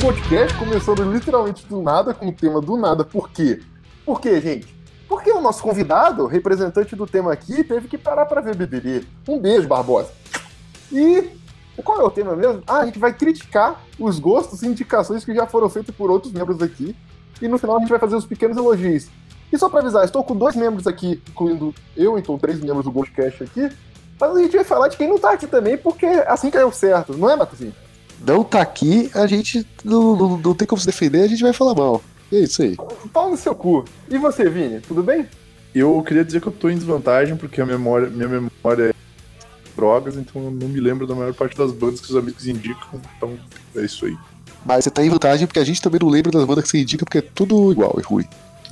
podcast, começando literalmente do nada, com o tema do nada. Por quê? Por quê, gente? Porque o nosso convidado, representante do tema aqui, teve que parar para ver BBB. Um beijo, Barbosa. E qual é o tema mesmo? Ah, a gente vai criticar os gostos e indicações que já foram feitos por outros membros aqui. E no final a gente vai fazer os pequenos elogios. E só para avisar, estou com dois membros aqui, incluindo eu, então três membros do Ghostcast aqui. Mas a gente vai falar de quem não tá aqui também, porque é assim que é certo, não é, Matuzinho? Não tá aqui, a gente não, não, não tem como se defender, a gente vai falar mal. É isso aí. Pau no seu cu. E você, Vini, tudo bem? Eu queria dizer que eu tô em desvantagem, porque a memória, minha memória é drogas, então eu não me lembro da maior parte das bandas que os amigos indicam, então é isso aí. Mas você tá em vantagem porque a gente também não lembra das bandas que você indica, porque é tudo igual e ruim.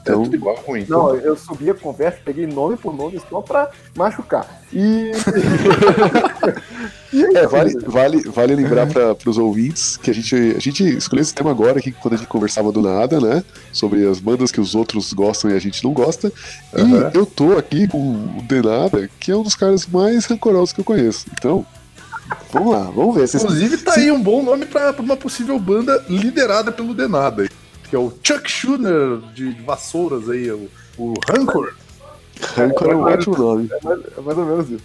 Então, é tudo igual, ruim. Não, eu subi a conversa, peguei nome por nome só pra machucar. E. é, vale, vale, vale lembrar para os ouvintes que a gente, a gente escolheu esse tema agora, aqui, quando a gente conversava do nada, né? Sobre as bandas que os outros gostam e a gente não gosta. Uhum. E eu tô aqui com o Denada, que é um dos caras mais rancorosos que eu conheço. Então. Vamos lá, vamos ver. Inclusive, tá aí um bom nome para uma possível banda liderada pelo Denada que é o Chuck Schumer de, vassouras aí, o, o Rancor. Rancor é, um ótimo nome. É mais, é mais ou menos isso.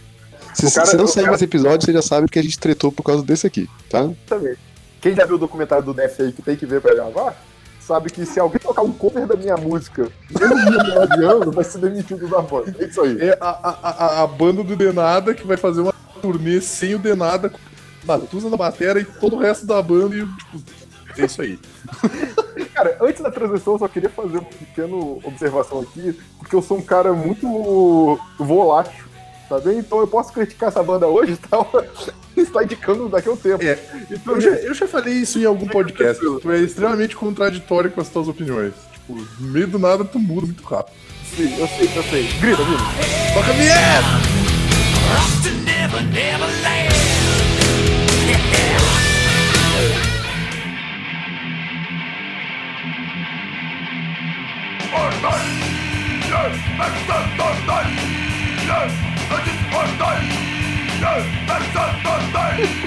Se, cara, se não sair cara... mais episódio, você já sabe que a gente tretou por causa desse aqui, tá? Também. Quem já viu o documentário do Def aí que tem que ver pra gravar, sabe que se alguém tocar um cover da minha música, menos de ano, vai ser demitido da banda. É isso aí. É a, a, a, a banda do Denada que vai fazer uma turnê sem o Denada, com Batusa na bateria e todo o resto da banda e, tipo, é isso aí. Cara, antes da transição, eu só queria fazer uma pequena observação aqui, porque eu sou um cara muito volátil, tá bem? Então eu posso criticar essa banda hoje e tal, está indicando daqui a um tempo. É, então, eu, já, eu já falei isso em algum podcast. Tu é extremamente contraditório com as tuas opiniões. Tipo, no meio do nada tu muda muito rápido. Sim, eu sei, eu sei. Grita, grita. Toca a vinheta!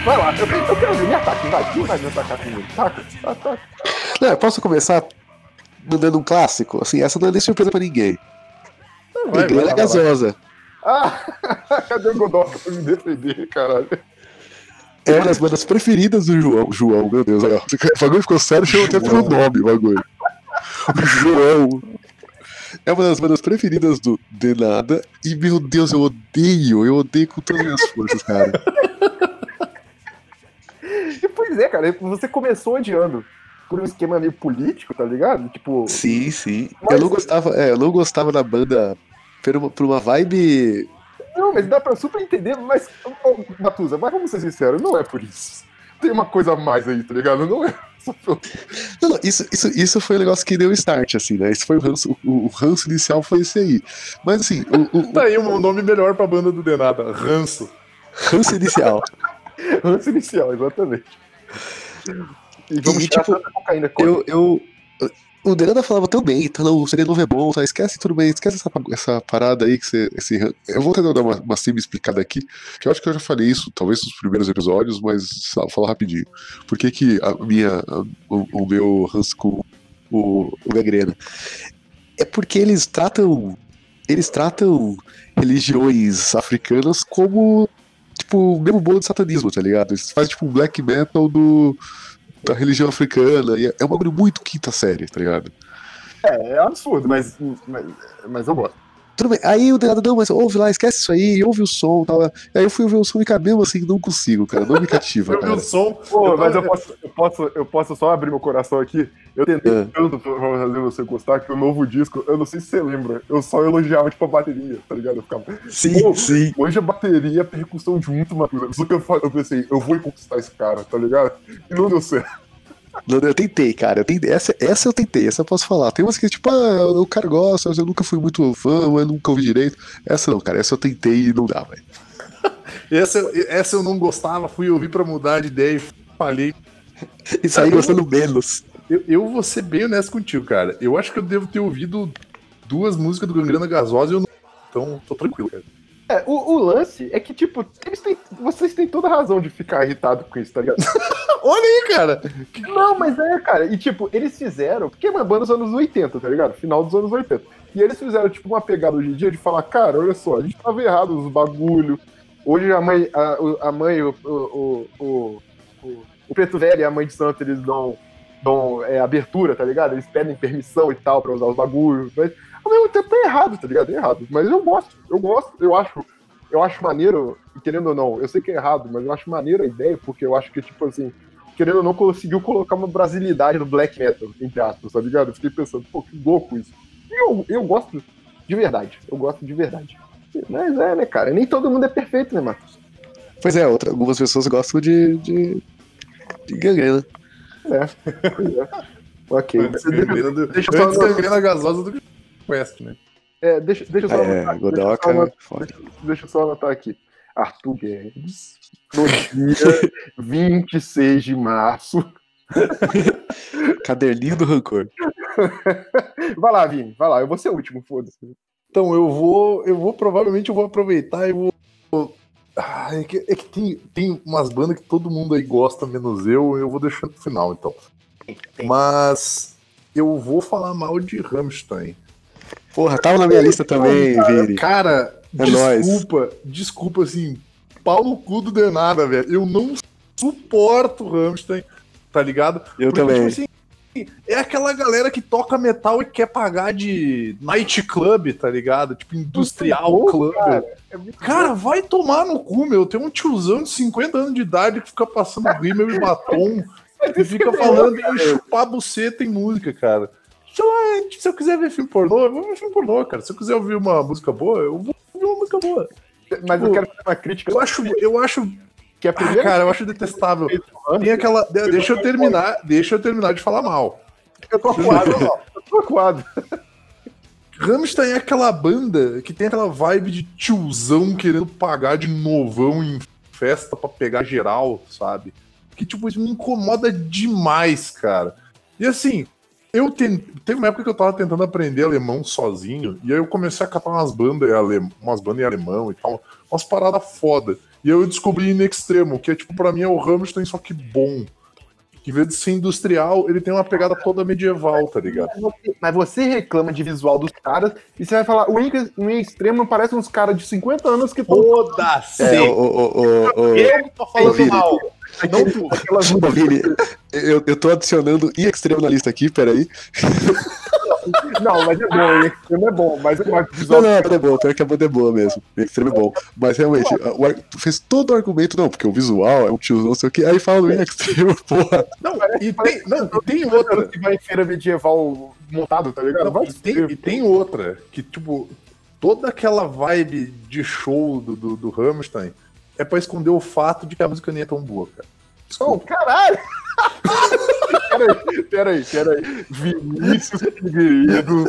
Vai lá, eu, eu quero ver, me ataque, vai, quem vai me atacar comigo? Taca, ataca. Não, posso começar dando um clássico? Assim, essa não é nem surpresa pra ninguém. Não, vai, vai, vai, gasosa. Ah, cadê o Godoka pra me defender, caralho? É uma das bandas preferidas do João. João, meu Deus, o bagulho ficou sério, chama até pelo nome, o bagulho. João. É uma das bandas preferidas do Denada. E, meu Deus, eu odeio, eu odeio com todas as minhas forças, cara. pois é, cara, você começou odiando por um esquema meio político, tá ligado? Tipo. Sim, sim. Mas... Eu não gostava, é, eu não gostava da banda por uma, por uma vibe. Não, mas dá pra super entender, mas. Matusa, mas vamos ser sinceros, não é por isso. Tem uma coisa a mais aí, tá ligado? Não é. Não, não, isso, isso, isso foi o negócio que deu start, assim, né? Esse foi o ranço, o, o ranço inicial foi esse aí. Mas assim. O, o, tá aí um nome melhor pra banda do Denada, ranço. Ranço inicial. ranço inicial, exatamente. E vamos e, tipo, cocaína. Eu, eu, o Denada falava tão bem, tá, não, o CD novo é bom, tá, esquece tudo bem, esquece essa, essa parada aí que você. Esse, eu vou tentar dar uma, uma simples explicada aqui, que eu acho que eu já falei isso, talvez nos primeiros episódios, mas vou falar rapidinho. Por que, que a minha, a, o, o, meu ranço com o, o? É porque eles tratam. Eles tratam religiões africanas como. Tipo, o mesmo bolo de satanismo, tá ligado? Eles fazem tipo um black metal do da religião africana. E é, é um bagulho muito quinta série, tá ligado? É, é absurdo, mas, mas, mas eu gosto. Tudo bem. Aí o Denado, não, mas ouve lá, esquece isso aí, ouve o som tal. Aí eu fui ouvir o som e cara, mesmo assim, não consigo, cara. Não me cativa. eu o som. Pô, mas eu posso, eu, posso, eu posso só abrir meu coração aqui. Eu tentei é. tanto pra fazer você gostar que o novo disco, eu não sei se você lembra, eu só elogiava, tipo, a bateria, tá ligado? Eu ficava. Sim, sim. Hoje a bateria, a percussão junto, uma coisa. Só que eu, eu pensei, eu vou conquistar esse cara, tá ligado? E não deu certo. Eu tentei, cara. Eu tentei. Essa, essa eu tentei, essa eu posso falar. Tem umas que, tipo, ah, o cara gosta, mas eu nunca fui muito fã, eu nunca ouvi direito. Essa não, cara. Essa eu tentei e não dá, velho. essa, essa eu não gostava, fui ouvir pra mudar de ideia e falhei. E saí gostando menos. Eu, eu vou ser bem honesto contigo, cara. Eu acho que eu devo ter ouvido duas músicas do Gangrena Gasosa e eu não. Então, tô tranquilo, cara. É, o, o, lance é que, tipo, têm, vocês têm toda a razão de ficar irritado com isso, tá ligado? Olha aí, cara! Não, mas é, cara. E, tipo, eles fizeram. Porque é uma banda dos anos 80, tá ligado? Final dos anos 80. E eles fizeram, tipo, uma pegada hoje em dia de falar, cara, olha só, a gente tava errado nos bagulho. Hoje a mãe, a, a mãe, o, o, o, o, o Preto Velho e a mãe de santo, eles dão, dão é, abertura, tá ligado? Eles pedem permissão e tal pra usar os bagulhos. Mas ao mesmo tempo é errado, tá ligado? É errado. Mas eu gosto, eu gosto, eu acho, eu acho maneiro, querendo ou não, eu sei que é errado, mas eu acho maneiro a ideia, porque eu acho que, tipo assim, querendo ou não, conseguiu colocar uma brasilidade no black metal, entre aspas, tá ligado? Eu fiquei pensando, pô, que louco isso. E eu, eu gosto de verdade, eu gosto de verdade. Mas é, né, cara? Nem todo mundo é perfeito, né, Marcos? Pois é, outra, algumas pessoas gostam de, de, de gangrena. É, pois é. Ok. Antes gangrena, do, deixa antes gangrena gasosa do que Quest, né? É, deixa, deixa eu só é, anotar. Godoka, deixa, só anotar, deixa, eu só anotar aqui. Arthur Guedes, no dia 26 de março. Caderninho do rancor. vai lá, Vini, vai lá, eu vou ser o último, foda-se. Então, eu vou, eu vou, provavelmente eu vou aproveitar e vou. Ah, é que, é que tem, tem umas bandas que todo mundo aí gosta, menos eu, eu vou deixar no final, então. Mas eu vou falar mal de Rammstein. Porra, tava na minha lista também, Vini. Cara, é desculpa, nóis. desculpa, assim, pau no cu do Denada, velho. Eu não suporto Rammstein, tá ligado? Eu Porque, também. Tipo, assim, é aquela galera que toca metal e quer pagar de nightclub, tá ligado? Tipo, industrial bom, club. Cara, é cara vai tomar no cu, meu. Tem um tiozão de 50 anos de idade que fica passando rímel e batom e fica falando em chupar buceta em música, cara sei lá, se eu quiser ver filme pornô, eu vou ver filme pornô, cara. Se eu quiser ouvir uma música boa, eu vou ouvir uma música boa. Mas tipo, eu quero fazer uma crítica. Eu acho, eu acho que a ah, primeira. Ah, cara, eu acho detestável. Tem aquela. Deixa eu terminar, deixa eu terminar de falar mal. Eu tô acuado, eu tô acuado. Rammstein é aquela banda que tem aquela vibe de tiozão querendo pagar de novão em festa pra pegar geral, sabe? Que, tipo, isso me incomoda demais, cara. E assim, eu ten... teve uma época que eu tava tentando aprender alemão sozinho, e aí eu comecei a catar umas bandas, alem... umas bandas em alemão e tal, umas paradas foda. E aí eu descobri in extremo, que é tipo, pra mim é o Rammstein, só que bom. Que em vez de ser industrial, ele tem uma pegada toda medieval, tá ligado? Mas você reclama de visual dos caras e você vai falar, o in Extremo parece uns caras de 50 anos que Foda-se! É, o, o, o, eu tô falando mal. Não tu. Vini, eu, eu tô adicionando e extremo na lista aqui, peraí. Não, mas é bom, e extremo é bom, mas o visual. Não, não, é bom, pior que banda é boa mesmo. E extremo é bom. Mas realmente, o, tu fez todo o argumento, não, porque o visual é um tiozão, não sei o que, aí fala do in extremo, porra. Não, e tem, não, e tem outra. Que vai em feira medieval montado, tá ligado? Não, e, tem, e tem outra, que, tipo, toda aquela vibe de show do, do, do Rammstein é pra esconder o fato de que a música nem é tão boa, cara. Oh, caralho! peraí, peraí, peraí. Vinícius Figueiredo.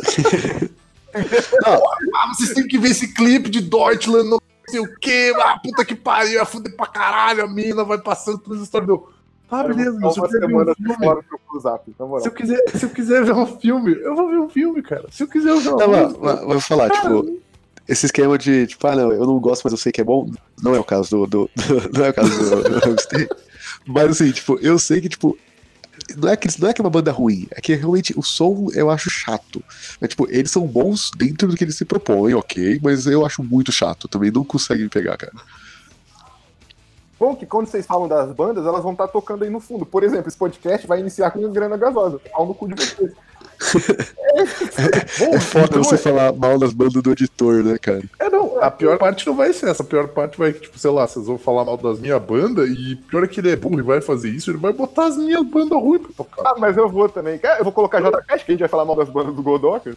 ah, vocês têm que ver esse clipe de Deutschland, não sei o quê. Ah, puta que pariu, ia fuder pra caralho. A mina vai passando todas as histórias do. Ah, beleza, mas se eu quiser ver um filme. Zap, se, eu quiser, se eu quiser ver um filme, eu vou ver um filme, cara. Se eu quiser ver um filme. Não, vou falar, tipo, esse esquema de, tipo, ah, não, eu não gosto, mas eu sei que é bom, não é o caso do. do, do não é o caso do, do Mas assim, tipo, eu sei que, tipo, não é que, não é que é uma banda ruim, é que realmente o som eu acho chato. Mas, tipo, eles são bons dentro do que eles se propõem, ok, mas eu acho muito chato, também não consegue me pegar, cara. Bom, que quando vocês falam das bandas, elas vão estar tocando aí no fundo. Por exemplo, esse podcast vai iniciar com grana gasosa. Pau no cu de vocês. É, é foda você falar mal das bandas do editor, né, cara? É, não, a pior parte não vai ser essa. A pior parte vai, tipo, sei lá, vocês vão falar mal das minhas bandas e pior é que ele é burro e vai fazer isso, ele vai botar as minhas bandas ruins pra tocar. Ah, mas eu vou também. Eu vou colocar JK, que a gente vai falar mal das bandas do Godoka.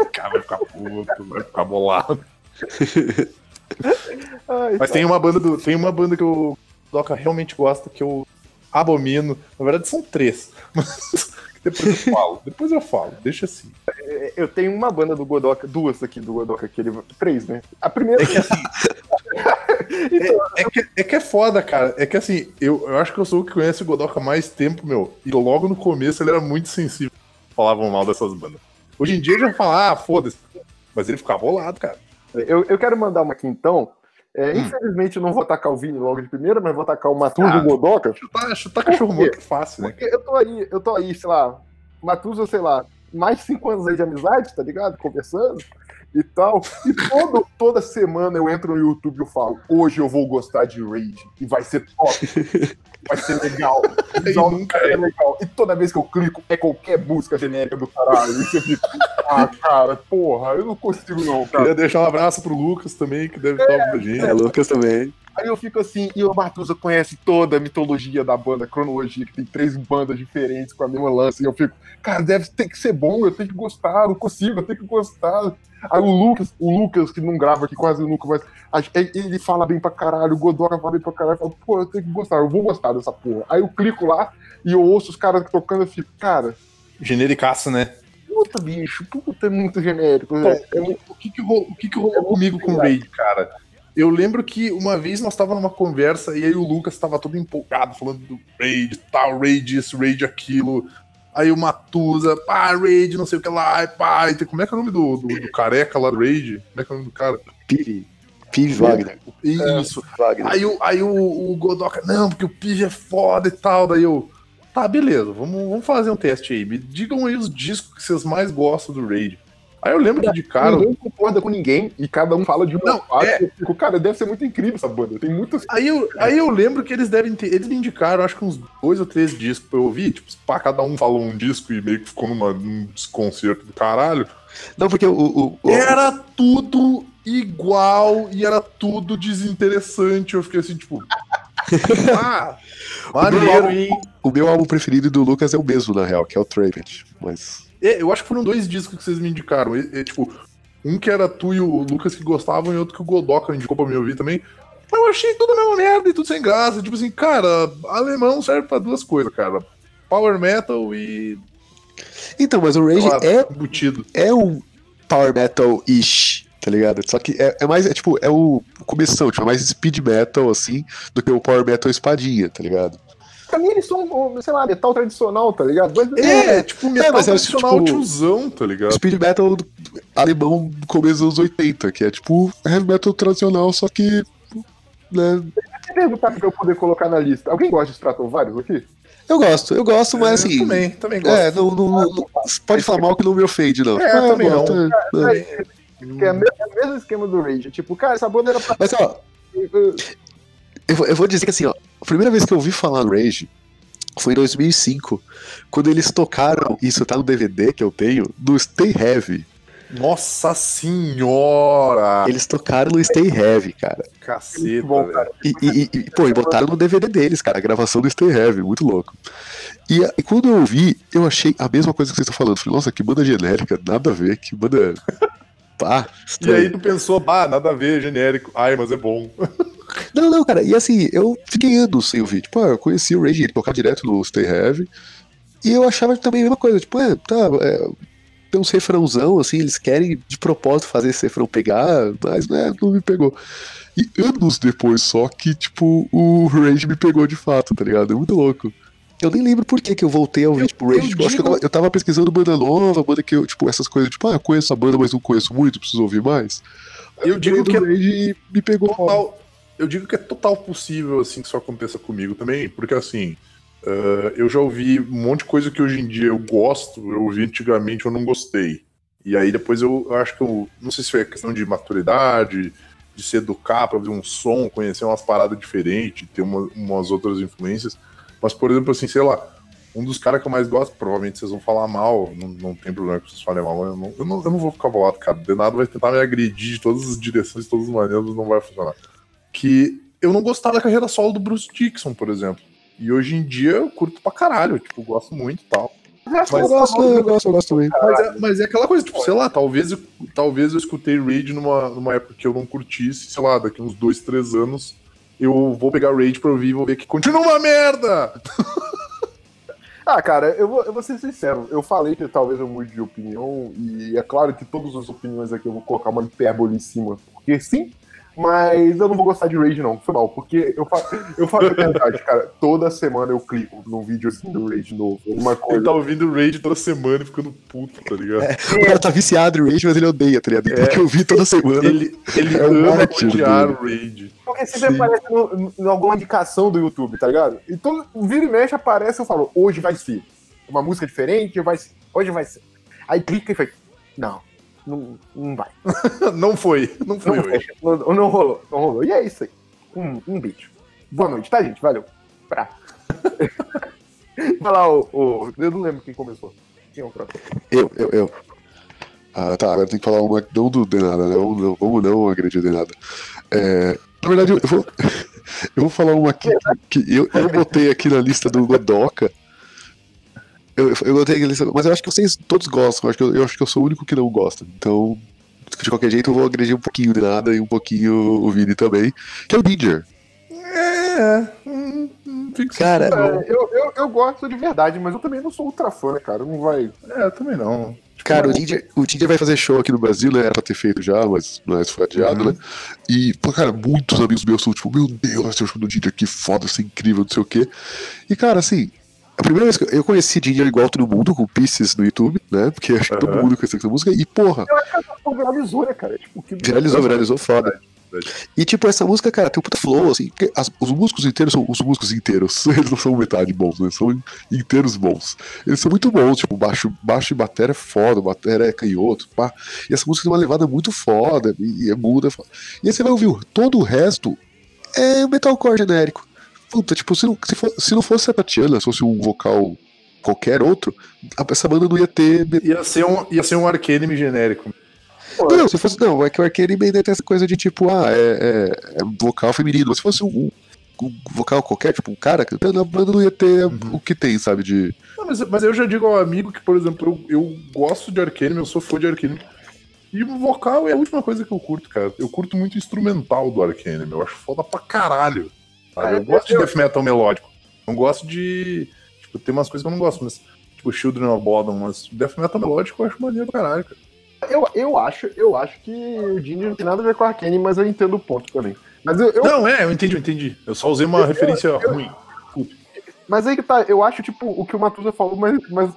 o cara vai ficar puto, vai ficar bolado. Ai, mas tá. tem uma banda do, tem uma banda que o Doca realmente gosta que eu abomino. Na verdade são três. Mas depois eu falo, depois eu falo, deixa assim. É, eu tenho uma banda do Godoka, duas aqui do Godoka, que ele. Três, né? A primeira. É que assim. então, é, é, que, é que é foda, cara. É que assim, eu, eu acho que eu sou o que conhece o Godoka mais tempo, meu. E logo no começo ele era muito sensível. Falavam mal dessas bandas. Hoje em dia ele já fala, ah, foda-se. Mas ele ficava bolado, cara. Eu, eu quero mandar uma aqui então. É, hum. Infelizmente eu não vou atacar o Vini logo de primeira, mas vou atacar o Matuso ah, e o Godoka. Chutar, chutar cachorro morto é fácil, né? Porque eu tô aí, eu tô aí, sei lá, Matuso, sei lá, mais de cinco anos aí de amizade, tá ligado? Conversando e tal. E todo, toda semana eu entro no YouTube e falo: hoje eu vou gostar de Raid e vai ser top. Vai ser legal. E nunca é. é legal. E toda vez que eu clico é qualquer música genérica do caralho. E você fica, ah, cara, porra, eu não consigo não, cara. Queria deixar um abraço pro Lucas também, que deve é, estar ouvindo a gente. É, Lucas também. Aí eu fico assim, e o Matusa conhece toda a mitologia da banda, a cronologia, que tem três bandas diferentes com a mesma lance. E eu fico, cara, deve ter que ser bom, eu tenho que gostar, não consigo, eu tenho que gostar. Aí o Lucas, o Lucas, que não grava aqui quase nunca, mas ele fala bem pra caralho, o Godoka fala bem pra caralho, fala, pô, eu tenho que gostar, eu vou gostar dessa porra. Aí eu clico lá e eu ouço os caras tocando e fico, cara. Genericaço, né? Puta, bicho, puta, é muito genérico. É, é, o que que rolou, o que que rolou é comigo com o Raid, cara? Eu lembro que uma vez nós estávamos numa conversa e aí o Lucas estava todo empolgado, falando do Raid, tal, Raid isso, Raid aquilo. Aí o Matusa, pá, Raid, não sei o que lá, pá. E tem, como é que é o nome do, do, do careca lá do Raid? Como é que é o nome do cara? Pivi. Pivi Wagner. Isso. É, Wagner. Aí, o, aí o, o Godoka, não, porque o Pivi é foda e tal. Daí eu, tá, beleza, vamos, vamos fazer um teste aí. Me digam aí os discos que vocês mais gostam do Raid. Aí eu lembro que de cara. Ninguém concorda com ninguém e cada um fala de uma não, parte. É... Eu fico, cara, deve ser muito incrível essa banda. Tem muitas. Aí eu, aí eu lembro que eles devem ter. Eles me indicaram, acho que uns dois ou três discos pra eu ouvir. Tipo, pá, cada um falou um disco e meio que ficou numa, num desconcerto do caralho. Não, porque o, o, o. Era tudo igual e era tudo desinteressante. Eu fiquei assim, tipo. ah, maneiro, hein? O meu álbum preferido do Lucas é o mesmo, na real, que é o Travent. Mas. É, eu acho que foram dois discos que vocês me indicaram. Tipo, um que era tu e o Lucas que gostavam, e outro que o Godoka indicou pra me ouvir também. Mas eu achei tudo a mesma merda e tudo sem graça. Tipo assim, cara, alemão serve pra duas coisas, cara. Power metal e. Então, mas o Rage é. Embutido. É um power metal-ish, tá ligado? Só que é, é mais, é tipo, é o começo, tipo, é mais speed metal, assim, do que o power metal espadinha, tá ligado? Pra mim eles são, sei lá, metal tradicional, tá ligado? Mas, é, é, tipo, metal é, mas é, tradicional tipo, tiozão, tá ligado? Speed metal alemão do começo dos anos 80, que é tipo heavy metal tradicional, só que. Né... Eu perguntar pra eu poder colocar na lista. Alguém gosta de Stratovarius aqui? Eu gosto, eu gosto, mas assim. Eu também, também gosto. É, não, não, não, pode falar mal que não me ofende, não. É, ah, também não. Tá, é, é, é, é, o mesmo esquema do Rage. Tipo, cara, essa banda era pra. Mas ó. Eu, eu vou dizer que assim, ó. A primeira vez que eu ouvi falar no Rage foi em 2005, quando eles tocaram, isso tá no DVD que eu tenho, do Stay Heavy. Nossa senhora! Eles tocaram no Stay Heavy, cara. Caceta, bom, cara. E, e, e, pô, e botaram no DVD deles, cara, a gravação do Stay Heavy, muito louco. E, e quando eu ouvi, eu achei a mesma coisa que vocês estão falando. Falei, nossa, que banda genérica, nada a ver, que banda. Pá, e aí tu pensou, bah, nada a ver, genérico. Ai, mas é bom. Não, não, cara, e assim, eu fiquei anos sem ouvir. Tipo, ah, eu conheci o Rage, ele tocava direto no Stay Heavy. E eu achava também a mesma coisa, tipo, é, tá, é, tem uns refrãozão, assim, eles querem de propósito fazer esse refrão pegar, mas né, não me pegou. E anos depois só que, tipo, o Rage me pegou de fato, tá ligado? É muito louco. Eu nem lembro por que, que eu voltei a ouvir, tipo, Rage. Eu, tipo, digo... acho que eu tava, eu tava, pesquisando banda nova, banda que eu, tipo, essas coisas, tipo, ah, eu conheço a banda, mas não conheço muito, preciso ouvir mais. Eu, eu digo que. O Rage me pegou total, eu digo que é total possível assim que isso aconteça comigo também, porque assim, uh, eu já ouvi um monte de coisa que hoje em dia eu gosto, eu ouvi antigamente eu não gostei. E aí depois eu, eu acho que eu não sei se foi questão de maturidade, de se educar para ouvir um som, conhecer umas paradas diferentes, ter uma, umas outras influências. Mas, por exemplo, assim, sei lá, um dos caras que eu mais gosto, provavelmente vocês vão falar mal, não, não tem problema que vocês falem mal, eu não, eu não, eu não vou ficar bolado, cara. De nada vai tentar me agredir de todas as direções, de todas as maneiras, não vai funcionar que eu não gostava da carreira solo do Bruce Dixon, por exemplo. E hoje em dia eu curto pra caralho, tipo, gosto muito e tal. Mas, eu gosto, eu gosto, eu gosto também. Mas é, mas é aquela coisa, tipo, sei lá, talvez eu, talvez eu escutei Raid numa, numa época que eu não curtisse, sei lá, daqui uns dois, três anos eu vou pegar Raid pra ouvir e vou ver que continua uma merda! ah, cara, eu vou, eu vou ser sincero, eu falei que talvez eu mude de opinião, e é claro que todas as opiniões aqui eu vou colocar uma hipérbole em cima, porque sim, Mas eu não vou gostar de Rage, não. Foi mal, porque eu faço, eu faço a verdade, cara. Toda semana eu clico num vídeo assim do Rage novo. Uma coisa. Ele tá ouvindo Rage toda semana e ficando puto, tá ligado? É, o cara tá viciado em Rage, mas ele odeia, tá ligado? É, porque eu vi toda semana. Ele, ele é ama odiar o Rage. Porque sempre Sim. aparece no, em alguma indicação do YouTube, tá ligado? Então, vira e mexe, aparece eu falo, hoje vai ser. Uma música diferente, vai ser. Hoje vai ser. Aí clica e faz. Não, não, não vai. não foi. Não foi não hoje. Não, não, rolou, não rolou. E é isso aí. Um, um beijo. Boa noite, tá, gente? Valeu. Pra. Vai lá, o, o, Eu não lembro quem começou. Quem é o próximo? Eu, eu, eu. Ah, tá. Agora tem que falar uma não do Denada, né? Vamos não, vamos não agredir o Denada. É, na verdade, eu vou, eu vou falar uma aqui que, que eu, eu botei aqui na lista do Godoka eu, eu gostei mas eu acho que vocês todos gostam. Eu acho, que eu, eu, acho que eu sou o único que não gosta. Então, de qualquer jeito, eu vou agredir um pouquinho de nada e um pouquinho o Vini também. Que é o Ginger. É, hum, hum, cara, é, eu, eu, eu gosto de verdade, mas eu também não sou ultra fã, né, cara? Não vai. É, eu também não. Tipo, cara, o Ginger, o Ginger vai fazer show aqui no Brasil, né? Era pra ter feito já, mas, mas foi adiado, uhum. né? E, pô, cara, muitos amigos meus são tipo, meu Deus, vai ser o show do Ginger, que foda, isso é incrível, não sei o quê. E, cara, assim, a primeira vez que eu conheci Ginger igual todo mundo, com Pieces no YouTube, né? Porque acho que todo mundo conhecia essa música, e porra. Eu acho que essa viralizou, né, cara? Tipo, que... Viralizou, viralizou foda. E tipo, essa música, cara, tem um puta flow, assim, porque as, os músicos inteiros são os músicos inteiros, eles não são metade bons, né? São inteiros bons. Eles são muito bons, tipo, baixo, baixo e bateria é foda, bateria é canhoto, pá. E essa música tem uma levada muito foda, e, e é muda. E aí você vai ouvir, todo o resto é metalcore genérico. Puta, tipo, se não, se, for, se não fosse a Tatiana, se fosse um vocal qualquer outro, essa banda não ia ter. Ia ser um, ia ser um Arcanime genérico. Não, se fosse. Não, é que o Arcanime ainda tem essa coisa de tipo, ah, é, é, é vocal feminino. Se fosse um, um, vocal qualquer, tipo, um cara, a banda não ia ter uhum. o que tem, sabe? De. Não, mas, mas eu já digo ao amigo que, por exemplo, eu, eu gosto de Arcanime, eu sou fã de Arcanime. E o vocal é a última coisa que eu curto, cara. Eu curto muito o instrumental do Arcanime, eu acho foda pra caralho. Sabe? Eu gosto de death metal melódico. Não gosto de. Tipo, tem umas coisas que eu não gosto, mas. Tipo, Children of Bodom, mas death metal melódico eu acho maneiro pra caralho, cara. Eu, eu, acho, eu acho que o Ginger não tem nada a ver com a Arkane, mas eu entendo o ponto também. Mas eu, eu... Não, é, eu entendi, eu entendi. Eu só usei uma eu, referência ruim. Mas aí que tá, eu acho, tipo, o que o Matusa falou, mas, mas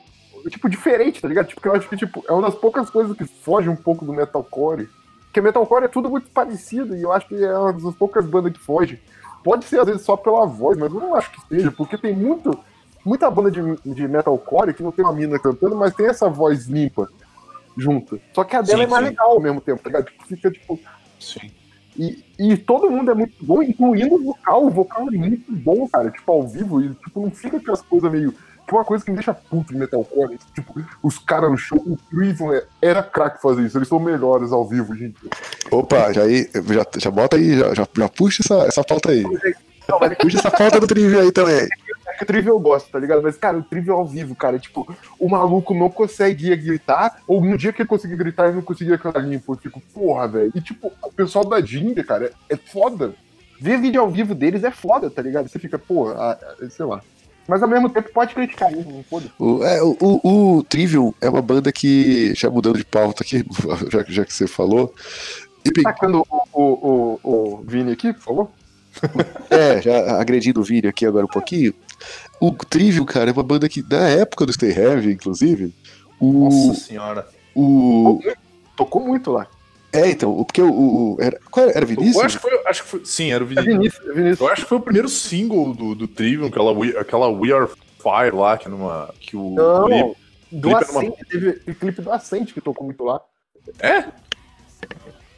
tipo, diferente, tá ligado? Tipo, eu acho que, tipo, é uma das poucas coisas que foge um pouco do metalcore. Porque metalcore é tudo muito parecido, e eu acho que é uma das poucas bandas que foge. Pode ser, às vezes, só pela voz, mas eu não acho que seja, porque tem muito, muita banda de, de metalcore que não tem uma mina cantando, mas tem essa voz limpa junto. Só que a dela sim, é mais sim. legal ao mesmo tempo, tá ligado? Tipo, fica tipo. Sim. E, e todo mundo é muito bom, incluindo o vocal. O vocal é muito bom, cara, tipo, ao vivo. E tipo, não fica aquelas coisas meio uma coisa que me deixa puto de metalcore, tipo, os caras no show, o Trivium é, era craque fazer isso, eles são melhores ao vivo, gente. Opa, já, aí, já, já bota aí, já, já, já puxa essa, essa pauta aí. Não, mas... Puxa essa pauta do Trivium aí também. É que o Trivium eu gosto, tá ligado? Mas, cara, o Trivium ao vivo, cara, tipo, o maluco não consegue gritar, ou no dia que ele conseguia gritar, ele não conseguia cantar limpo. Eu fico, porra, velho. E, tipo, o pessoal da Jinder, cara, é foda. Ver vídeo ao vivo deles é foda, tá ligado? Você fica, porra, sei lá. Mas ao mesmo tempo pode criticar isso, não pode. O, é, o, o, o Trivium é uma banda que, já mudando de pauta aqui, já, já que você falou. E... Tá o, o, o, o Vini aqui, por favor? é, já agredindo o Vini aqui agora um pouquinho. O Trivium, cara, é uma banda que, na época do Stay Heavy, inclusive. O, Nossa senhora. O... Tocou muito lá. É, então, porque o. o era, qual era, era Vinícius? Eu acho que foi. Acho que foi sim, era o Vinícius. É Vinícius, é Vinícius. Eu acho que foi o primeiro single do, do Trivium, aquela We, aquela We Are Fire lá, que, numa, que o. Não, clipe, do clipe Ascent, numa... teve o clipe do Ascent que tocou muito lá. É?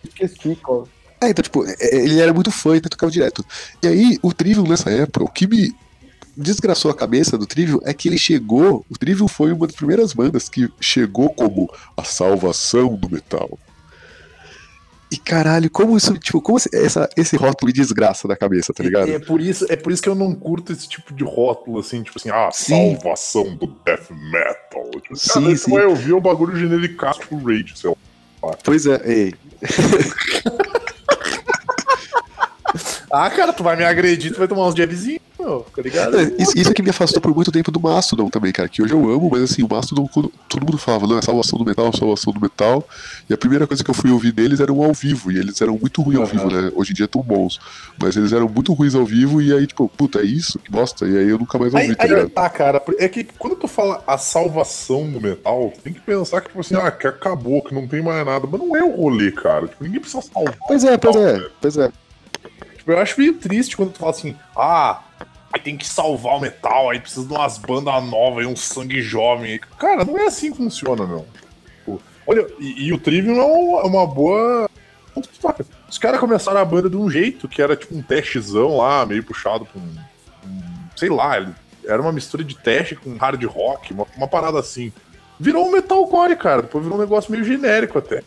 Esqueci, cara. É, então, tipo, é, é, ele era muito fã, então tocava direto. E aí, o Trivium nessa época, o que me desgraçou a cabeça do Trivium é que ele chegou. O Trivium foi uma das primeiras bandas que chegou como a salvação do metal. E caralho, como isso, tipo, como essa, esse rótulo me desgraça da cabeça, tá ligado? É, é, por isso, é por isso que eu não curto esse tipo de rótulo, assim, tipo assim, ah, sim. salvação do death metal. Tipo, sim, cara, sim. vai ouvir um bagulho genérico tipo Rage, sei lá. Pois é, ei. ah, cara, tu vai me agredir, tu vai tomar uns jabzinhos. meu, tá ligado? É, isso, isso é que me afastou por muito tempo do Mastodon também, cara. Que hoje eu amo, mas assim, o Mastodon, todo mundo falava, não, é salvação do metal, salvação do metal. E a primeira coisa que eu fui ouvir deles era um ao vivo. E eles eram muito ruins ao vivo, né? Hoje em dia tão bons. Mas eles eram muito ruins ao vivo. E aí, tipo, puta, é isso? Que bosta. E aí eu nunca mais ouvi, aí, tá aí tá, cara. É que quando tu fala a salvação do metal, tem que pensar que, tipo assim, ah, que acabou, que não tem mais nada. Mas não é o rolê, cara. Tipo, ninguém precisa salvar. Pois é, pois é, pois é. Tipo, eu acho meio triste quando tu fala assim, ah, aí tem que salvar o metal, aí precisa de umas bandas novas, aí um sangue jovem. Cara, não é assim que funciona, meu. Tipo, olha, e, e, o Trivium é uma, é uma boa. Os caras começaram a banda de um jeito, que era tipo um testezão lá, meio puxado pra um. um sei lá, era uma mistura de teste com hard rock, uma, uma parada assim. Virou um metalcore, cara. Depois virou um negócio meio genérico até.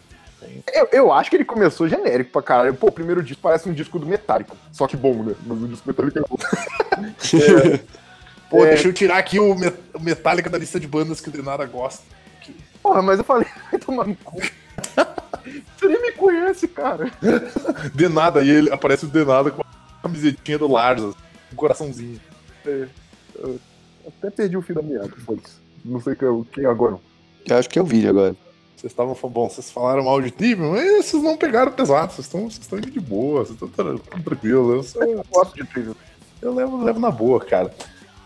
Eu, eu acho que ele começou genérico pra caralho. Pô, o primeiro disco parece um disco do Metallica. Só que bom, né? Mas o disco Metallica é bom. é. Pô, é. deixa eu tirar aqui o Metallica da lista de bandas que o Denara gosta. Porra, mas eu falei, vai tomar no cu. Você nem me conhece, cara. De nada, e ele aparece o de nada com a camisetinha do Lars, um coraçãozinho. É, até perdi o fio da meada, Não sei quem é agora. Eu acho que é o vídeo agora. Vocês estavam falando, bom, vocês falaram mal de Trivium, mas vocês não pegaram pesado, vocês estão, vocês estão indo de boa, vocês estão tranquilos. Eu, eu gosto de Trivium. Eu levo, levo na boa, cara.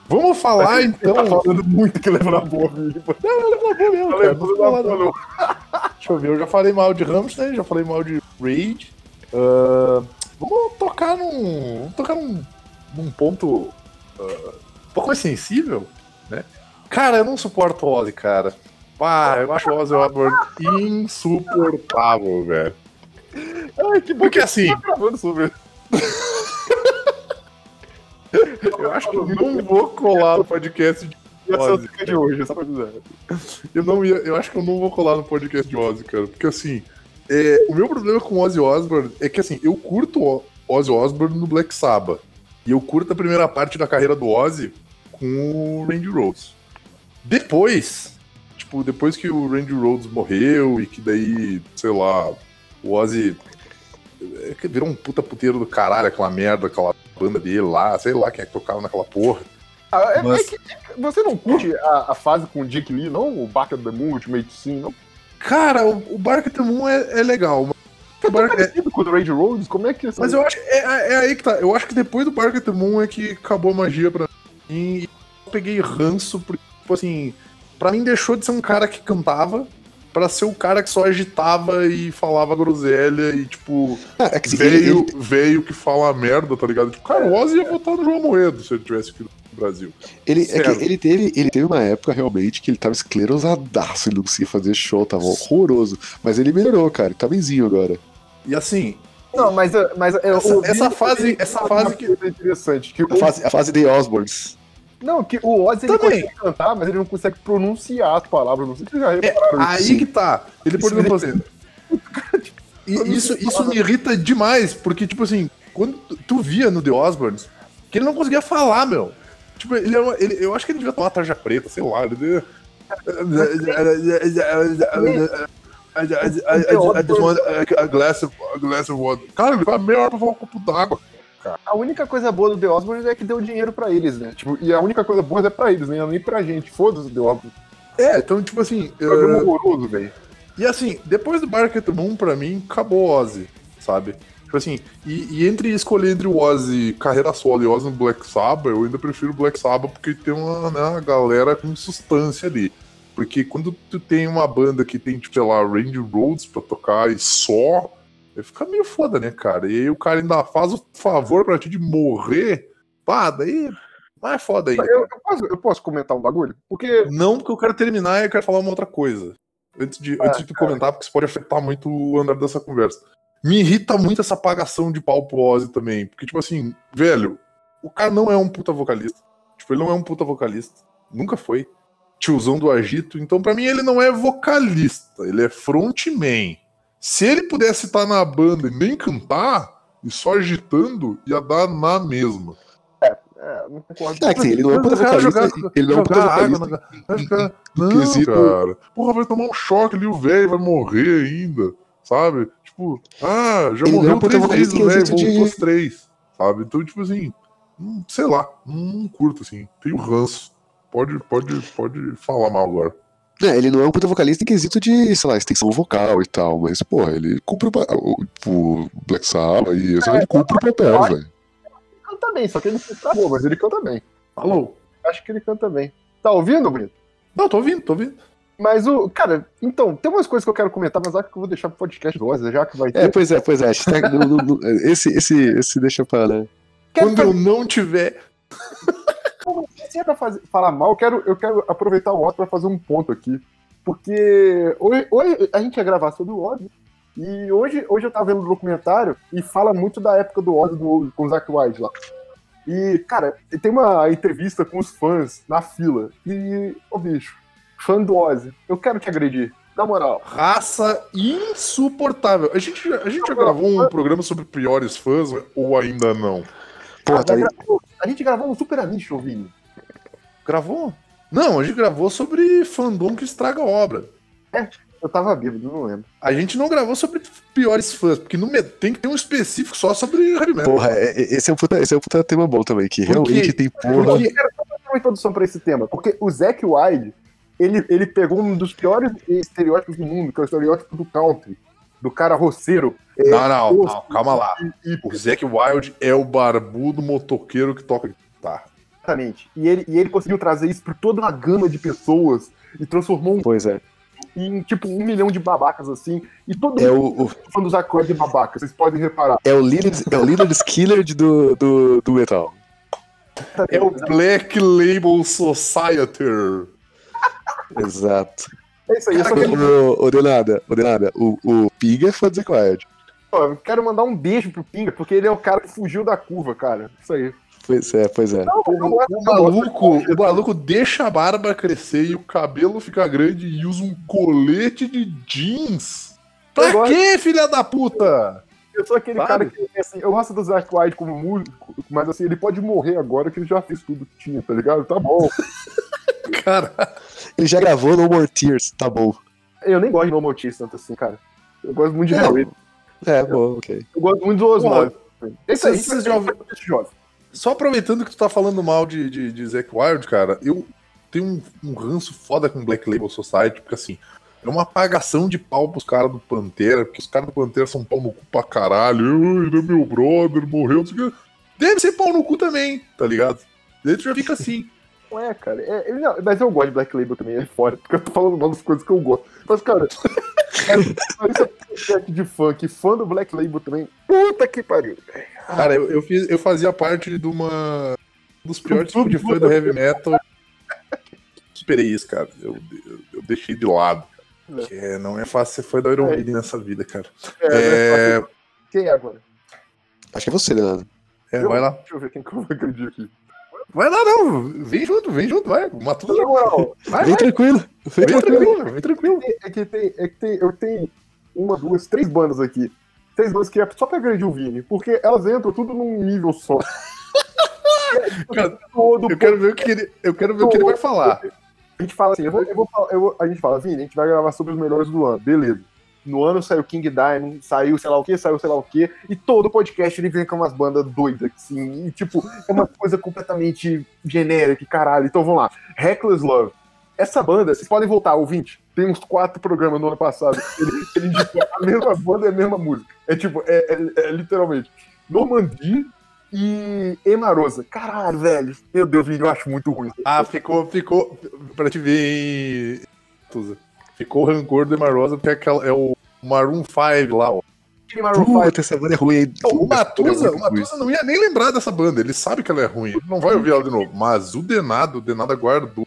Vamos falar mas então. Tá falando muito que leva na boa, Não, eu levo na boa mesmo, cara. Não falar, não. Deixa eu ver, eu já falei mal de Rammstein, já falei mal de Raid. Uh, vamos tocar num. Vamos tocar num, num ponto uh, um pouco mais sensível, né? Cara, eu não suporto o Ozzy, cara. Pá, eu acho o Ozzy Osbourne insuportável, velho. Ai, que bom Porque que assim. Tá gravando sobre Eu acho que eu não vou colar no podcast de Ozzy. de hoje, só pra dizer. Eu, não ia, eu acho que eu não vou colar no podcast de Ozzy, cara. Porque assim, é, o meu problema com Ozzy Osbourne é que assim, eu curto Ozzy Osbourne no Black Sabbath. E eu curto a primeira parte da carreira do Ozzy com o Randy Rhodes. Depois, tipo, depois que o Randy Rhodes morreu e que daí, sei lá, o Ozzy é virou um puta puteiro do caralho, aquela merda, aquela banda dele lá, sei lá quem é que tocava naquela porra. Ah, é, Mas... é que você não curte a, a, fase com o Dick Lee, não? O Barca the Moon, Ultimate Sim, não? Cara, o, o Barca the Moon é, é legal. O Barca é... com o Randy Rhodes? Como é que... Mas eu acho é, é, é, aí que tá. Eu acho que depois do Barca the Moon é que acabou a magia pra mim e eu peguei ranço, porque, tipo assim para mim deixou de ser um cara que cantava para ser o cara que só agitava e falava groselha e, tipo, é, é que, veio, ele... veio que fala merda, tá ligado? Tipo, cara, o Ozzy ia votar no João Moedo se ele tivesse aqui no Brasil. Ele, é ele, teve, ele teve uma época realmente que ele tava esclerosadaço, ele não conseguia fazer show, tava horroroso. Mas ele melhorou, cara, ele tá benzinho agora. E assim, não, mas, mas essa, essa fase, essa fase que é interessante, que a fase, a fase de Osborns. Não, que o Ozzy ele consegue cantar, mas ele não consegue pronunciar as palavras. Não sei se já repararam. É, aí que tá. Ele, por exemplo, assim. isso, isso me irrita demais, porque, tipo assim, quando tu via no The Osborns, que ele não conseguia falar, meu. Tipo, ele, era ele eu acho que ele devia tomar tarja preta, sei lá. Ele. I, just want a glass of, a glass of water. Cara, ele vai meia hora pra falar um copo d'água cara. A única coisa boa do The Osborne é que deu dinheiro pra eles, né? Tipo, e a única coisa boa é pra eles, né? Nem pra gente. Foda-se o The Osborne. É, então, tipo assim. Programa uh... horroroso, velho. E assim, depois do Barket Moon, pra mim, acabou o Ozzy, sabe? Tipo assim, e, e, entre escolher entre o Ozzy carreira solo e Ozzy no Black Sabbath, eu ainda prefiro o Black Sabbath porque tem uma, né, galera com substância ali. Porque quando tu tem uma banda que tem, tipo, sei lá, Randy Rhodes pra tocar e só, Fica meio foda, né, cara? E aí o cara ainda faz o favor pra ti de morrer. Pá, daí. Mais foda aí. Eu, eu, posso, eu, posso, comentar um bagulho? Porque. Não, porque eu quero terminar e eu quero falar uma outra coisa. Antes de, ah, antes de comentar, porque isso pode afetar muito o andar dessa conversa. Me irrita muito essa apagação de pau pro Ozzy também. Porque, tipo assim, velho, o cara não é um puta vocalista. Tipo, ele não é um puta vocalista. Nunca foi. Tiozão do agito. Então, para mim, ele não é vocalista. Ele é frontman. Se ele pudesse estar na banda e nem cantar, e só agitando, ia dar na mesma. É, é não concordo. É que ele não é um puta vocalista. Ele não é um puta vocalista. Não, cara. Porra, vai tomar um choque ali, o velho vai morrer ainda, sabe? Tipo, ah, já ele morreu é três vezes o velho, voltou os três, sabe? Então, tipo assim, hum, sei lá, não curto, assim. Tenho ranço. Pode, pode, pode falar mal agora. É, ele não é um puta vocalista em quesito de, sei lá, extensão vocal e tal, mas, porra, ele cumpre o, o, Black Sabbath e é, ele cumpre o papel, velho. Ele canta bem, só que ele não tá bom, mas ele canta bem. Alô? Acho que ele canta bem. Tá ouvindo, Brito? Não, tô ouvindo, tô ouvindo. Mas o. Cara, então, tem umas coisas que eu quero comentar, mas acho que eu vou deixar pro podcast do já que vai é, ter. É, pois é, pois é. esse, esse, esse deixa pra, né? Quando fazer... eu não tiver. Se é pra fazer, falar mal, eu quero, eu quero aproveitar o Otto pra fazer um ponto aqui. Porque hoje, hoje a gente ia gravar sobre o Ozzy. E hoje, hoje eu tava vendo um documentário e fala muito da época do Ozzy do, com o Zack White lá. E, cara, tem uma entrevista com os fãs na fila. E, ô bicho, fã do Ozzy, eu quero te agredir. Na moral. Raça insuportável. A gente, a gente já gravou um programa sobre piores fãs ou ainda não? Pô, tá gravou, a gente gravou um Super Anish, Vini. Gravou? Não, a gente gravou sobre fandom que estraga a obra. É, eu tava bêbado, não lembro. A gente não gravou sobre piores fãs, porque no, tem que ter um específico só sobre heavy metal. Porra, é, é, esse é um puta, esse é um puta tema bom também, que porque, realmente tem porra. Porque, eu quero fazer uma introdução pra esse tema, porque o Zack Wilde, ele, ele pegou um dos piores estereótipos do mundo, que é o estereótipo do country. Do cara roceiro. É, não, não, não, calma lá. O Zack Wild é o barbudo motoqueiro que toca guitarra. Exatamente. E ele, e ele conseguiu trazer isso para toda uma gama de pessoas e transformou um. Pois é. Em tipo um milhão de babacas assim. E todo é mundo o, o... dos acordes de babacas, vocês podem reparar. É o líder, é o líder skiller do, do, do metal. É o Black Label Society. Exato. É isso aí. Cara, eu só o, o Denada, o Denada, o, o Pinga é fã do Quiet. Pô, eu quero mandar um beijo pro Pinga, porque ele é o cara que fugiu da curva, cara. Isso aí. Pois é, pois é. Não, o, o, maluco, o maluco deixa a barba crescer e o cabelo fica grande e usa um colete de jeans. Pra eu quê, gosto... filha da puta? Eu sou aquele Sabe? cara que, assim, eu gosto do Zack White como músico, mas assim, ele pode morrer agora que ele já fez tudo que tinha, tá ligado? Tá bom. cara. Ele já gravou No More Tears, tá bom. Eu nem gosto de No More Tears tanto assim, cara. Eu gosto muito de Harry. É, bom, ok. Eu gosto muito do Osmose. Esse aí, vocês já ouviram Só aproveitando que tu tá falando mal de, de, de Zack Wild, cara, eu tenho um, um ranço foda com Black Label Society, porque assim, é uma apagação de pau pros caras do Pantera, porque os caras do Pantera são pau no cu pra caralho. Ele é meu brother, morreu, não sei o que. Deve ser pau no cu também, tá ligado? Tu já fica assim. Não é, cara. É, não, mas eu gosto de Black Label também, é fora, porque eu tô falando mal das coisas que eu gosto. Mas, cara, esse de funk, fã do Black Label também. Puta que pariu. Cara, eu, eu, fiz, eu fazia parte de uma. dos piores tipos de fã do heavy metal. Superei isso, cara. Eu, eu, eu deixei de lado. É. Que é, não é fácil ser fã do Iron é. Maiden é. nessa vida, cara. É, é... Quem é agora? Acho que é você, Leandro. É, vai lá. Deixa eu ver quem que eu vou acreditar aqui. Vai lá, não. Vem junto, vem junto, vai. Matusa. Vai, vem tranquilo. Vem, vem tranquilo, vem tranquilo. É que tem, é que tem, eu tenho uma, duas, três bandas aqui. Três bandas que é só pra agredir o Vini, porque elas entram tudo num nível só. Cara, eu quero ver o que ele, eu quero ver o que ele vai falar. A gente fala assim, eu vou, eu vou, eu vou, a gente fala, Vini, a gente vai gravar sobre os melhores do ano, beleza. No ano saiu King Diamond, saiu sei lá o que, saiu sei lá o que, e todo podcast ele vem com umas bandas doidas, assim, e tipo, é uma coisa completamente genérica, caralho. Então vamos lá. Reckless Love. Essa banda, vocês podem voltar, ouvinte, tem uns quatro programas no ano passado. Ele, ele indicou a mesma banda e a mesma música. É tipo, é, é, é literalmente. Normandy e Emarosa. Caralho, velho. Meu Deus, eu acho muito ruim. Ah, ficou, ficou. Pra te ver, Tusa. Ficou o rancor do Emarosa, porque é, aquela, é o Maroon 5 lá, ó. Puta, essa banda é ruim. o Matusa, o Matusa não ia nem lembrar dessa banda. Ele sabe que ela é ruim. Ele não vai ouvir ela de novo. Mas o Denado, o Denado guardou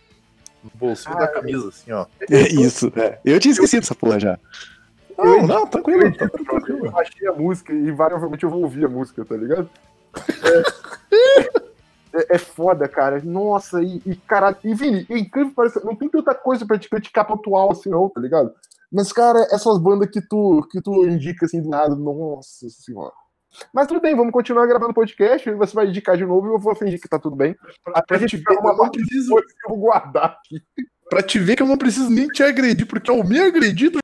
no bolsinho ah, da camisa, assim, ó. É isso, é. Eu tinha esquecido essa porra já. Não, não, tranquilo, eu, tá tranquilo. Eu achei a música e invariavelmente eu vou ouvir a música, tá ligado? É, é, é foda, cara. Nossa, e, e cara, e Vini, é incrível, parece, não tem tanta coisa pra te criticar pontual assim, não, tá ligado? Mas, cara, essas bandas que tu, que tu indica assim do nada, nossa senhora. Mas tudo bem, vamos continuar gravando o podcast. Você vai indicar de novo e eu vou fingir que tá tudo bem. Pra, pra gente ver uma não preciso... eu vou guardar aqui. Pra te ver que eu não preciso nem te agredir, porque ao me agredir, tô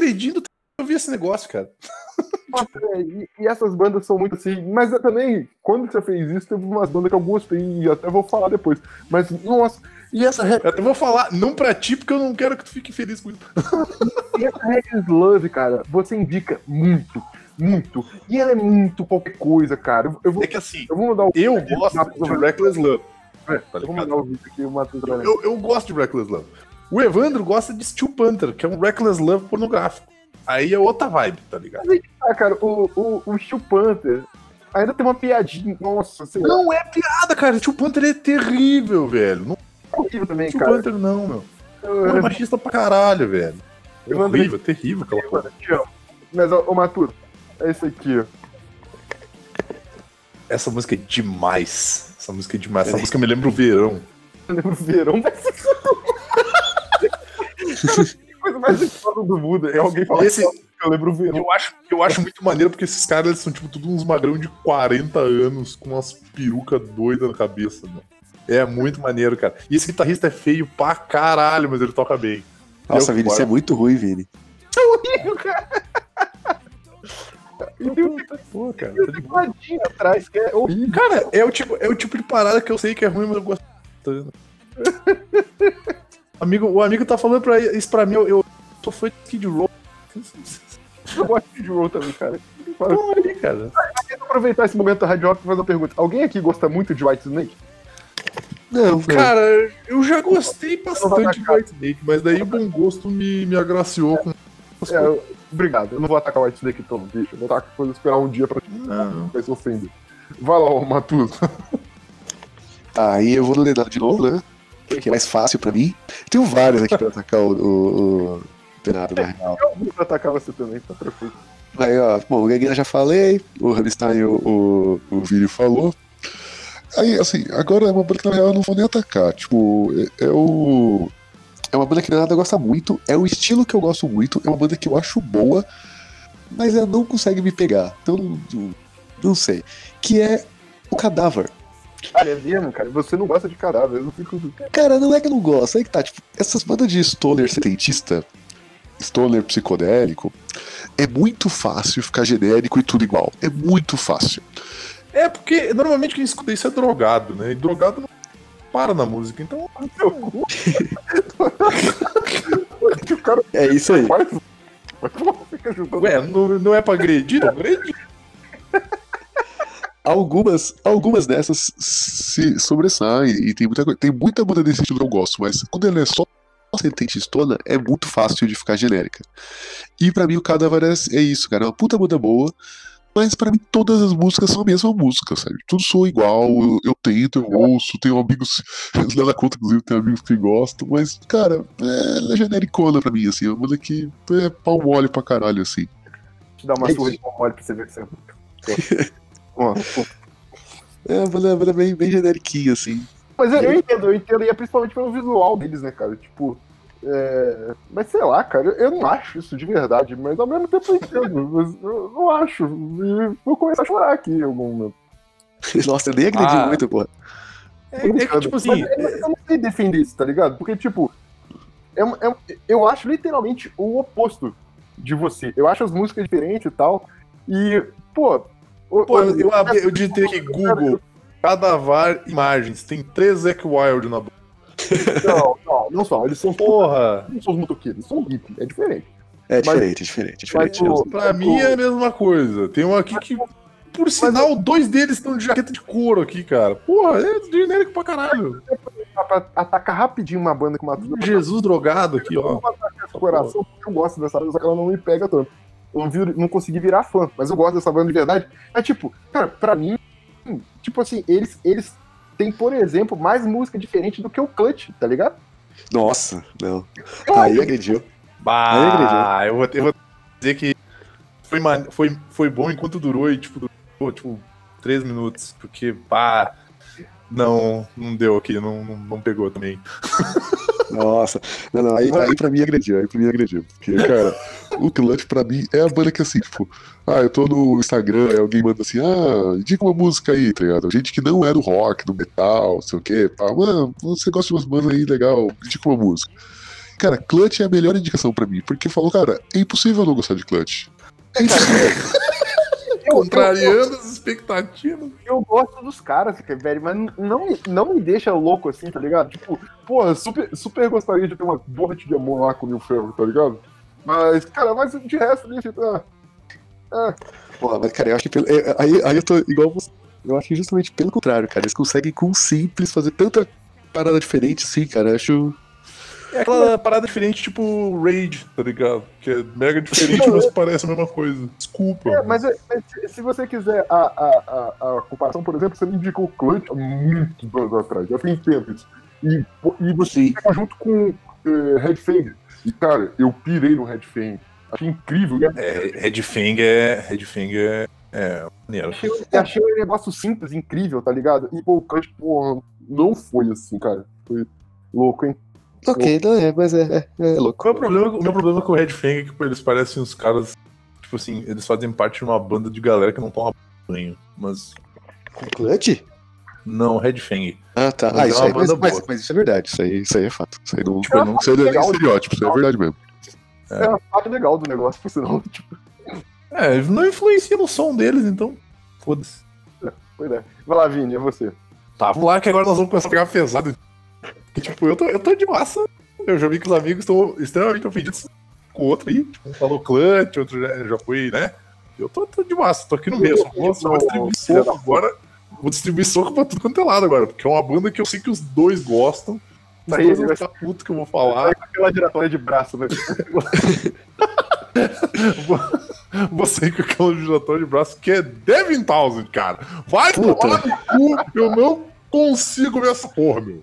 agredindo, eu vi esse negócio, cara. tipo... é, e, e, essas bandas são muito assim, mas também, quando você fez isso, teve umas bandas que eu gostei, e até vou falar depois. Mas, nossa, e essa. Eu até vou falar, não pra ti, porque eu não quero que tu fique feliz com isso. e essa Reckless Love, cara, você indica muito. Muito. E ela é muito qualquer coisa, cara. Eu vou, é que assim, eu, vou mandar o eu gosto de Reckless Love. É, tá vou mandar o vídeo aqui, o Matheus eu, eu gosto de Reckless Love. O Evandro gosta de Steel Panther, que é um Reckless Love pornográfico. Aí é outra vibe, tá ligado? Ah, cara, o, o, o Steel Panther ainda tem uma piadinha. Nossa, Não é piada, cara. Steel Panther é terrível, velho. Não é horrível também, Steel cara. Panther não, meu. É machista pra caralho, velho. É horrível, terrível aquela coisa. Mas, ô, ô Maturo, é isso aqui, ó. Essa música é demais. Essa música é demais. Essa música me lembra o verão. Lembra o verão, mas que coisa mais engraçada do mundo. É alguém falando Esse... eu lembro o verão. Eu acho, eu acho muito maneiro porque esses caras eles são tipo tudo uns magrão de 40 anos com umas perucas doidas na cabeça, mano. É muito maneiro, cara. E esse guitarrista é feio pra caralho, mas ele toca bem. Nossa, Vini, isso é muito ruim, Vini. E tem um pô, cara. Tá de atrás que é horrível. Cara, é o, tipo, é o tipo de parada que eu sei que é ruim, mas eu gosto. amigo, o amigo tá falando pra, isso pra mim, eu, eu sou fã de Kid Roll. Eu gosto de Kid Roll também, cara. Olha, cara. Eu aproveitar esse momento da Rádio e fazer uma pergunta. Alguém aqui gosta muito de White Snake? Não, cara, eu já gostei bastante de White Snake, mas daí o bom gosto me, me agraciou com. É, obrigado, eu não vou atacar o White Snake todo, bicho. Eu vou atacar coisa esperar um dia pra não. vai se ofender. Vai lá, Matuso. Aí eu vou Denado de novo, né? Que é mais fácil pra mim. Tenho vários aqui pra atacar o, o, o Denado, na real. Eu vou atacar você também, tá tranquilo. Aí, ó, bom, o Gagueira já falei, o Hamstein o, o, o Vídeo falou. Aí, assim, agora é uma na real eu não vou nem atacar. Tipo, é, é uma banda que nada gosta muito, é o estilo que eu gosto muito, é uma banda que eu acho boa, mas ela não consegue me pegar. Então, não, não sei. Que é o Cadáver. Cara, é mesmo, cara. Você não gosta de cadáver, eu não fico. Cara, não é que eu não gosto, é que tá, tipo, essas bandas de stoner setentista, stoner psicodélico, é muito fácil ficar genérico e tudo igual. É muito fácil. É, porque normalmente quem escuta isso é drogado, né? E drogado não para na música, então. é isso aí. Ué, não, não é pra agredir? Não agredi. Algumas, algumas dessas se sobressaem e tem muita, tem muita banda desse estilo que eu gosto, mas quando ela é só sentença estona, é muito fácil de ficar genérica. E para mim o Cadáver é, é isso, cara. É uma puta banda boa, mas para mim todas as músicas são a mesma música, sabe? Tudo soa igual, eu, eu tento, eu ouço, tenho amigos, nada conta, inclusive, tenho amigos que gostam, mas, cara, é, ela é genericona pra mim, assim, é uma música que é pau mole pra caralho, assim. Te dá uma é surra de pau mole pra você ver que você é É, uma banda, bem, bem generiquinha, assim. Mas eu, eu entendo, eu entendo, e é principalmente pelo visual deles, né, cara? Tipo, é... Mas sei lá, cara, eu não acho isso de verdade, mas ao mesmo tempo eu entendo. mas eu não acho. E vou começar a chorar aqui em algum momento. Nossa, eu nem acredito ah. muito, porra. É, é que, tipo assim. eu não sei defender isso, tá ligado? Porque, tipo, é, é, eu acho literalmente o oposto de você. Eu acho as músicas diferentes e tal. E, pô. Pô, eu, eu, eu, eu digitei aqui Google, Cadavar Imagens, tem três Zack Wild na boca. Não, não, não são. Eles são. Porra! Não são os motoqueiros, eles são hippie. É diferente. É diferente, mas, é diferente, é diferente. Mas, o, pra mim é a mesma coisa. Tem um aqui que. Por sinal, mas, dois deles estão de jaqueta de couro aqui, cara. Porra, é genérico pra caralho. Pra atacar rapidinho uma banda com uma Jesus drogado aqui, ó. Coração, eu gosto dessa banda, só que ela não me pega tanto. Eu não, vi, não consegui virar fã, mas eu gosto dessa banda de verdade. É tipo, cara, pra mim, tipo assim, eles, eles tem, por exemplo, mais música diferente do que o Clutch, tá ligado? Nossa, não. Aí agrediu. Bah, Aí agrediu. Eu vou, eu vou dizer que foi, foi, foi bom enquanto durou e, tipo, durou, tipo, três minutos. Porque, pá, não, não deu aqui, não, não, não pegou também. Nossa, não, não, aí, aí pra mim agrediu, aí pra mim agrediu. Porque, cara, o Clutch pra mim é a banda que assim, tipo, ah, eu tô no Instagram, aí alguém manda assim, ah, indica uma música aí, tá ligado? Gente que não é do rock, do metal, não sei o quê, pá, mano, você gosta de umas bandas aí, legal, indica uma música. Cara, Clutch é a melhor indicação pra mim, porque falou, cara, é impossível não gostar de Clutch. É impossível. contrariando expectativas. Eu gosto dos caras, velho, mas não, não me deixa louco assim, tá ligado? Tipo, porra, super, super gostaria de ter uma borte de amor lá com o Ferro, tá ligado? Mas, cara, mas de resto, deixa. Ah, ah. Porra, mas, cara, eu acho que pelo, aí, aí eu tô igual você. Eu acho que justamente pelo contrário, cara. Eles conseguem com o simples fazer tanta parada diferente assim, cara. Eu acho. É aquela parada diferente, tipo Raid, tá ligado? Que é mega diferente, mas parece a mesma coisa. Desculpa. É, mas, é, mas, se você quiser a, a, a, a, comparação, por exemplo, você me indicou o Clutch há muitos anos atrás, já tem tempo isso. E, e você fica junto com uh, Red Fang. E, cara, eu pirei no Red Fang. Achei incrível. É, Red Fang é. Red Fang é. É, maneiro. Achei, achei um negócio simples, incrível, tá ligado? E pô, o Clutch, pô, não foi assim, cara. Foi louco, hein? Ok, não é, mas é, é, é louco. Qual é o, problema, o meu problema com o Red Fang é que eles parecem uns caras. Tipo assim, eles fazem parte de uma banda de galera que não toma banho. Mas. Com Clutch? Não, Red Fang. Ah, tá. Mas ah, é isso aí, mas, mas, mas, isso é verdade. Isso aí, isso aí é fato. Isso aí não, tipo, não, isso aí é estereótipo, isso é verdade mesmo. É, é uma parte legal do negócio, por sinal. Tipo... É, não influencia no som deles, então. Foda-se. É, pois é. Vai lá, Vini, é você. Tá, vamos lá que agora nós vamos começar a pegar pesado. Que, tipo, eu tô, eu tô de massa. Eu já vi que os amigos estão extremamente ofendidos com o outro aí. Tipo, um falou clutch, outro já, já foi, né? Eu tô, tô de massa, tô aqui no meio. Só vou, só vou distribuir soco agora. Vou distribuir soco pra tudo quanto é lado agora. Porque é uma banda que eu sei que os dois gostam. Tá aí, vai ficar puto que eu vou falar. com aquela giratória de braço, né? sair com aquela giratória de braço que é Devin Townsend, cara. Vai tomar no cu, eu não consigo ver essa porra, meu.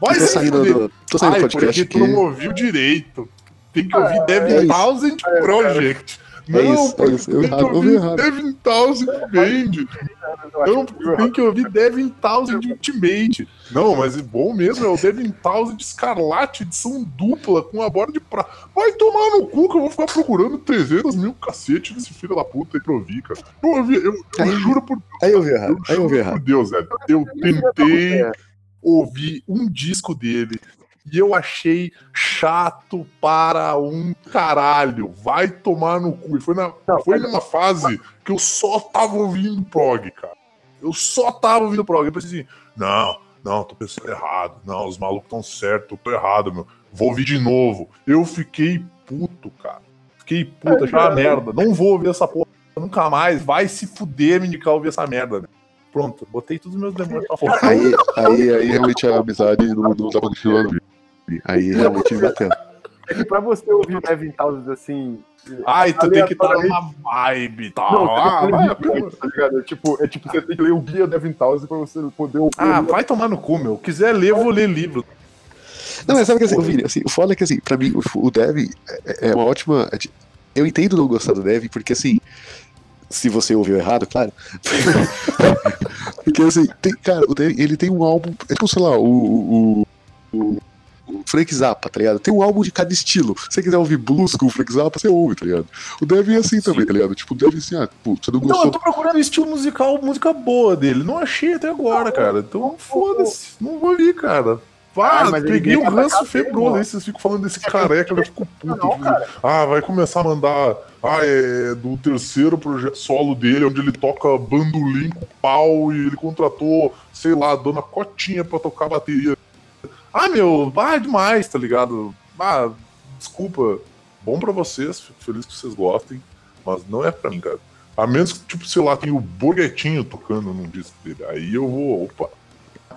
Vai tô saindo do, tô saindo Ai, do podcast porque aqui. tu não ouviu direito. Tem que ouvir ah, Devin é Townsend é, Project. É não, isso, é isso. Eu tem errado, que ouvir errado. Devin Townsend Band. Não, tem que ouvir Devin Townsend Ultimate. Não, mas é bom mesmo é o Devin Townsend Escarlate, edição dupla, com a borda de prata. Vai tomar no cu que eu vou ficar procurando 300 mil cacete desse filho da puta aí pra ouvir, cara. Eu, ouvi, eu, eu aí, juro por Deus. Aí eu vi errado. Aí eu vi errado. Por Deus, velho. Eu tentei ouvi um disco dele e eu achei chato para um caralho. Vai tomar no cu. E foi, na, foi numa fase que eu só tava ouvindo prog, cara. Eu só tava ouvindo prog. Eu pensei assim, não, não, tô pensando errado. Não, os malucos estão certos, eu tô errado, meu. Vou ouvir de novo. Eu fiquei puto, cara. Fiquei puto, achei uma merda. Não vou ouvir essa porra nunca mais. Vai se fuder me indicar ouvir essa merda, né? Pronto, botei todos os meus demônios pra fora. Aí, aí, aí realmente a amizade não, continuar no Aí realmente batendo. É que pra você ouvir o Devin Townsend assim. Ai, tu tem que estar numa vibe tal. Não, ah, vai, tá ligado? É tipo, é tipo, você tem que ler o guia Devin Townsend pra você poder ouvir. Ah, vai tomar no cu, meu. Quiser ler, eu vou ler livro. Não, mas sabe que assim, Vini, assim, o foda é que assim, pra mim, o, o Dev é, é uma ótima. É eu entendo não gostar do Dev, porque assim, se você ouviu errado, claro. Porque assim, tem, cara, ele tem um álbum. É tipo, sei lá, o, o, o, o Frank Zappa, tá ligado? Tem um álbum de cada estilo. Se você quiser ouvir blues com o Frank Zappa, você ouve, tá ligado? O Devin é assim Sim. também, tá ligado? Tipo, o Devin assim, ah, pô, você não gostou. Não, eu tô procurando estilo musical, música boa dele. Não achei até agora, cara. Então foda-se. Não vou ouvir, cara. Ah, peguei um ranço febroso aí, vocês ficam falando desse careca, eu fico puto. Não, ah, vai começar a mandar. Ah, é do terceiro projeto solo dele, onde ele toca bandolim com pau e ele contratou, sei lá, a dona Cotinha pra tocar bateria. Ah, meu, ah, é demais, tá ligado? Ah, desculpa. Bom pra vocês, fico feliz que vocês gostem, mas não é pra mim, cara. A menos que, tipo, sei lá, tem o Borguetinho tocando num disco dele. Aí eu vou, opa,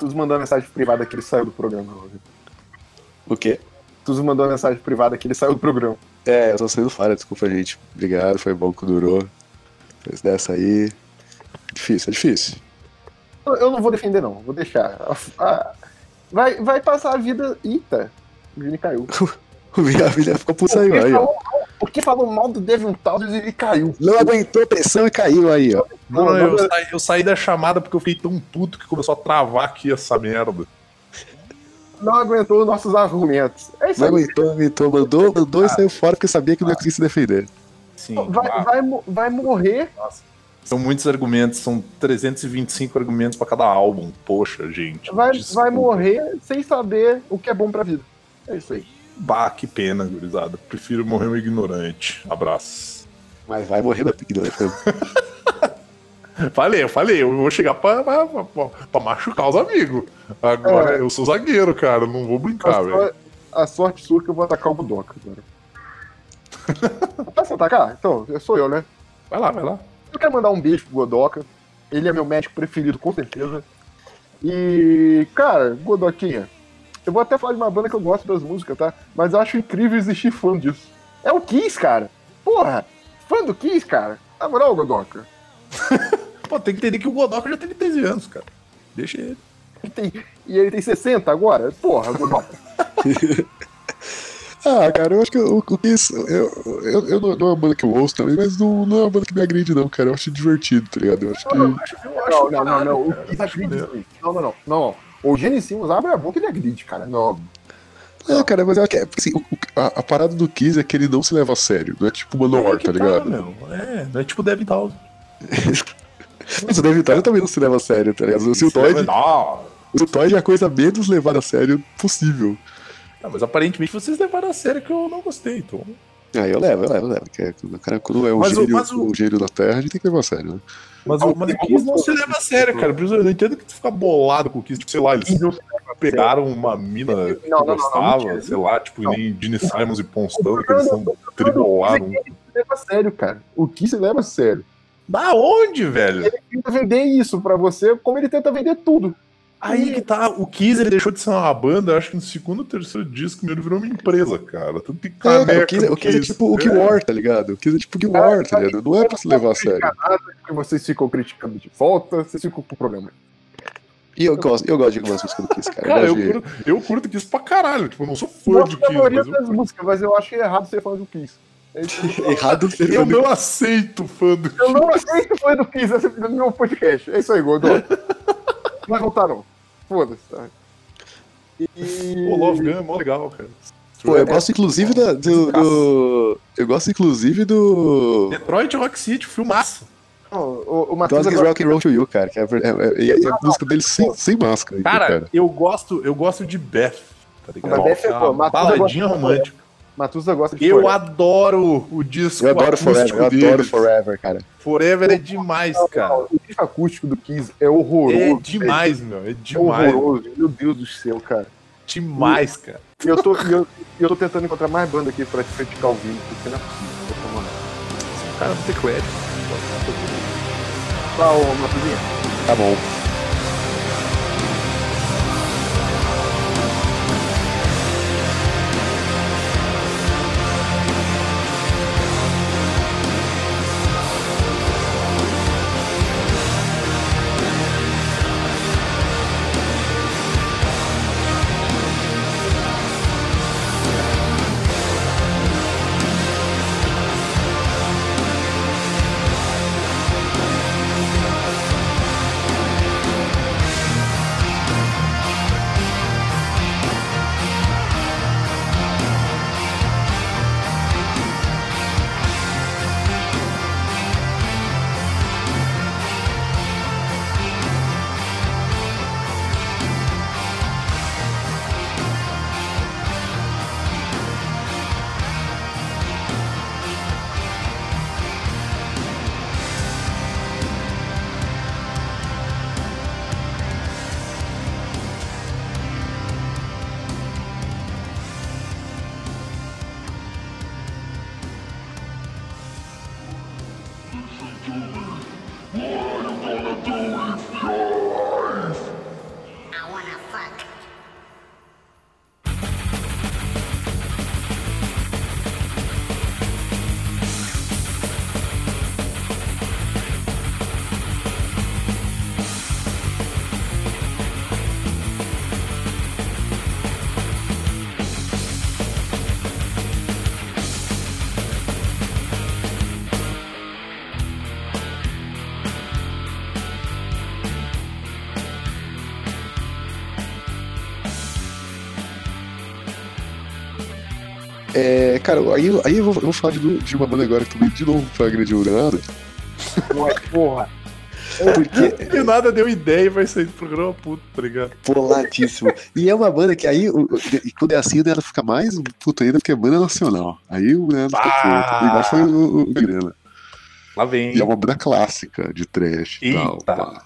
Tuz mandou uma mensagem privada que ele saiu do programa. O quê? Tuz mandou uma mensagem privada que ele saiu do programa. É, eu tô saindo fora, desculpa, gente. Obrigado, foi bom que durou. Fez dessa aí. Difícil, é difícil. Eu não vou defender, não. Vou deixar. Vai, vai passar a vida. Eita, o Vini caiu. o Vini ficou por sair aí, ó. Porque falou mal do Devin Townsend e ele caiu. Não aguentou pressão e caiu aí, ó. Não, não, eu, saí, eu saí da chamada porque eu fiquei tão puto que começou a travar aqui essa merda. Não aguentou nossos argumentos. É não aguentou, aguentou. Mandou, mandou ah, e saiu fora porque sabia que não ia conseguir se defender. Sim. Vai, ah. vai, vai morrer. Nossa. São muitos argumentos, são 325 argumentos para cada álbum. Poxa, gente. Vai, vai morrer sem saber o que é bom pra vida. É isso aí. Bah, que pena, gurizada. Prefiro morrer um ignorante. Abraço. Mas vai morrer da ignorância. Falei, eu falei, eu vou chegar pra, pra, pra, pra machucar os amigos. Agora é. eu sou zagueiro, cara, não vou brincar, velho. A sorte sua é que eu vou atacar o Budoka agora. Posso atacar? Então, sou eu, né? Vai lá, vai lá. Eu quero mandar um beijo pro Godoka. Ele é meu médico preferido, com certeza. E, cara, Godoquinha, eu vou até falar de uma banda que eu gosto das músicas, tá? Mas eu acho incrível existir fã disso. É o Kiss, cara. Porra, fã do Kiss, cara. Na moral, Godoka. Pô, tem que entender que o Godoka já tem 13 anos, cara. Deixa ele. ele tem... E ele tem 60 agora? Porra, Godoka. Ah, cara, eu acho que o, o Kiss. Eu, eu, eu, não, não é uma banda que eu ouço também, mas não, não é uma banda que me agride, não, cara. Eu acho divertido, tá ligado? Eu acho que. Não, não, não, não, não. O Kiss agride. Não, não, não. Não. O Gene Simmons abre a boca e ele agride, cara. Não. É, cara, mas é que assim, a, a, parada do Kiss é que ele não se leva a sério. Não é tipo Manowar, é tá, tá ligado? Meu. É, não é tipo Devin Townsend. mas o Devin Townsend também não se leva a sério, tá ligado? O Siltoid. O Siltoid é a coisa menos levada a sério possível. Mas aparentemente vocês levaram a sério que eu não gostei, então. Ah, eu levo, eu levo, eu levo. Porque o cara, quando é um mas gênio, o, o... gênio da Terra, a gente tem que levar a sério, né? Mas, o, mas o Kiss não se leva a sério, cara. Eu não entendo que tu fica bolado com o Kiss. Tipo, sei lá, eles pegaram uma mina que não, não, gostava, não, sei lá, tipo, nem Gene Simons e Ponstão, que eles são tribolados. O Kiss leva a sério, cara. O Kiss leva a sério. Da onde, velho? Ele tenta vender isso pra você, como ele tenta vender tudo. Aí que tá, o Kiss ele deixou de ser uma banda, acho que no segundo ou terceiro disco ele virou uma empresa, cara. Tudo que é, o Kiss, o Kiss é tipo o que War, tá ligado? O Kiss é tipo o que War, tá ligado? Não é pra se levar a sério. Nada, porque vocês ficam criticando de volta, vocês ficam com problema. E eu gosto, eu gosto de algumas músicas do Kiss, cara. Cara, eu, eu, curto, eu curto Kiss pra caralho. Tipo, eu não sou fã de Kiss. Eu maioria das músicas, mas eu acho errado ser fã do Kiss. É errado ser Eu não aceito fã do Kiss. Eu não aceito fã do Kiss no meu podcast. É isso aí, Gordo. Não vai voltar, não. Foda-se, tá? E... O Love Gun é mó legal, cara. Pô, eu gosto inclusive do, do, do, Eu gosto inclusive do. Detroit Rock City, filmaço. Oh, o, o Matheus Dogs Rock and Roll to You, cara. Que é, é, é, é a música dele sem, sem máscara. Cara, cara, eu gosto, eu gosto de Beth, tá ligado? Beth é, pô, baladinha romântica. Matusa gosta de Eu Forever. adoro o disco Eu adoro Forever, eu adoro Forever, cara. Forever é demais, cara. O disco acústico do Kiss é horroroso. É demais, é, meu, é demais. É horroroso, meu Deus do céu, cara. Demais, cara. E eu tô, eu, eu tô tentando encontrar mais banda aqui pra te criticar o vídeo, porque não é possível. Esse cara não tem crédito. Tá, ô, Matuzinha. Tá bom. Cara, aí, aí eu, vou, eu vou falar de, de, uma banda agora que também de novo pra agredir o Leonardo. Porra. Porque... E nada deu ideia e vai sair do programa puto, tá ligado? Poladíssimo. E é uma banda que aí, o, e quando é assim, ela fica mais puta ainda, porque é banda nacional. Aí o Leonardo fica puto. E foi o, o Grana. Lá vem. E é uma banda clássica de trash e tal. Pá.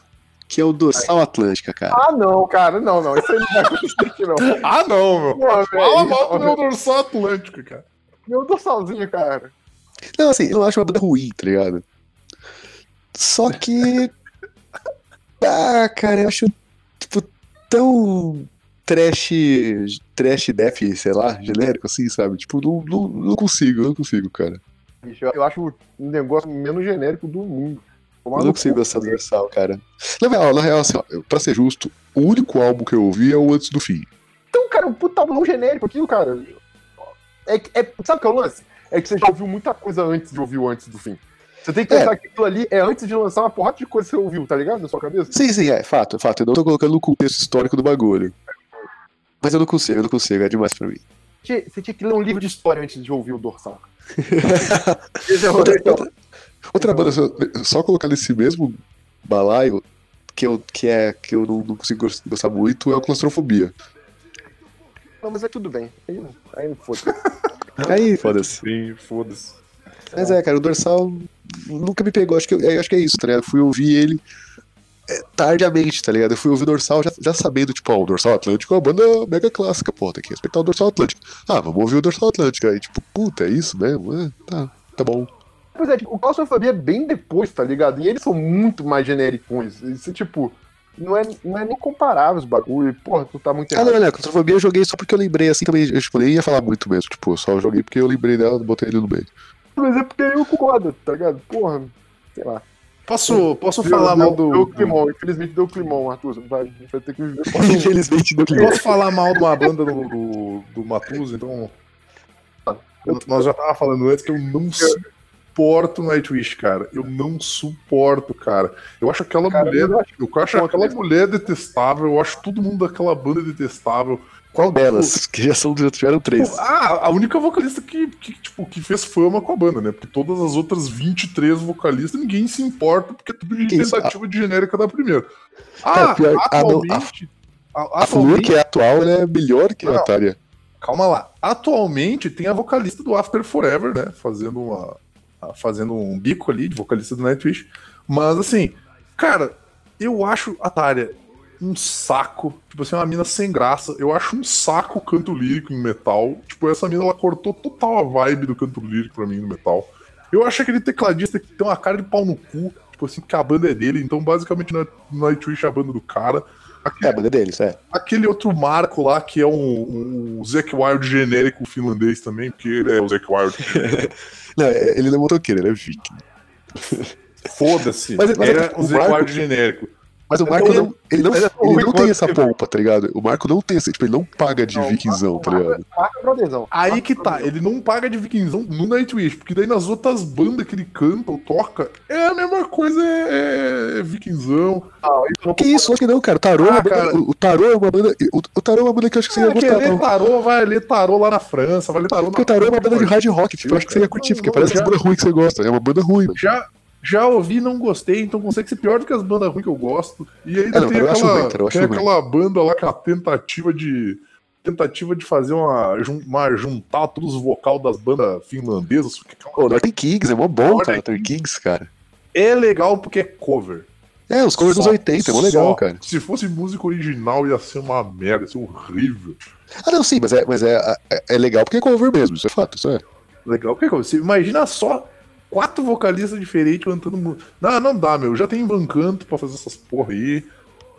Que é o Dorsal Atlântica, cara. Ah, não, cara, não, não. Isso aí não vai acontecer aqui, não. ah, não, meu. Pô, Fala mal do meu Dorsal Atlântica, cara. Meu Dorsalzinho, cara. Não, assim, eu não acho uma banda ruim, tá ligado? Só que. ah, cara, eu acho, tipo, tão trash, trash death, sei lá, genérico assim, sabe? Tipo, não, não, não consigo, não consigo, cara. Eu acho o negócio menos genérico do mundo. Eu não consigo gostar do Universal, cara. Na real, na real, assim, ó, pra ser justo, o único álbum que eu ouvi é o Antes do Fim. Então, cara, um puta álbum genérico aquilo, cara. É, é, sabe o que é o lance? É que você já ouviu muita coisa antes de ouvir o Antes do Fim. Você tem que pensar é. que aquilo ali é antes de lançar uma porrada de coisa que você ouviu, tá ligado? Na sua cabeça? Sim, sim, é fato, é fato. Eu não tô colocando no contexto histórico do bagulho. Mas eu não consigo, eu não consigo, é demais pra mim. Você tinha que ler um livro de história antes de ouvir o Dorsal. é outra, outra, outra banda, só, só colocar nesse mesmo balaio que, eu, que, é, que eu não, não consigo gostar muito é o Claustrofobia. Não, mas é tudo bem. Aí, aí foda-se. Aí foda-se. Sim, foda-se. Mas é, cara, o Dorsal nunca me pegou. Acho que, eu, acho que é isso, tá ligado? Fui ouvir ele é, tardiamente, tá ligado? Eu fui ouvir o Dorsal já, já sabendo, tipo, ó, o Dorsal Atlântico é uma banda mega clássica, pô, tem que respeitar o Dorsal Atlântico. Ah, vamos ouvir o Dorsal Atlântico. Aí, tipo, puta, é isso mesmo? É, tá, tá bom. Pois é, tipo, o Claustrofobia é bem depois, tá ligado? E eles são muito mais genericões. Isso, tipo, não é, não é nem comparável os bagulho. Porra, tu tá muito errado. Ah, não, não, Claustrofobia eu joguei só porque eu lembrei, assim, também, eu, tipo, nem ia falar muito mesmo, tipo, só joguei porque eu lembrei dela, botei ele no meio. Mas é porque eu concordo, tá ligado? Porra, sei lá. Posso, posso deu, falar mal do. Deu climão, infelizmente deu climão, Arthur. Vai, a gente vai ter que viver. infelizmente deu climão. Posso falar mal de uma banda do, do, do Matuso, então. Eu, nós já tava falando antes que eu não suporto Nightwish, cara. Eu não suporto, cara. Eu acho aquela cara, mulher. Eu acho, eu acho aquela mulher detestável, eu acho todo mundo daquela banda detestável. Qual delas? Que já, são, já tiveram três. Ah, a única vocalista que, que, tipo, que fez fama com a banda, né? Porque todas as outras 23 vocalistas ninguém se importa, porque é tudo de que tentativa de genérica da primeira. Ah, é, pior, atualmente. A, a, a Flor, que é atual, é melhor que não, a Tária. Calma lá. Atualmente tem a vocalista do After Forever, né? Fazendo, uma, fazendo um bico ali de vocalista do Nightwish. Mas assim, cara, eu acho a Tária um saco. Tipo assim, uma mina sem graça. Eu acho um saco o canto lírico em metal. Tipo, essa mina ela cortou total a vibe do canto lírico pra mim no metal. Eu acho aquele tecladista que tem uma cara de pau no cu. Tipo assim, que a banda é dele. Então, basicamente, no Nightwish é a banda do cara. Aquele, é a banda deles, é. Aquele outro Marco lá, que é um, um Zack Wild genérico finlandês também, porque ele é o Zack Wild. não, é, ele não é motoqueiro, ele é viking. Foda-se. Mas, mas é, é o Wild genérico. Mas o Marco não, ele não, ele não tem essa polpa, tá ligado? O Marco não tem essa, tipo, ele não paga de não, vikinzão, tá ligado? É Aí que tá, ele não paga de vikinzão no Nightwish, porque daí nas outras bandas que ele canta ou toca, é a mesma coisa, é, é vikinzão. Ah, que isso, acho que não, cara. O Tarô, ah, é cara. o Tarô é uma banda. O, o Tarô é uma banda que eu acho que você ia gostar. Ler tarô, vai ler Tarô lá na França, vai ler Tarô Porque o Tarô é uma banda de hard rock, tipo, eu acho que você ia curtir, porque parece uma banda ruim que você gosta. É uma banda ruim. Já, já ouvi não gostei, então consegue ser pior do que as bandas ruins que eu gosto. E ainda é, não, tem, aquela, tem aquela banda lá com a tentativa de tentativa de fazer uma, uma juntar todos os vocal das bandas finlandesas. Pô, Northern Kings, é mó bom, cara, Northern Kings, cara. É legal porque é cover. É, os covers dos 80, é mó legal, cara. Se fosse música original ia ser uma merda, ia ser horrível. Ah, não, sim, mas é, mas é, é, é legal porque é cover mesmo, isso é fato, isso é. Legal porque é cover. Você imagina só quatro vocalistas diferentes cantando música. Não, não dá, meu. Já tem Van Canto pra fazer essas porra aí.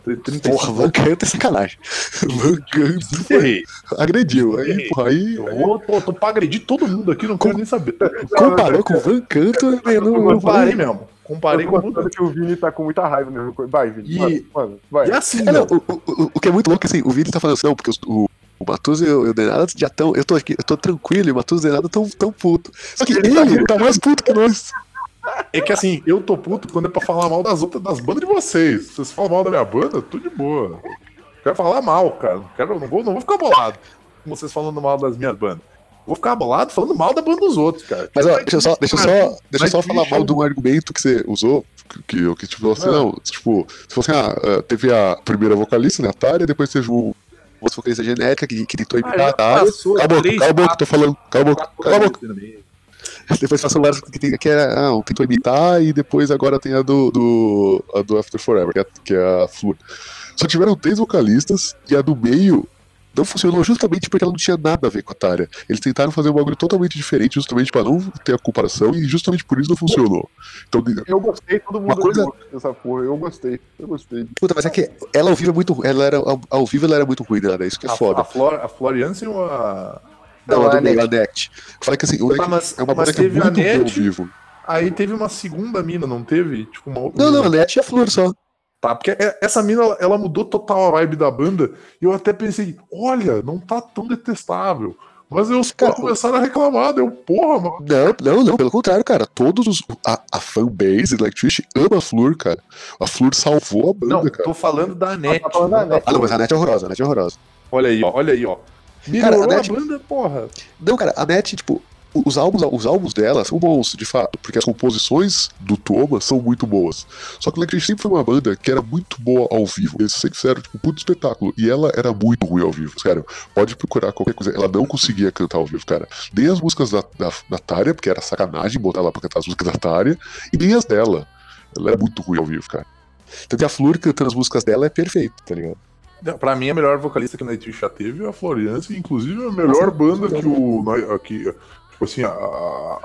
35... Porra, Van Canto é sacanagem. Van Canto agrediu. Aí, porra, aí. Eu tô, tô pra agredir todo mundo aqui, não quero nem saber. Comparou com o Van Canto, eu não. Comparei mesmo. Comparei com o que o Vini tá com muita raiva mesmo. Vai, Vini. E, mano, vai. E assim, é, não, o, o, o, que é muito louco, assim, o Vini tá falando assim, não, porque o, o Matuso e o Denado já estão. Eu tô aqui, eu tô tranquilo e o Matuso e o Denado tão, tão puto. Só que ele, ele tá mais puto que nós. É que assim, eu tô puto quando é pra falar mal das outras das bandas de vocês. Se vocês falam mal da minha banda, tô de boa. Quero falar mal, cara. Quero, não, vou, não vou ficar bolado com vocês falando mal das minhas bandas. Vou ficar bolado falando mal da banda dos outros, cara. Mas ó, deixa eu só, deixa eu só, deixa eu só falar mal de um argumento que você usou, que eu que, tipo, assim, não, tipo, se fosse, ah, eh, teve a primeira vocalista, né, a Tária, depois teve o vocalista genética que, que tentou imitar a área. Cala a boca, cala a boca, tô falando. Cala a boca, cala a boca. depois passou várias que, tem, que era, ah, tentou imitar e depois agora tem a do, do, a do After Forever, que é, que é a Flor. Só tiveram três vocalistas e a do meio não funcionou justamente porque ela não tinha nada a ver com a Tária. Eles tentaram fazer um bagulho totalmente diferente, justamente para não ter a comparação, e justamente por isso não funcionou. Então, eu gostei, todo mundo coisa... dessa porra, eu gostei, eu gostei. Puta, mas é que ela ao vivo é muito. Ela era, ao vivo ela era muito ruim, né? Isso que é a, foda. A, Flor, a Floriansen ou a. Não, não a, a do meio, a Net. Fala que assim, o ah, mas, é uma banda que é muito boa ao vivo. Aí teve uma segunda mina, não teve? Tipo, uma outra Não, mina. não, a Net e a Flor só. Tá, porque é, essa mina, ela mudou total a vibe da banda, e eu até pensei, olha, não tá tão detestável. Mas eu cara, começaram a reclamar, deu porra, mano. Não, não, não, pelo contrário, cara. Todos os. A, a fanbase Electric ama a Flor, cara. A Flor salvou a banda, não, cara. Tô falando da net. Ah, falando da net. Ah, não, mas a net é horrorosa, a net é horrorosa. Olha aí, ó, olha aí, ó. Melhorou cara, a, net... a banda, porra. Não, cara, a net, tipo, os álbuns, os álbuns dela são bons, de fato, porque as composições do Thomas são muito boas. Só que o Electric sempre foi uma banda que era muito boa ao vivo. Eles sempre fizeram tipo, um puto espetáculo. E ela era muito ruim ao vivo, sério. Pode procurar qualquer coisa. Ela não conseguia cantar ao vivo, cara. Nem as músicas da, da, da Tária, porque era sacanagem botar ela pra cantar as músicas da Tária, e nem as dela. Ela é muito ruim ao vivo, cara. Então a Flor cantando as músicas dela é perfeito, tá ligado? Pra mim, a melhor vocalista que o Nightwish já teve é a Floriança, inclusive a melhor banda que o. Que, Tipo assim, a,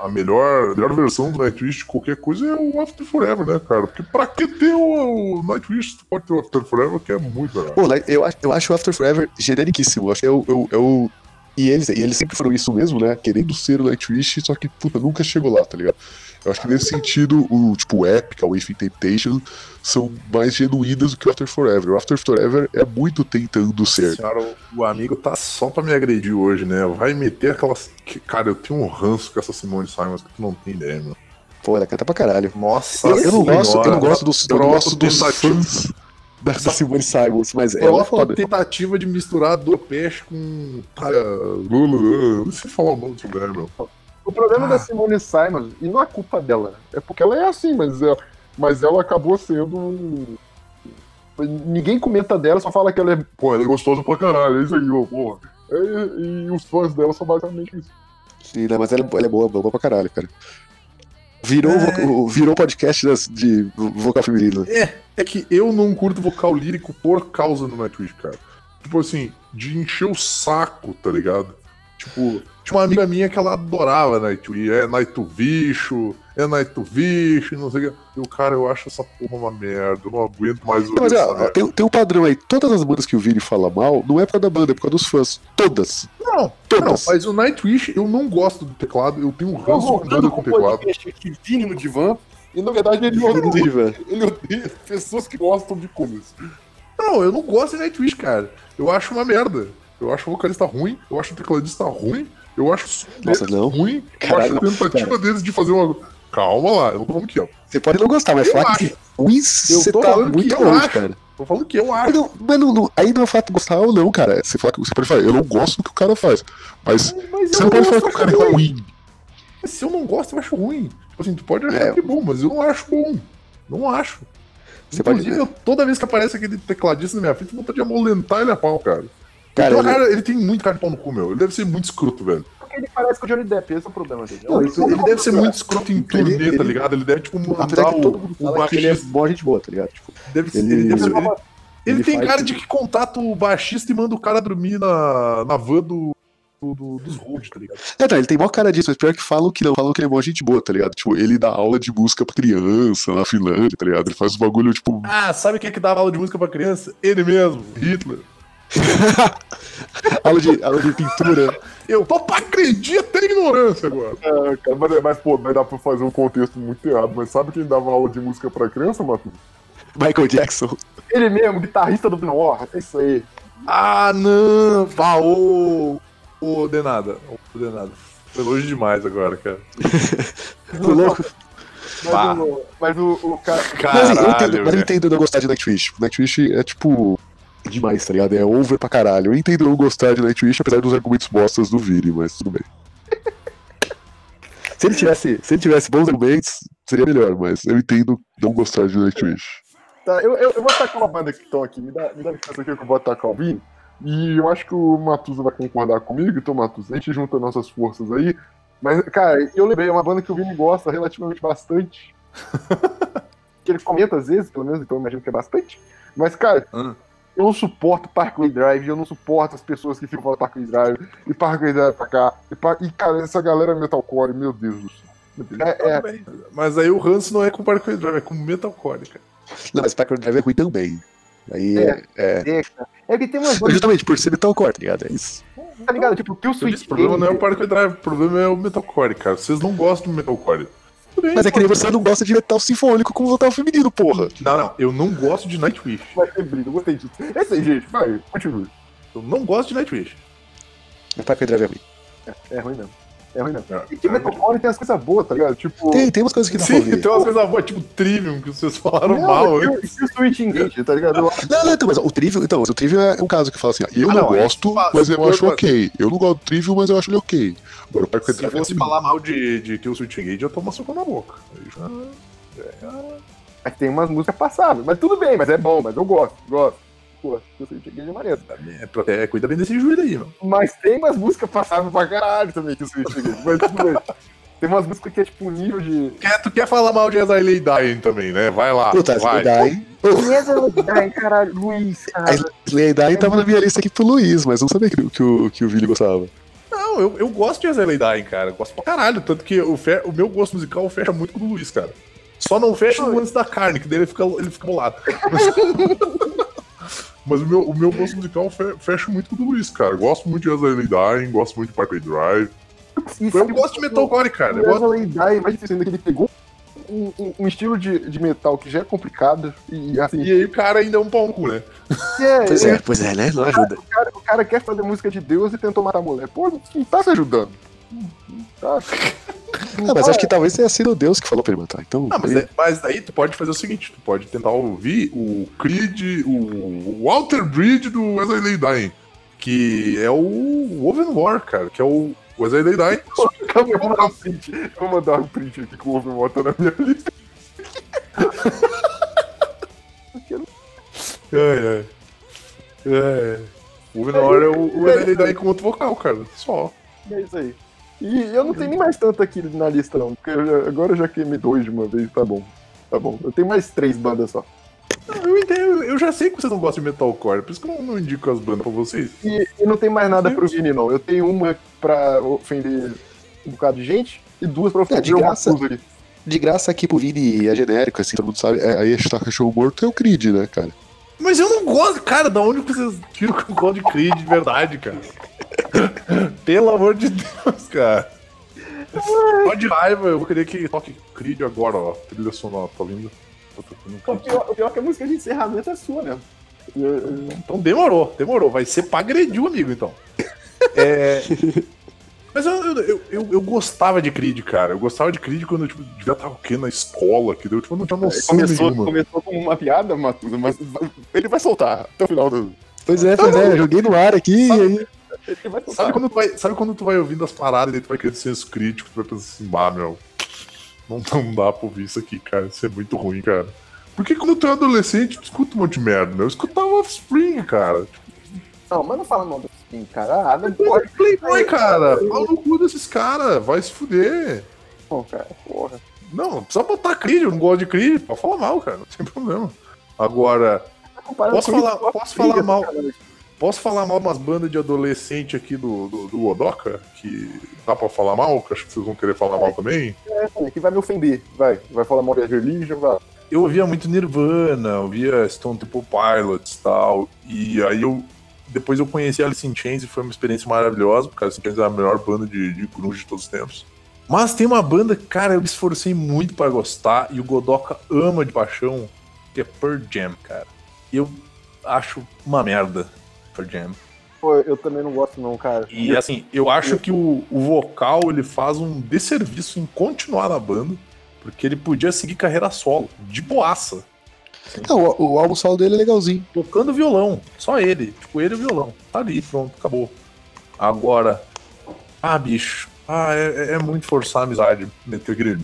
a, melhor, a melhor versão do Nightwish de qualquer coisa é o After Forever, né, cara? Porque pra que ter o, o Nightwish, tu pode ter o After Forever, que é muito legal. Pô, eu, eu acho o After Forever generiquíssimo. Eu acho que eu, eu, eu e eles, e eles sempre foram isso mesmo, né? Querendo ser o Nightwish, só que, puta, nunca chegou lá, tá ligado? Eu acho que nesse sentido, o tipo Epic, a Wave Temptation são mais genuínas do que o After Forever. O After Forever é muito tentando ser. Senhora, o amigo tá só pra me agredir hoje, né? Vai meter aquelas. Cara, eu tenho um ranço com essa Simone Simons que tu não tem ideia, meu. Pô, ela canta pra caralho. Nossa, eu, eu não gosto, eu não gosto dos, eu gosto dos fãs dessa Simone Simons, mas ela é foda. tentativa de misturar Dopesh com. Cara, Lula, não sei falar o nome dessa mulher, meu. O problema ah. da Simone Simons, e não é culpa dela, é porque ela é assim, mas, é, mas ela acabou sendo. Ninguém comenta dela, só fala que ela é. Pô, ela é gostosa pra caralho, é isso aí, ó, porra. E, e, os fãs dela são basicamente isso. Sim, né, mas ela, ela é boa, boa pra caralho, cara. Virou, é... virou podcast de vocal feminino. É, é que eu não curto vocal lírico por causa do Nightwish, cara. Tipo assim, de encher o saco, tá ligado? Tipo, tinha uma amiga minha que ela adorava Nightwish, é Nightwish, é Nightwish, não sei o que. E o cara, eu acho essa porra uma merda, eu não aguento mais o Mas é, tem, tem um padrão aí, todas as bandas que o Vini fala mal, não é por causa da banda, é por causa dos fãs. Todas. Não, todas. Não, mas o Nightwish, eu não gosto do teclado, eu tenho um ranço com banda com teclado. Aqui, Vini no divã, e na verdade ele odeia, ele odeia pessoas que gostam de comics. Não, eu não gosto de Nightwish, cara. Eu acho uma merda. Eu acho o vocalista ruim, eu acho o tecladista ruim, eu acho Nossa, não. ruim, Caralho, eu acho a tentativa cara. deles de fazer uma. Calma lá, eu não tô falando que ó. Você pode não gostar, mas falar que ruim você tá muito longe, cara. Tô falando que eu acho. Mas, não, não, aí não é fato de gostar ou não, cara. Você, fala, você pode falar, eu não gosto do que o cara faz. Mas, mas você não pode falar que o cara é ruim. Mas se eu não gosto, eu acho ruim. Tipo assim, tu pode achar é. que é bom, mas eu não acho bom. Não acho. Você Inclusive, pode... eu, toda vez que aparece aquele tecladista na minha frente, eu vou de amolentar ele a pau, cara. Cara, então, ele... cara, ele tem muito cara de pau no cu, meu. Ele deve ser muito escroto, velho. Porque ele parece com o Johnny Depp, esse é o problema dele. Não, ele, ele deve ser muito escroto em turnê, ele, tá ligado? Ele deve, tipo, mandar o, todo mundo o baixista. ele é boa gente boa, tá ligado? Tipo, deve, ele, ele, deve ser, ele, ele tem cara de que contata o baixista e manda o cara dormir na, na van do, do, dos Road, tá ligado? É, tá, ele tem maior cara disso, mas pior que falam que não, falam que ele é mó gente boa, tá ligado? Tipo, ele dá aula de música pra criança na Finlândia, tá ligado? Ele faz um bagulho, tipo. Ah, sabe quem é que dava aula de música pra criança? Ele mesmo, Hitler. aula, de, aula de pintura. Eu tô pra acreditar em ignorância agora. É, cara, mas, mas, pô, vai dar pra fazer um contexto muito errado. Mas sabe quem dava aula de música pra criança, Matheus? Michael Jackson. Ele mesmo, guitarrista do War, é isso aí. Ah, não! Vá, ô, ô, Denada. Ô, Denada. Foi longe demais agora, cara. Foi louco. Mas, o, mas o, o cara. Caralho, mas, eu entendo, mas eu entendo não gostar de Nightwish. Nightwish é tipo demais, tá ligado? É over pra caralho. Eu entendo não gostar de Nightwish, apesar dos argumentos bostas do Vini, mas tudo bem. se ele tivesse, se ele tivesse bons argumentos, seria melhor, mas eu entendo não gostar de Nightwish. Tá, eu, eu, eu vou atacar uma banda que estão aqui. Me dá, me dá licença aqui que eu vou atacar o Vini. E eu acho que o Matusa vai concordar comigo. Então, Matusa, a gente junta nossas forças aí Mas, cara, eu lembrei, é uma banda que o Vini gosta relativamente bastante. que ele comenta às vezes, pelo menos, então eu imagino que é bastante. Mas, cara, hum. Eu não suporto Parkway Drive, eu não suporto as pessoas que ficam falando Parkway Drive, e Parkway Drive pra cá. E, e cara, essa galera metalcore, meu Deus do céu. É, é... Mas aí o Hans não é com Parkway Drive, é com metalcore, cara. Não, mas Parkway Drive é ruim também. Aí é. É, é, é que tem uma. Justamente por ser metalcore, tá ligado? É isso. Tá ligado? Tipo, que o Switch. O problema não é o Parkway Drive, o problema é o metalcore, cara. Vocês não gostam do metalcore. Bem, Mas é que nem você não gosta de metal sinfônico como metal feminino, porra. Não, não, eu não gosto de Nightwish. Vai ter brilho, gostei disso. Esse aí, gente, vai, continue. Eu não gosto de Nightwish. Mas Parkway Drive é ruim. É, é ruim mesmo. É ruim não. E que Metalcore tem as coisas boas, tá ligado? Tipo. Tem, tem umas coisas que não Sim, tem umas coisas boas, tipo Trivium, que vocês falaram não, mal. E o Switch Engage, tá ligado? Não, não, então, mas o Trivium, então, o Trivium é um caso que fala assim, eu ah, não, não, gosto, mas eu acho ok. Eu não gosto do Trivium, mas eu acho ele ok. Agora, o Se fosse falar mal de, de Kill Switch Engage, eu tomo uma soco na boca. Aí já. É... é que tem umas músicas passáveis, mas tudo bem, mas é bom, mas eu gosto, gosto pô, eu sei que é maneiro. É, é, cuida bem desse joelho aí, mano. Mas tem umas músicas passáveis pra caralho também que o Switch mas tudo bem. Tem umas músicas que é tipo um nível de. Quer, tu quer falar mal de As I Lay Dying também, né? Vai lá. Puta, vai. Dying. As I Lay Dying, caralho, Luiz, cara. Lay Dying tava na minha lista aqui pro Luiz, mas não sabia que, que, o, que o Vili gostava. Não, eu, eu gosto de As I Lay Dying, cara. Eu gosto pra caralho. Tanto que o, fe... o meu gosto musical fecha muito com o Luiz, cara. Só não fecha no antes da carne, que daí ele fica, ele fica bolado. Mas o meu, o meu gosto musical fecha muito com o do Luiz, cara. gosto muito de Azalea Dying, gosto muito de Parkway Drive. Isso eu gosto de metalcore, cara. O Azalea Dying, mais difícil ainda que ele pegou um, um, um, estilo de, de metal que já é complicado e assim. E aí o cara ainda é um pau no cu, né? É, pois é, pois é, né? Não ajuda. O cara, o cara, quer fazer música de Deus e tentou matar a mulher. Pô, não tá se ajudando. Mas acho que talvez tenha sido Deus que falou pra ele matar. Então, ah, mas, é, mas daí tu pode fazer o seguinte: tu pode tentar ouvir o Creed, o Walter Bridge do Wesley Dying, que é o Oven War, cara, que é o Wesley Dying. Calma, eu vou mandar um print. Eu vou mandar um print aqui com o Oven War tá na minha lista. ai, ai. É. O Oven War é o Wesley Dying com outro vocal, cara. Só. É isso aí. E eu não tenho nem mais tanto aqui na lista, não. Porque eu já, agora eu já queimei dois de uma vez, tá bom. Tá bom. Eu tenho mais três bandas só. Eu entendo, eu já sei que vocês não gostam de metalcore, por isso que eu não, indico as bandas pra vocês. E, e não tem mais nada pro Vini, não. Eu tenho uma pra ofender um bocado de gente e duas pra ofender é, de graça, De graça aqui pro Vini é genérico, assim, todo mundo sabe. É, aí a cachorro morto é o Creed, né, cara? Mas eu não gosto, cara, da onde vocês tiram gosto de Creed de verdade, cara? Pelo amor de Deus, cara. Só de raiva, eu queria que toque Creed agora, ó. Trilha sonora, tá lindo. O pior, o pior é que a música de encerramento é sua mesmo. Então demorou, demorou. Vai ser pra agredir o amigo, então. É. Mas eu, eu, eu, eu, gostava de Creed, cara. Eu gostava de Creed quando eu tipo, devia estar o quê na escola, que deu, tipo, não tinha noção começou, nenhuma. Começou com uma piada, Matusa, mas ele vai soltar até o final do. Pois é, pois é, joguei no ar aqui sabe, e aí. Sabe quando, tu vai, sabe quando tu vai ouvindo as paradas e tu vai querer senso crítico, tu vai pensar assim, bah, meu, não, não dá pra ouvir isso aqui, cara, isso é muito ruim, cara. Porque quando tu é adolescente, tu escuta um monte de merda, né? Eu escutava Offspring, cara. Não, mas não fala mal do Offspring, cara. Ah, não pode. Playboy, cara. Fala no cu desses caras, vai se fuder. Pô, cara, porra. Não, precisa botar eu não gosto de Creed, pode falar mal, cara, não tem problema. Agora, posso falar, posso falar mal... Posso falar mal umas bandas de adolescente aqui do, do, do Odoka? Que dá pra falar mal? Que acho que vocês vão querer falar mal também? É, que vai me ofender. Vai. Vai falar mal de Religion, vai. Eu ouvia muito Nirvana, ouvia Stone Temple Pilots e tal. E aí eu. Depois eu conheci Alice in Chains e foi uma experiência maravilhosa, porque Alice in Chains é a melhor banda de, de grunge de todos os tempos. Mas tem uma banda, cara, eu me esforcei muito para gostar e o Godoka ama de paixão, que é Pearl Jam, cara. Eu acho uma merda Pearl Jam. Pô, eu também não gosto não, cara. E assim, eu acho que o, o vocal ele faz um desserviço em continuar na banda, porque ele podia seguir carreira solo, de boaça. Não, o, o, álbum solo dele é legalzinho. Tocando violão, só ele. Tipo, ele e o violão. Tá ali, pronto, acabou. Agora, ah, bicho, ah, é, é muito forçar a amizade. Meter aquele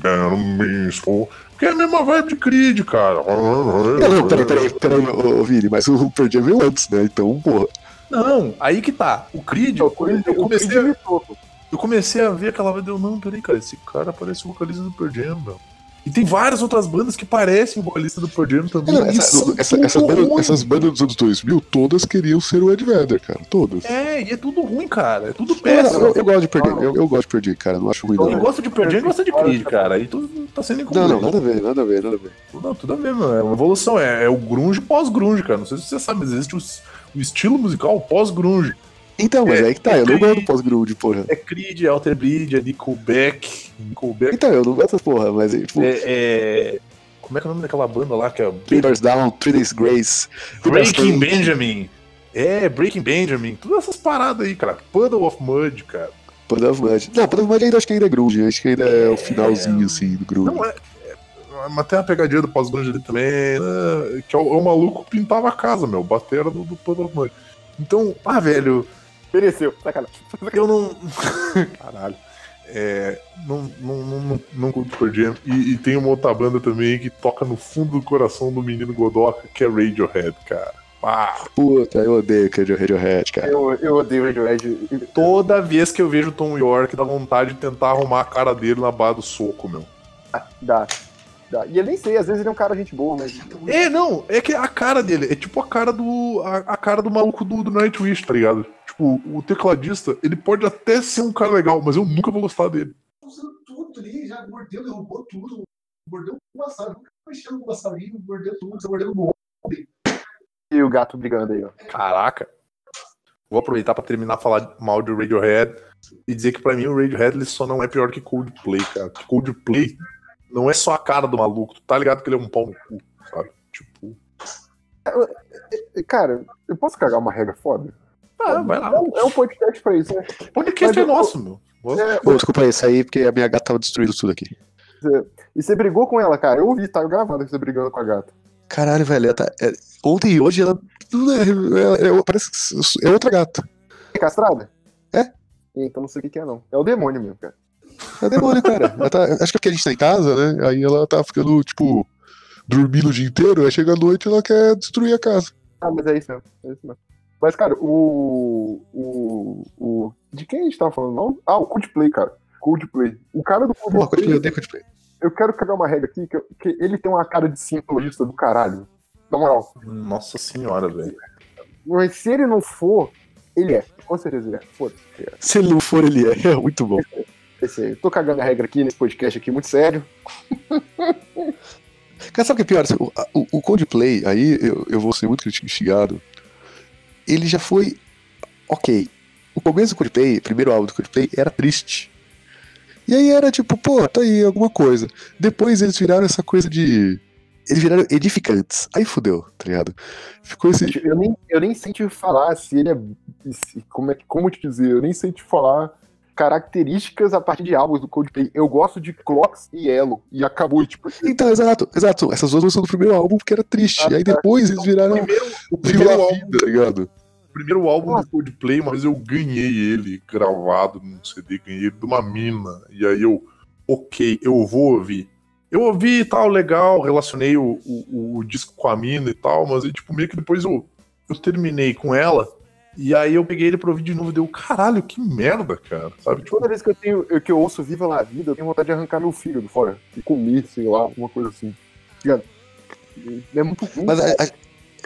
porque é a mesma vibe de Creed, cara. Não, não, peraí, peraí, peraí, ô, Vini, mas o Pearl Jam veio antes, né? Então, porra. Não, aí que tá. O Creed, o Creed eu comecei. Eu comecei a ver aquela banda, eu não, peraí, cara, esse cara parece o vocalista do Pearl Jam, meu. E tem várias outras bandas que parecem o vocalista do Pearl Jam também. Não, essa, essa, essa banda, essas bandas dos anos 2000, todas queriam ser o Ed Vedder, cara. Todas. É, e é tudo ruim, cara. É tudo péssimo. Eu, eu, eu gosto de perder, eu, eu, gosto de perder, cara. Não acho ruim, não. Quem gosta de perder gosta de Creed, cara. E tudo tá sendo incomplexo. Não, não, nada a ver, nada a ver, nada a ver. Não, tudo a ver, mano. É uma evolução. É, é o grunge pós-grunge, cara. Não sei se você sabe, mas existe o, o estilo musical pós-grunge. Então, mas é, aí que tá, é eu Creed, não gosto do pós-grunge, porra. É Creed, é Alter Bridge, é Nickelback, Nickelback. Então, eu não gosto dessa porra, mas tipo... é, é... Como é que é o nome daquela banda lá que é. Beavers Down, Three Days Grace. Breaking Benjamin. É, Breaking Benjamin. Todas essas paradas aí, cara. Puddle of Mud, cara. Puddle of Mud. Não, Puddle of Mud ainda acho que ainda é grunge. Acho que ainda é, o finalzinho, assim, do grunge. Não, é, é, mas tem uma pegadinha do pós-grunge ali também, né, que é o, é o, maluco pintava a casa, meu. Batera do, do Puddle of Mud. Então, ah, velho. Mereceu, sacanagem. Eu não. Caralho. É, não, não, não, não curto Pearl Jam. E, e, tem uma outra banda também que toca no fundo do coração do menino Godoka, que é Radiohead, cara. Ah. Puta, eu odeio Radiohead, cara. Eu, eu odeio Radiohead. Toda vez que eu vejo Tom York, dá vontade de tentar arrumar a cara dele na barra do soco, meu. Ah, dá. Dá. E eu nem sei, às vezes ele é um cara gente boa, mas. É, não, é que a cara dele é tipo a cara do. a, a cara do maluco do, do Nightwish, tá ligado? Tipo, o tecladista, ele pode até ser um cara legal, mas eu nunca vou gostar dele. Usando tudo ali, já mordeu, derrubou tudo. Mordeu o maçã, nunca mexeu no passarinho, mordeu tudo, você mordeu no E o gato brigando aí, ó. Caraca. Vou aproveitar para terminar a falar mal de Radiohead e dizer que para mim o Radiohead ele só não é pior que Coldplay, cara. Coldplay não é só a cara do maluco, tu tá ligado que ele é um pau no cu, sabe? Tipo. Cara, eu posso cagar uma regra foda? Ah, vai lá. É, um podcast pra isso, né? Podcast Mas é nosso, meu. É, Pô, desculpa isso aí, porque a minha gata tava destruindo tudo aqui. E você brigou com ela, cara? Eu ouvi, tá gravado você brigando com a gata. Caralho, velho, ela tá, é, ontem e hoje ela, é, é, parece que é outra gata. É castrada? É? Então não sei o que, que é, não. É o demônio mesmo, cara. É o demônio, cara. Tá, acho que é porque a gente tá em casa, né? Aí ela tá ficando, tipo, dormindo o dia inteiro, aí chega a noite e ela quer destruir a casa. Ah, mas é isso mesmo. É isso mesmo. Mas, cara, o. O. o de quem a gente tava falando, não? Ah, o Coldplay, cara. Coldplay. O cara do Coldplay. Porra, Coldplay, eu odeio Coldplay. Eu quero cagar uma regra aqui, que, que ele tem uma cara de cientologista do caralho. Na moral. Nossa senhora, velho. Mas se ele não for, ele é. Com certeza ele é. Foda-se. É. Se ele não for, ele é. É muito bom. Esse aí. Tô cagando a regra aqui nesse podcast aqui, muito sério. Cara, sabe o que é pior? O, o, o Coldplay, aí eu, eu vou ser muito criticado, ele já foi ok. O começo do Coldplay, primeiro álbum do Coldplay, era triste. E aí era tipo, pô, tá aí alguma coisa. Depois eles viraram essa coisa de. Eles viraram edificantes. Aí fudeu, tá ligado? Ficou esse. Eu nem, eu nem sei te falar se ele é. Como, é, como te dizer? Eu nem sei te falar características a partir de álbuns do Coldplay. Eu gosto de Clocks e Elo. E acabou, tipo. Então, exato, exato. Essas duas são do primeiro álbum porque era triste. Ah, e aí depois eles viraram. O primeiro, o primeiro álbum, vida, tá ligado? O primeiro álbum ah. do Coldplay, mas eu ganhei ele gravado num CD, ganhei ele de uma mina. E aí eu, ok, eu vou ouvir. Eu ouvi e tal, legal, relacionei o, o, o disco com a mina e tal, mas aí, tipo, meio que depois eu, eu terminei com ela. E aí eu peguei ele pra ouvir de novo e deu, caralho, que merda, cara. Sabe? Tipo... Toda vez que eu, tenho, que eu ouço Viva La Vida, eu tenho vontade de arrancar meu filho do fora. E comer, sei lá, alguma coisa assim. É muito ruim. Mas a, a,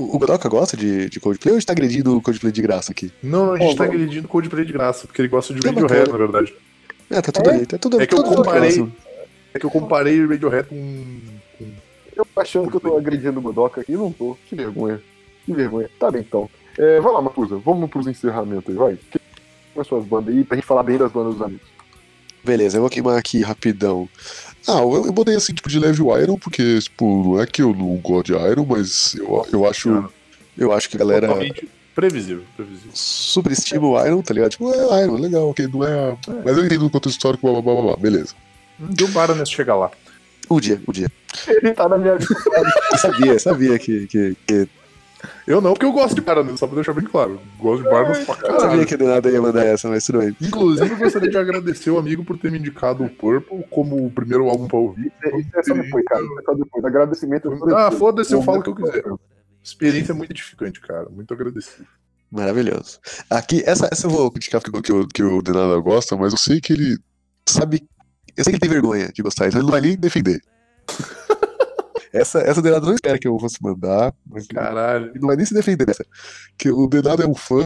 o Godoka gosta de, de Coldplay ou a gente tá agredindo o Coldplay de graça aqui? Não, a gente oh, tá agredindo o Coldplay de graça, porque ele gosta de Radiohead, na verdade. É, tá tudo é? ali. Tá tudo, é que tudo eu comparei. É que eu comparei Radiohead com. com... Eu achando que eu tô agredindo o Godoka aqui, não tô. Que vergonha. Que vergonha. Tá bem então. É, vai lá, Mapusa, vamos pros encerramentos aí, vai. Quais suas bandas aí, pra gente falar bem das bandas dos amigos. Beleza, eu vou queimar aqui rapidão. Ah, eu, eu botei assim, tipo, de leve o Iron, porque, tipo, não é que eu não gosto de Iron, mas eu, eu acho. Eu acho que a galera. Totalmente previsível, previsível. Superestima o Iron, tá ligado? Tipo, é Iron, legal, ok, não é. é. Mas eu entendo o contexto histórico, blá blá blá blá, beleza. Deu para nesse chegar lá. O dia, o dia. Ele tá na minha vida. eu sabia, sabia que, que, que eu não, porque eu gosto de Baranas, só pra deixar bem claro. Gosto de Baranas pra caralho. Eu sabia que do nada ia mandar essa, mas tudo bem. Inclusive, eu gostaria de agradecer o amigo por ter me indicado o Purple como o primeiro álbum pra ouvir. Isso é só depois, cara. Isso é só depois. Agradecimento. Ah, foda-se, eu falo o que eu quiser. Experiência muito edificante, cara. Muito agradecido. Maravilhoso. Aqui, essa, essa eu vou criticar porque que, que o Denada gosta, mas eu sei que ele sabe. Eu sei que ele tem vergonha de gostar, então ele não vai nem defender. essa, essa o Denado não espera que eu fosse mandar, mas Caralho. ele não vai nem se defender dessa. Que o Denado é um fã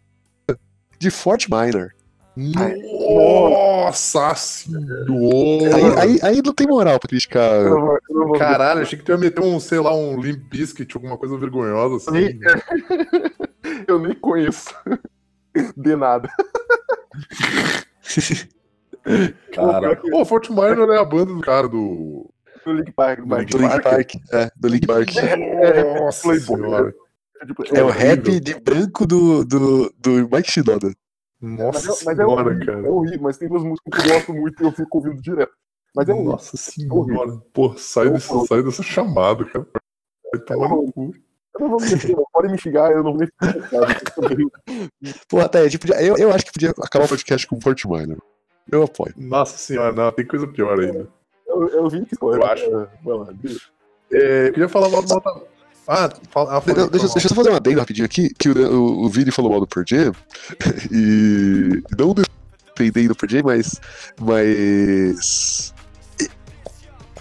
de Fort Minor. Nossa senhora! Aí, aí, aí não tem moral pra criticar. Eu não eu não Caralho, achei que tu ia meter um, sei lá, um Limp Bizkit, alguma coisa vergonhosa assim. Nem- Eu nem conheço. De nada. Cara, pô, Fort Minor é a banda do cara do. Do Link Park. do Link Do Link Park. É, do Link Park. Nossa senhora. Tipo, É o rap de branco do, do, do Mike Shinoda. Nossa Mas é, mas é senhora, horrível, cara. é horrível, mas tem duas músicas que eu gosto muito e eu fico ouvindo direto. Mas é. Nossa senhora. Pô, sai, desse, sai dessa chamada, cara. Vai tomar no cu. Eu não vou me meter, não. Pode me xingar, eu não vou ficar. Pô, até, tipo, eu, eu acho que podia acabar o podcast com Fort Minor. Eu apoio. Nossa senhora, não, tem coisa pior ainda. Eu, eu vi que foi. Eu acho. Vai lá, deixa. É, eu queria falar mal do Mota. Ah, fala, ah, fala, Não, deixa, fala deixa eu só fazer uma adendo rapidinho aqui, que o, o, o Vini falou mal do Jam, e não defendendo o Jam, mas, mas...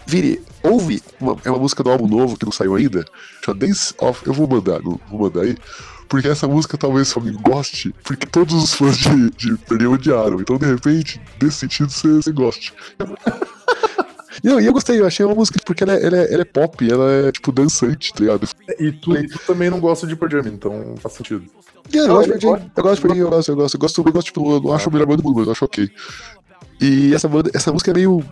Vini, ouve, uma, é uma música do álbum novo que não saiu ainda, chama Dance of... Eu vou mandar, não, vou mandar aí, porque essa música talvez seu amigo goste, porque todos os fãs de, de Jam odiaram, então de repente, nesse sentido, você goste. Não, e eu gostei, eu achei uma música porque ela é, ela é, ela é pop, ela é tipo dançante, tá ligado? E tu, e tu também não gosta de Pearl Jam, então faz sentido. Yeah, eu, Não, gosto eu Jam, eu gosto de Pearl Jam, eu gosto, eu gosto, eu gosto, eu gosto, tipo, eu não acho a melhor banda do mundo, mas eu acho ok. E essa banda, essa música é meio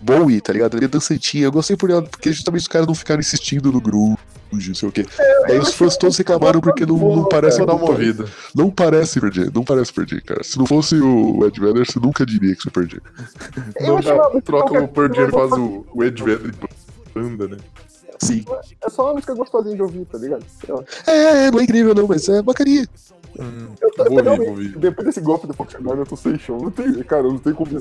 Bowie, tá ligado? Meio dançantinha. Eu gostei por ela, porque justamente os caras não ficaram insistindo no grunge, não sei o quê. Aí os fãs todos reclamaram porque não, não parece não uma parece- ouvida. Não parece Jam, não parece Jam, cara. Se não fosse o Ed Vedder, você nunca diria que é Jam. Eu Não música troca o e coisa, faz o, o Ed Vedder de banda, né? Sim. É só uma música gostosinha de ouvir, tá ligado? É, é, não é incrível não, mas é bacaninha. Eu, tô- Vou. Depois desse golpe do Pokémon, eu tô sem chão. Não tem, cara, não tem como.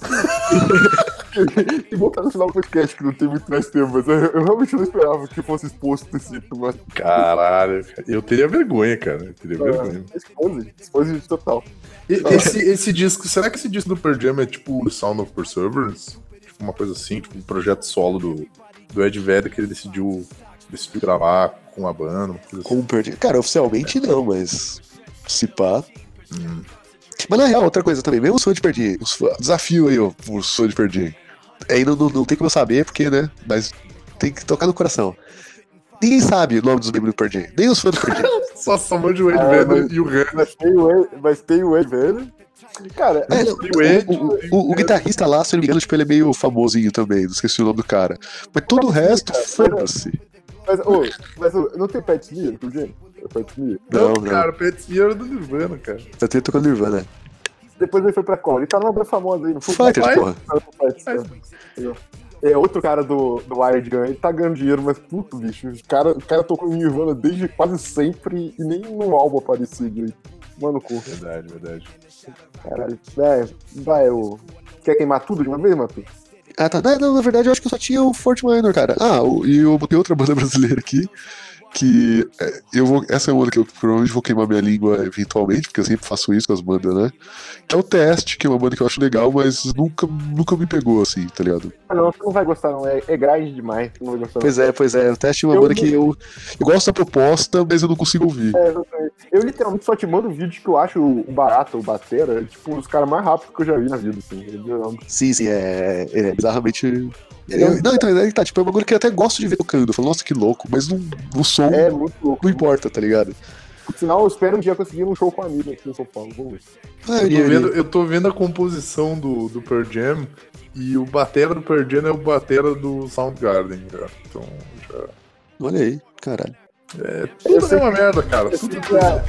e voltar no final do podcast, que não tem muito mais tempo, mas eu, eu realmente não esperava que fosse exposto desse jeito, mas Caralho, cara. eu teria vergonha, cara. Eu teria vergonha. expose, expose total. E- Esse, esse disco, será que esse disco do Pearl Jam é tipo o Sound of Perseverance? Tipo uma coisa assim, tipo um projeto solo do, do Ed Vedder que ele decidiu, decidiu gravar com a banda, uma coisa assim. Com o Pearl Jam. Cara, oficialmente não, mas se pá. Mas na real, outra coisa também, mesmo os fãs de fã- desafio aí, ó, os fãs de Jam. Aí não, não, não tem como eu saber, porque, né, mas tem que tocar no coração. Ninguém sabe o nome dos membros do Jam, nem os fãs do Jam. Só somando o Ed Ah, Vedder mas- e o Red. Mas tem o Ed, mas tem o velho. Cara, É, o o, o- o- o guitarrista lá, se eu não me engano, tipo, ele é meio famosinho também, não esqueci o nome do cara. Mas todo o resto, foda-se. mas, ô, mas ô, não tem Pat Smear, por Smear. Não, Não, cara, o Pat Smear era do Nirvana, cara. Tá tendo tocando Nirvana. Depois ele foi pra qual? Ele tá numa banda famosa aí, não foi? Fighters, porra. É outro cara do, do Wired Gun, ele tá ganhando dinheiro, mas puto, bicho. O cara, o cara tocou em Nirvana desde quase sempre e nem no álbum aparecia direito. Mano, cu. Verdade, verdade. Caralho. É, vai, o. Quer queimar tudo de uma vez, Matheus? Ah, tá. Não, na verdade, eu acho que eu só tinha o Fort Minor, cara. Ah, o- e eu botei outra banda brasileira aqui. Que é, eu vou. Essa é uma que eu provavelmente vou queimar minha língua eventualmente, porque eu sempre faço isso com as bandas, né? Que é o Teste, que é uma banda que eu acho legal, mas nunca, nunca me pegou, assim, tá ligado? Ah, não, você não vai gostar, não. É, é grind demais. Você não vai gostar, não. Pois é, pois é. O Teste é uma Eu banda não- que eu, eu gosto da proposta, mas eu não consigo ouvir. É, eu literalmente só te mando vídeo que eu acho o barato, o batera, tipo, um dos caras mais rápidos que eu já vi na vida, assim. Sim, sim, é, é bizarramente. Eu- não, então, aí tá, tipo, é um bagulho que eu até gosto de ver tocando. Eu falo, nossa, que louco, mas não, o som É muito louco. não importa, tá ligado? Por sinal, eu espero um dia conseguir um show com a amiga aqui em São Paulo. Vamos ver. Ah, Eu tô vendo, eu tô vendo a composição do, do Pearl Jam e o batera do Pearl Jam é o batera do Soundgarden, cara. Então, já... Olha aí, caralho. É, tudo é uma merda, cara. Eu Tudo sei é,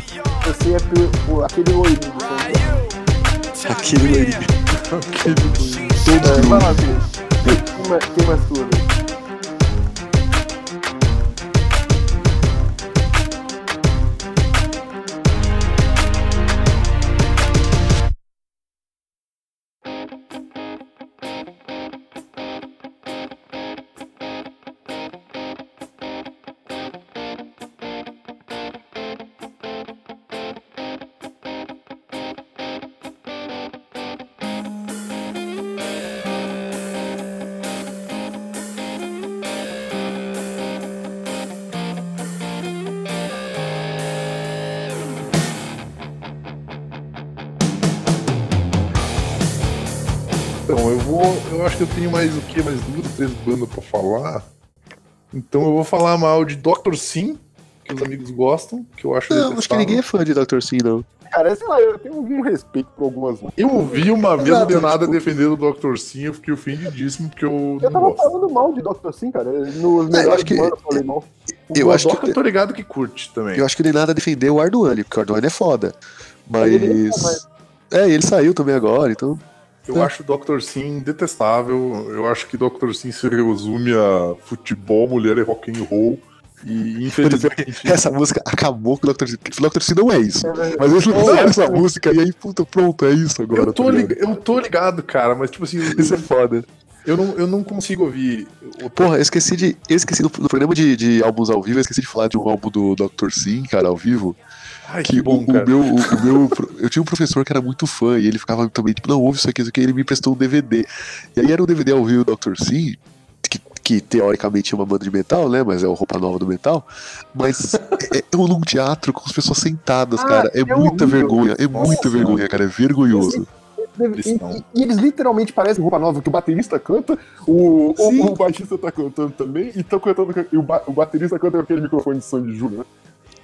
eu sei é pe- o- aquele loirinho. Então, Aquele loirinho. é, vai Quem mais tudo? Acho que eu tenho mais o que? Mais duas, três bandas pra falar. Então eu vou falar mal de Dr. Sim, que os amigos gostam, que eu acho Não, acho que ninguém é fã de Dr. Sim, não. Cara, sei lá, eu tenho algum respeito por algumas. Eu ouvi uma vez o Denada tipo... defendendo o Dr. Sim, eu fiquei ofendidíssimo porque eu. Eu tava gosto. falando mal de Dr. Sim, cara. Nos melhores é, eu acho que... eu falei mal. eu acho que eu tô ligado que curte também. Eu acho que nem nada defendeu o Arduani, porque o Arduani é foda. Mas. É, ele saiu também agora, então. Eu é. acho o Dr. Sim detestável. Eu acho que Dr. Sim se resume a futebol, mulher e rock and roll. E infelizmente. Essa música acabou com o Dr. Sim. O Dr. Sim não é isso. Mas eles fizeram essa música e aí, puta, pronto, é isso agora. Eu tô, tá ligado? eu tô ligado, cara, mas tipo assim. Isso é foda. Eu não, eu não consigo ouvir. Porra, eu esqueci de. Eu esqueci no, no programa de, de álbuns ao vivo, eu esqueci de falar de um álbum do Dr. Sim, cara, ao vivo. Ai, que, que bom, o, o, meu, o, o, meu, eu tinha um professor que era muito fã e ele ficava também, tipo, não, ouve isso aqui, isso aqui, ele me prestou um DVD. E aí era um DVD ao vivo do Dr. Sim, que, que teoricamente é uma banda de metal, né? Mas é o roupa nova do metal. Mas é, é num teatro com as pessoas sentadas, ah, cara. É, é muita horrível. vergonha, é Nossa, muita vergonha, cara. É vergonhoso. E, e, e, eles literalmente parecem roupa nova, que o baterista canta, o, o, o, baixista tá cantando também, e, cantando, e o, ba, o baterista canta com aquele microfone de som de Júlio, né?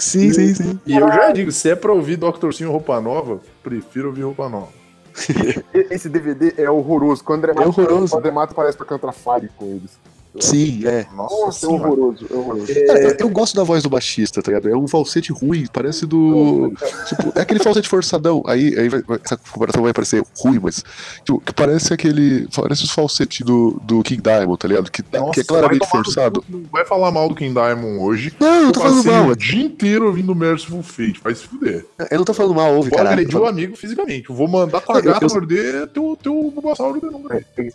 Sim, e, sim, sim. E eu já digo, se é pra ouvir Dr. Sim Roupa Nova, prefiro ouvir Roupa Nova. Esse DVD é horroroso. Quando o André é horroroso. Quando Mato parece pra cantar Fire com eles. Sim, é. Nossa, é horroroso, é horroroso. É, eu, eu, gosto da voz do baixista, tá ligado? É um falsete ruim, parece do. tipo, é aquele falsete forçadão. Aí, aí vai, essa comparação vai parecer ruim, mas. Tipo, que parece aquele. Parece os falsetes do, do King Diamond, tá ligado? Que, Nossa, que é claramente forçado. Do, vai falar mal do King Diamond hoje. Não, eu tô falando mal. o dia inteiro ouvindo Merciful Fate, vai se fuder. Eu não tô falando mal, ouve, cara. Vou agredir o amigo fisicamente. Eu vou mandar tua gata morder teu, teu Bulbasauro de novo.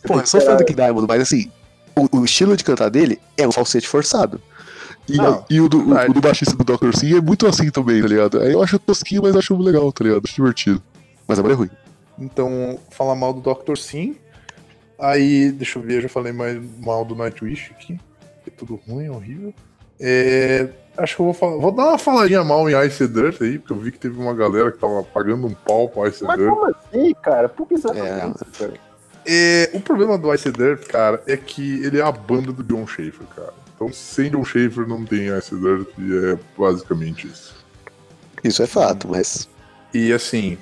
Pô, eu sou fã do King Diamond, mas assim o, o, estilo de cantar dele é um falsete forçado. E, não, e o, do, o, o, do, baixista do Dr. Sim é muito assim também, tá ligado? Aí eu acho tosquinho, mas acho legal, tá ligado? Acho divertido. Mas agora é ruim. Então, falar mal do Dr. Sim. Aí, deixa eu ver, eu já falei mais mal do Nightwish aqui. É tudo ruim, é horrível. É, acho que eu vou falar. Vou dar uma faladinha mal em Ice Dirt aí, porque eu vi que teve uma galera que tava pagando um pau pro Ice Mas Dirt. Mas como assim, cara? Por que você é, cara? É, o problema do Ice Dirt, cara, é que ele é a banda do John Schaefer, cara. Então, sem John Schaefer não tem Ice Dirt e é basicamente isso. Isso é fato, mas. E assim,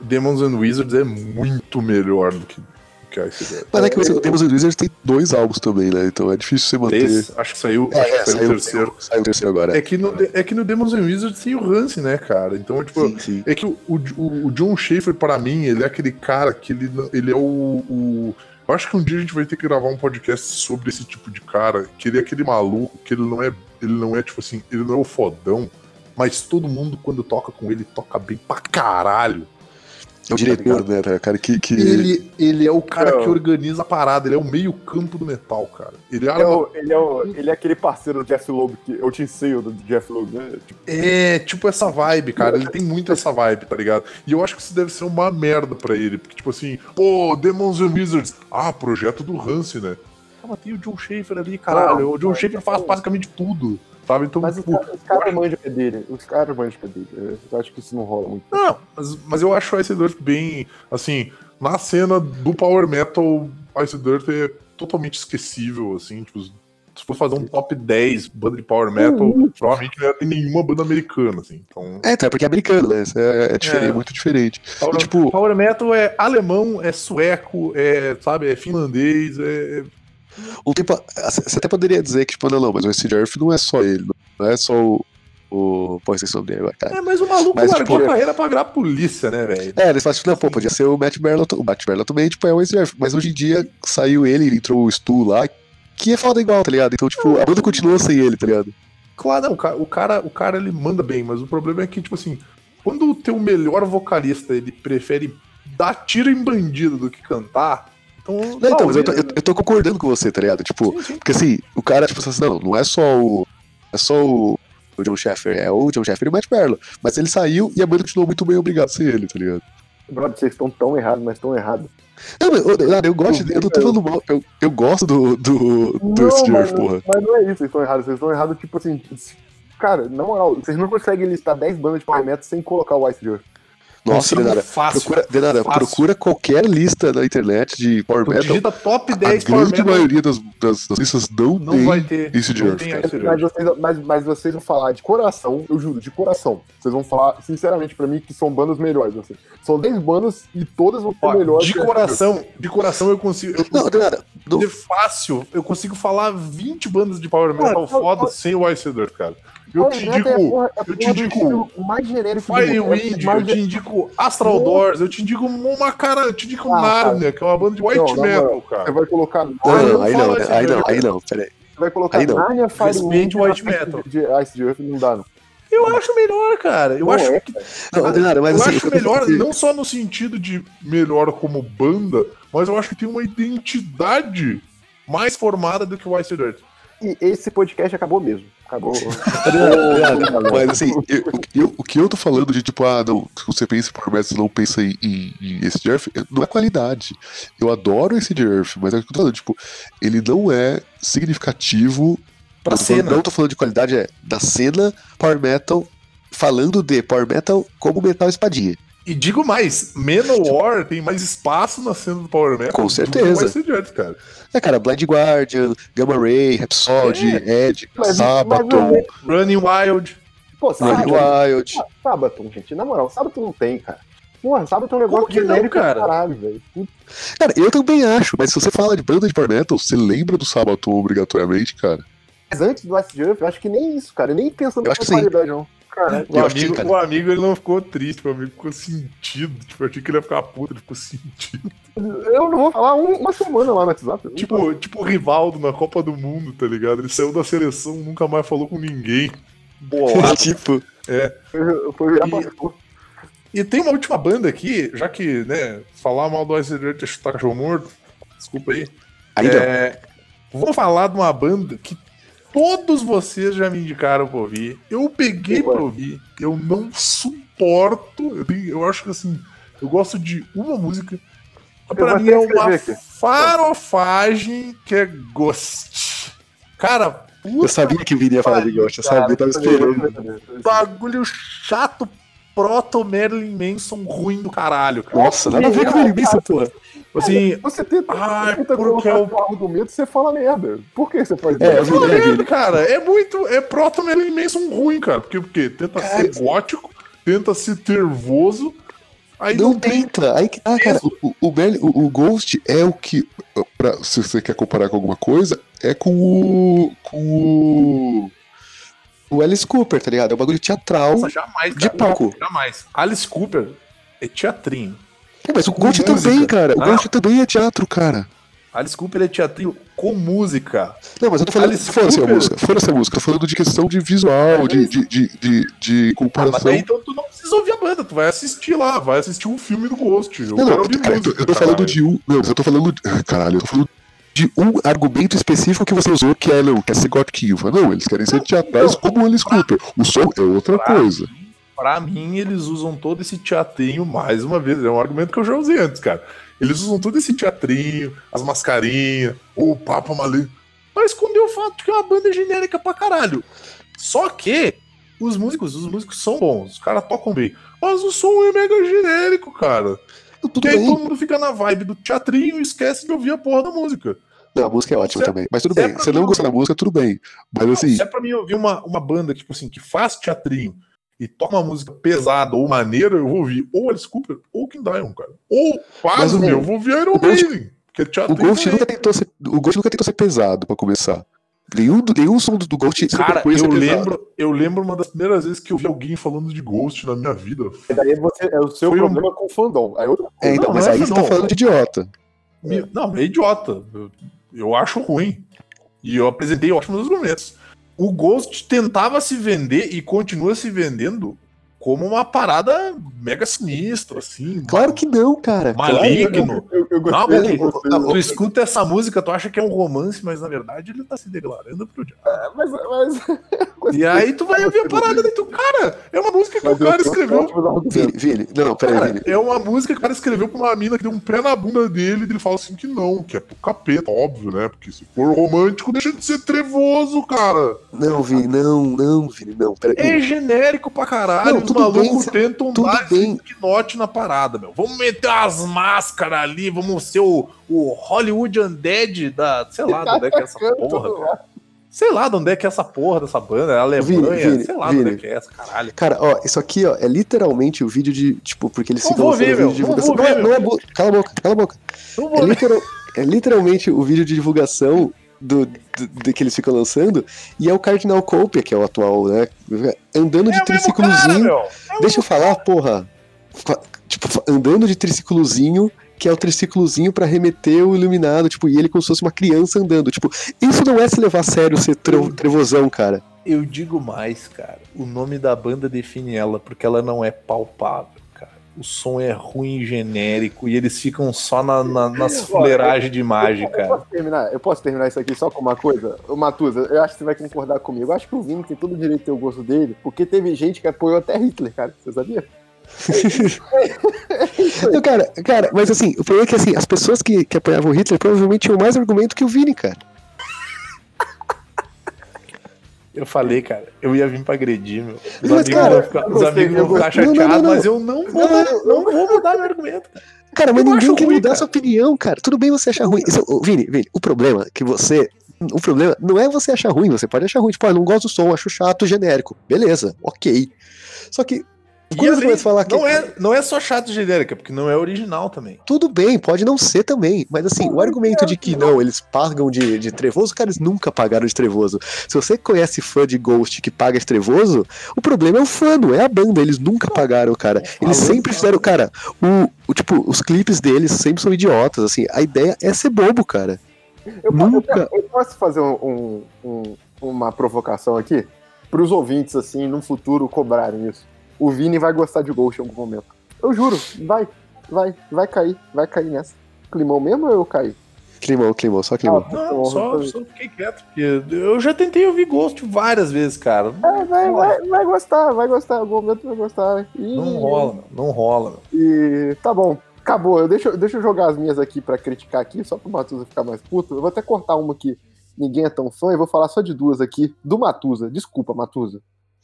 Demons and Wizards é muito melhor do que que é esse Mas é que o Demons and Wizards tem dois álbuns também, né? Então é difícil você manter. Esse, acho que saiu, é, acho que é, saiu, saiu, o terceiro. Saiu o terceiro agora. É que no, é que no Demons and Wizards tem o Hansen, né, cara? Então, tipo, sim, sim. é que o, o, o, John Schaefer, para mim, ele é aquele cara que ele, ele é o, o. Eu acho que um dia a gente vai ter que gravar um podcast sobre esse tipo de cara, que ele é aquele maluco, que ele não é. Ele não é, tipo assim, ele não é o fodão, mas todo mundo, quando toca com ele, toca bem pra caralho. É o diretor, tá né, cara? Que, que... Ele, ele é o cara que organiza a parada, ele é o meio-campo do metal, cara. Ele é, ele é, o, ele, é o, ele é aquele parceiro do Jeff Loeb, que eu te enseio do Jeff Loeb, né? Tipo... É, tipo essa vibe, cara. Ele tem muito essa vibe, tá ligado? E eu acho que isso deve ser uma merda pra ele, porque, tipo assim, pô, Demons and Wizards. Ah, projeto do Hansi, né? Ah, mas tem o John Schaefer ali, caralho. o John Schaefer faz basicamente tudo sabe? Então, mas tipo, os caras manjam dele. Os caras manjam dele. Eu acho que isso não rola muito. Não, mas, mas eu acho o Ice Dirt bem. Assim, na cena do Power Metal, Ice Dirt é totalmente esquecível, assim. Tipo, se for fazer um top 10 banda de Power Metal, uhum. provavelmente não ia ter nenhuma banda americana, assim. Então... É, tá, porque é americano, né? É, é, diferente, é. muito diferente. Power, e, tipo... Power Metal é alemão, é sueco, é, sabe, é finlandês, é um tempo. Você até poderia dizer que, tipo, não, não, mas o Steve Earth não é só ele, não é só o. o pô, esqueci o nome dele agora, cara. É, mas o maluco mas, largou tipo, a carreira pra virar polícia, né, velho? É, eles falam, tipo, não, pô, podia ser o Matt Merlo, o Matt Merlo também, tipo, é o Steve Earth. Mas hoje em dia saiu ele, entrou o Stu lá, que é foda igual, tá ligado? Então, tipo, a banda continua sem ele, tá ligado? Claro, não, o cara, o cara ele manda bem, mas o problema é que, tipo assim, quando o teu melhor vocalista ele prefere dar tiro em bandido do que cantar, então, não, então, mas eu tô, eu, eu tô, concordando com você, tá ligado? Tipo, sim, sim. porque assim, o cara, tipo assim, não, não é só o. É só o, o John Sheffer, é o John Sheffer e o Matt Perlo. Mas ele saiu e a banda continuou muito bem obrigado sem ele, tá ligado? Brother, vocês estão tão errados, mas tão errados. Não, mas, eu, eu gosto, de, eu não tô falando mal, eu, eu gosto do, do, do não, Stewart, porra. Mas não é isso, vocês estão errados, vocês estão errados, tipo assim, cara, na moral, vocês não conseguem listar 10 bandas de power metal sem colocar o Ice Earth. Nossa, Denara, fácil, procura, Denara, fácil. procura qualquer lista na internet de Power tu Metal. Digita top 10 A grande maioria das, das, das, listas não, não tem vai ter, isso de Earth. Mas vocês, mas, mas vocês vão falar de coração, eu juro, de coração. Vocês vão falar, sinceramente, pra mim, que são bandas melhores. Assim. São 10 bandas e todas vão ser melhores. De coração, de coração eu consigo. Eu consigo não, Denara, não. fácil, eu consigo falar 20 bandas de Power Metal foda sem o Ice Dirt, cara. Eu te indico, é porra, é eu te indico mais genérico Firewind, eu te indico Astral Doors, eu te indico uma cara, eu te indico ah, Narnia, que é uma banda de white não, metal, não, cara. Você vai colocar Não, não aí não, aí não, aí não, peraí. Você vai colocar aí Narnia, Firewind, white metal. De Ice Earth não dá, não. Eu acho melhor, cara. Eu não acho é, que. Não, Denara, mas eu assim, acho melhor, não só no sentido de melhor como banda, mas eu acho que tem uma identidade mais formada do que o Ice Dirt. E esse podcast acabou mesmo. Acabou. Mas assim, eu, eu, o que eu tô falando de tipo, ah, não, você pensa em Power Metal, não pensa em, em, em esse Earth, não é qualidade. Eu adoro esse Earth, mas é o que eu tô falando, tipo, ele não é significativo. Pra cena. Falando, não tô falando de qualidade, é da cena Power Metal, falando de Power Metal como metal espadinha. E digo mais, Manowar tem mais espaço na cena do Power Metal. Com certeza. Do que Earth, cara. É, cara, Blind Guardian, Gamma Ray, Rhapsody, é. Ed, Sabaton. Running Wild. Pô, Running Wild. Ah, Sabaton, gente, na moral, Sabaton não tem, cara. Porra, Sabaton é um negócio genérico não, cara? caralho, velho. Cara, eu também acho, mas se você fala de banda de Power Metal, você lembra do Sabaton obrigatoriamente, cara? Mas antes do Last Jump, eu acho que nem isso, cara. Nem pensando na qualidade, não. Cara, o, amigo, o amigo ele não ficou triste, o amigo ficou sentido. Tipo, eu achei que ele ia ficar puto, ele ficou sentido. Eu não vou falar um, uma semana lá no WhatsApp. Tipo, tipo o Rivaldo na Copa do Mundo, tá ligado? Ele saiu da seleção, nunca mais falou com ninguém. Boa. tipo. É. Foi, foi e, e tem uma última banda aqui, já que, né, falar mal do Ice Dirt é chutar cachorro morto. Desculpa aí. aí é, vou falar de uma banda que Todos vocês já me indicaram pra ouvir. Eu peguei pra ouvir. Eu não suporto. Eu, tenho, eu acho que assim, eu gosto de uma música. Que pra mim é uma farofagem que é Ghost. Cara, eu sabia que viria falar de Ghost, eu sabia, eu tava esperando. Bagulho chato, proto Marilyn Manson ruim do caralho. Cara. Nossa, nada a ver com o Marilyn Manson, porra. Assim, você tenta, ah, tenta porque é o argumento você fala merda. Por que você faz é, isso? É, merda, cara. É muito. É proto Marilyn Manson ruim, cara. Porque, porque tenta cara, ser gótico, tenta ser nervoso. Aí não, não tenta. Aí que tá, cara. O, o, o, o, Ghost é o que. Pra, se você quer comparar com alguma coisa, é com o. Com o. O Alice Cooper, tá ligado? É um bagulho teatral Nossa, jamais, de palco. Jamais. Alice Cooper é teatrinho. É, mas o Ghost também, cara. O ah. Ghost também é teatro, cara. Alice Cooper é teatrinho com música. Não, mas eu tô falando. Alice fora Cooper... essa música. Fora essa música. Tô falando de questão de visual, de, de, de, de, de comparação. Ah, mas aí, então tu não precisa ouvir a banda, tu vai assistir lá, vai assistir um filme do Ghost. Eu não, não, cara, música, eu tô falando de um. Não, eu tô falando. Caralho, eu tô falando de um argumento específico que você usou, que é, não, quer ser Gothic Kilva. Não, eles querem ser teatrais como Alice Cooper. O som é outra coisa. Pra mim, eles usam todo esse teatrinho, mais uma vez, é um argumento que eu já usei antes, cara. Eles usam todo esse teatrinho, as mascarinhas, o papo maluco, pra esconder o fato de que é uma banda genérica pra caralho. Só que os músicos, os músicos são bons, os caras tocam bem. Mas o som é mega genérico, cara. Tudo e aí todo mundo fica na vibe do teatrinho e esquece de ouvir a porra da música. Não, a música é ótima é, também. Mas tudo bem. Se você não gosta da música, tudo bem. Mas não, assim. Se é pra mim ouvir uma, uma banda tipo assim, que faz teatrinho e toca uma música pesada ou maneira, eu vou ouvir ou Alice Cooper ou King Diamond, cara. Ou, quase, meu, eu vou ouvir Iron Maiden. O Ghost, nunca tentou ser, o Ghost nunca tentou ser pesado pra começar. Nenhum, nenhum som do, do Ghost Cara, eu lembro, eu lembro uma das primeiras vezes que eu vi alguém falando de Ghost na minha vida. E daí você, é o seu Foi problema um... com o fandom. É, outra é então, não, mas não é aí você tá falando de idiota. Não, é idiota. Eu, eu acho ruim. E eu apresentei ótimos argumentos o Ghost tentava se vender e continua se vendendo como uma parada mega sinistra, assim. Claro que não, cara. Maligno. Eu, eu, eu não, porque tu escuta essa música, tu acha que é um romance, mas na verdade ele tá se declarando pro diabo. É, mas, mas... E aí tu vai ouvir a parada e tu, cara, é uma música que mas o cara escreveu. Vini, Vini, não, peraí, cara, Vini. É uma música que o cara escreveu pra uma mina que deu um pé na bunda dele e ele fala assim que não, que é pro capeta, óbvio, né? Porque se for romântico, deixa de ser trevoso, cara. Não, Vini, não, não, Vini, não. Peraí. É genérico pra caralho. Não, tudo malucos bem, dar bem. esse na parada, meu. Vamos meter as máscaras ali, vamos ser o, o Hollywood Undead da. Sei lá, de onde é que é essa porra, cara. Sei lá de onde é que é essa porra dessa banda, é Alemanha, Vini, Vini, sei lá Vini. de onde é que é essa, caralho. Cara, ó, isso aqui, ó, é literalmente o vídeo de, tipo, porque eles não ficam lançando vídeo de divulgação. Não, não, é, não é, cala a boca, cala a boca. É, literal, é literalmente o vídeo de divulgação do, do, do, que eles ficam lançando, e é o Cardinal Copia, que é o atual, né? Andando de é triciclozinho. É Deixa eu falar, porra. Tipo, andando de triciclozinho que é o triciclozinho para remeter o iluminado, tipo, e ele como se fosse uma criança andando. Tipo, isso não é se levar a sério ser trevosão, cara. Eu digo mais, cara. O nome da banda define ela, porque ela não é palpável. O som é ruim genérico e eles ficam só na, na, nas fuleiragens de imagem, cara. Eu posso, terminar, eu posso terminar isso aqui só com uma coisa? Ô, Matusa, eu acho que você vai concordar comigo. Eu acho que o Vini tem todo o direito de ter o gosto dele, porque teve gente que apoiou até Hitler, cara. Você sabia? Não, cara, cara, mas assim, o problema é que assim, as pessoas que, que apoiavam Hitler provavelmente tinham mais argumento que o Vini, cara. Eu falei, cara, eu ia vir pra agredir, meu. Os mas, amigos cara, vão ficar, os amigos vão ficar chateados, mas eu não vou, não, não vou mudar meu argumento. Cara, mas eu ninguém quer ruim, mudar cara. sua opinião, cara. Tudo bem você achar ruim. Isso, Vini, Vini, o problema é que você. O problema não é você achar ruim, você pode achar ruim, tipo, ah, não gosto do som, acho chato, genérico. Beleza, ok. Só que quando você falar que. Não é, não é só chato genérica, porque não é original também. Tudo bem, pode não ser também. Mas assim, o argumento de que não, eles pagam de, de trevoso, cara, eles nunca pagaram de trevoso. Se você conhece fã de Ghost que paga de trevoso, o problema é o fã, não é a banda. Eles nunca pagaram, cara. Eles sempre fizeram, cara, o, o tipo, os clipes deles sempre são idiotas, assim. A ideia é ser bobo, cara. Eu, nunca... eu, eu posso fazer um, um, uma provocação aqui? Para os ouvintes, assim, no futuro cobrarem isso o Vini vai gostar de Ghost em algum momento. Eu juro, vai, vai, vai cair, vai cair nessa. Climão mesmo ou eu caí? Climão, climão, só climão. Ah, não, só, só fiquei quieto, porque eu já tentei ouvir Ghost várias vezes, cara. É, vai, vai, vai gostar, vai gostar, em algum momento vai gostar. E... Não rola, não rola. E tá bom, acabou. Deixa, deixa eu jogar as minhas aqui pra criticar aqui, só pro Matusa ficar mais puto. Eu vou até cortar uma que ninguém é tão fã e vou falar só de duas aqui. Do Matusa. Desculpa, Matusa.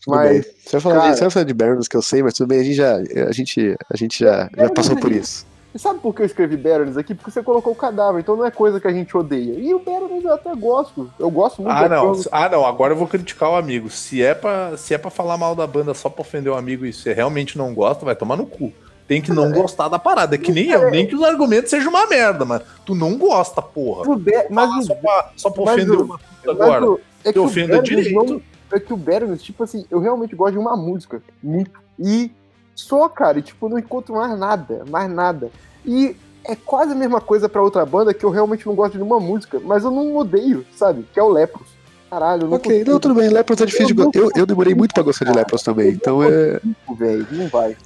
Mas, você vai falar, cara, de, você vai falar de Barons que eu sei, mas tudo bem, a gente já, a gente, a gente já, já passou por isso. E sabe por que eu escrevi Barons aqui? Porque você colocou o cadáver, então não é coisa que a gente odeia. E o Barons eu até gosto. Eu gosto muito Ah, não. Ah, não. Agora eu vou criticar o amigo. Se é, pra, se é pra falar mal da banda só pra ofender o amigo e você realmente não gosta, vai tomar no cu. Tem que não é. gostar da parada. É que nem eu, nem que os argumentos sejam uma merda, mas tu não gosta, porra. Mas, só, pra, só pra ofender uma puta agora. É que ofenda direito. Não é que o Berenice, tipo assim, eu realmente gosto de uma música. Muito. E só, cara, e, tipo, não encontro mais nada, mais nada. E é quase a mesma coisa para outra banda que eu realmente não gosto de nenhuma música, mas eu não odeio, sabe? Que é o Lepros. Caralho, não Ok, não, tudo bem, Lepros é difícil eu de gostar. Eu, eu demorei muito pra gostar de Lepros também, então é. Velho, não vai.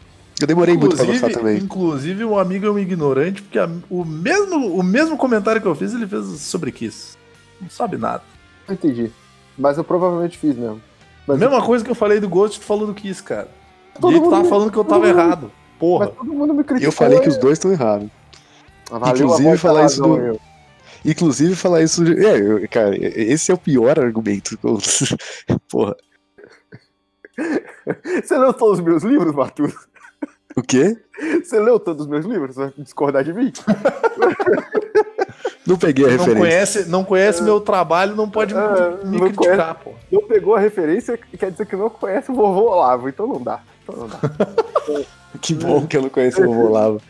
Eu demorei inclusive, muito pra gostar também. Inclusive, um amigo é um ignorante, porque a, o, mesmo, o mesmo comentário que eu fiz, ele fez sobre Kiss. Não sabe nada. Não entendi. Mas eu provavelmente fiz mesmo. Mas Mesma eu... coisa que eu falei do Ghost, tu falou do Kiss, cara. Todo e aí tu tava me... falando que eu tava errado. Porra. Mas todo mundo me criticou. Eu falei que os dois estão errados. Ah, Inclusive falar isso do. Eu. Inclusive falar isso. De... É, eu, cara, esse é o pior argumento. Porra. Você leu todos os meus livros, Matheus? O quê? Você leu todos os meus livros? Você vai discordar de mim? Não peguei a não referência. Conhece, não conhece é. meu trabalho, não pode é, me, me criticar, conhece, pô. Não pegou a referência, quer dizer que não conhece o vovô Olavo, então não dá. Então não dá. que bom que eu não conheço o vovô Olavo.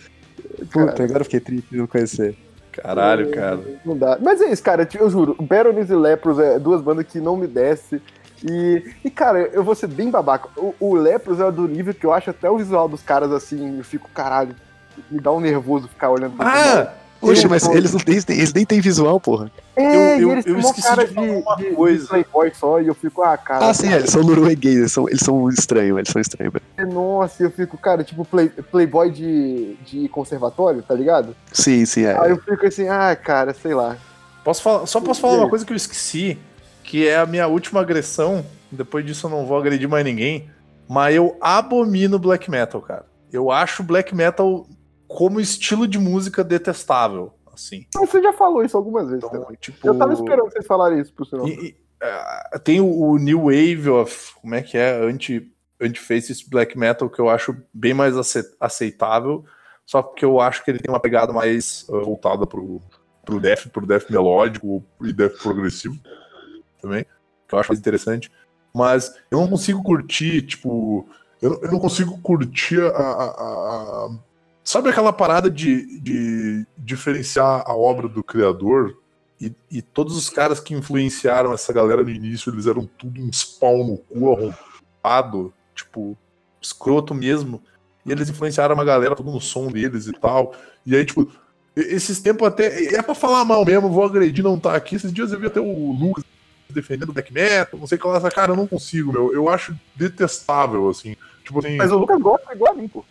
Puta, agora eu fiquei triste de não conhecer. Caralho, é, cara. Não dá. Mas é isso, cara, eu juro, Baroness e Lepros é duas bandas que não me desce. E, e, cara, eu vou ser bem babaca. O, o Lepros é do nível que eu acho até o visual dos caras assim, eu fico, caralho, me dá um nervoso ficar olhando pra Ah! Poxa, mas eles, não têm, eles nem têm visual, porra. É, eu, eu, eles eu esqueci cara de, de, de, coisa. de Playboy só e eu fico, ah, cara. Ah, sim, é, eles são noruegueses, eles são, eles são estranhos, eles são estranhos, velho. É, nossa, eu fico, cara, tipo play, Playboy de, de conservatório, tá ligado? Sim, sim, é. Aí eu fico assim, ah, cara, sei lá. Posso falar, só posso falar uma coisa que eu esqueci, que é a minha última agressão. Depois disso eu não vou agredir mais ninguém. Mas eu abomino black metal, cara. Eu acho black metal como estilo de música detestável, assim. Você já falou isso algumas vezes. Então, tipo, eu tava esperando vocês falarem isso pro senhor. uh, tem o, New Wave of. Como é que é? Anti. anti-face black metal que eu acho bem mais aceitável, só porque eu acho que ele tem uma pegada mais uh, voltada pro, pro death, pro death melódico e death progressivo também, que eu acho mais interessante. Mas eu não consigo curtir, tipo, eu, eu não consigo curtir a, a, a, Sabe aquela parada de, de diferenciar a obra do criador e, e, todos os caras que influenciaram essa galera no início, eles eram tudo um spawn no cu arrombado, tipo, escroto mesmo. E eles influenciaram uma galera tudo no som deles e tal. E aí, tipo, esses tempos até. É pra falar mal mesmo, vou agredir não tá aqui. Esses dias eu vi até o Lucas defendendo o black metal, não sei o que lá. Cara, eu não consigo, meu. Eu acho detestável, assim. Tipo assim. Mas o Lucas gosta igual a mim, pô.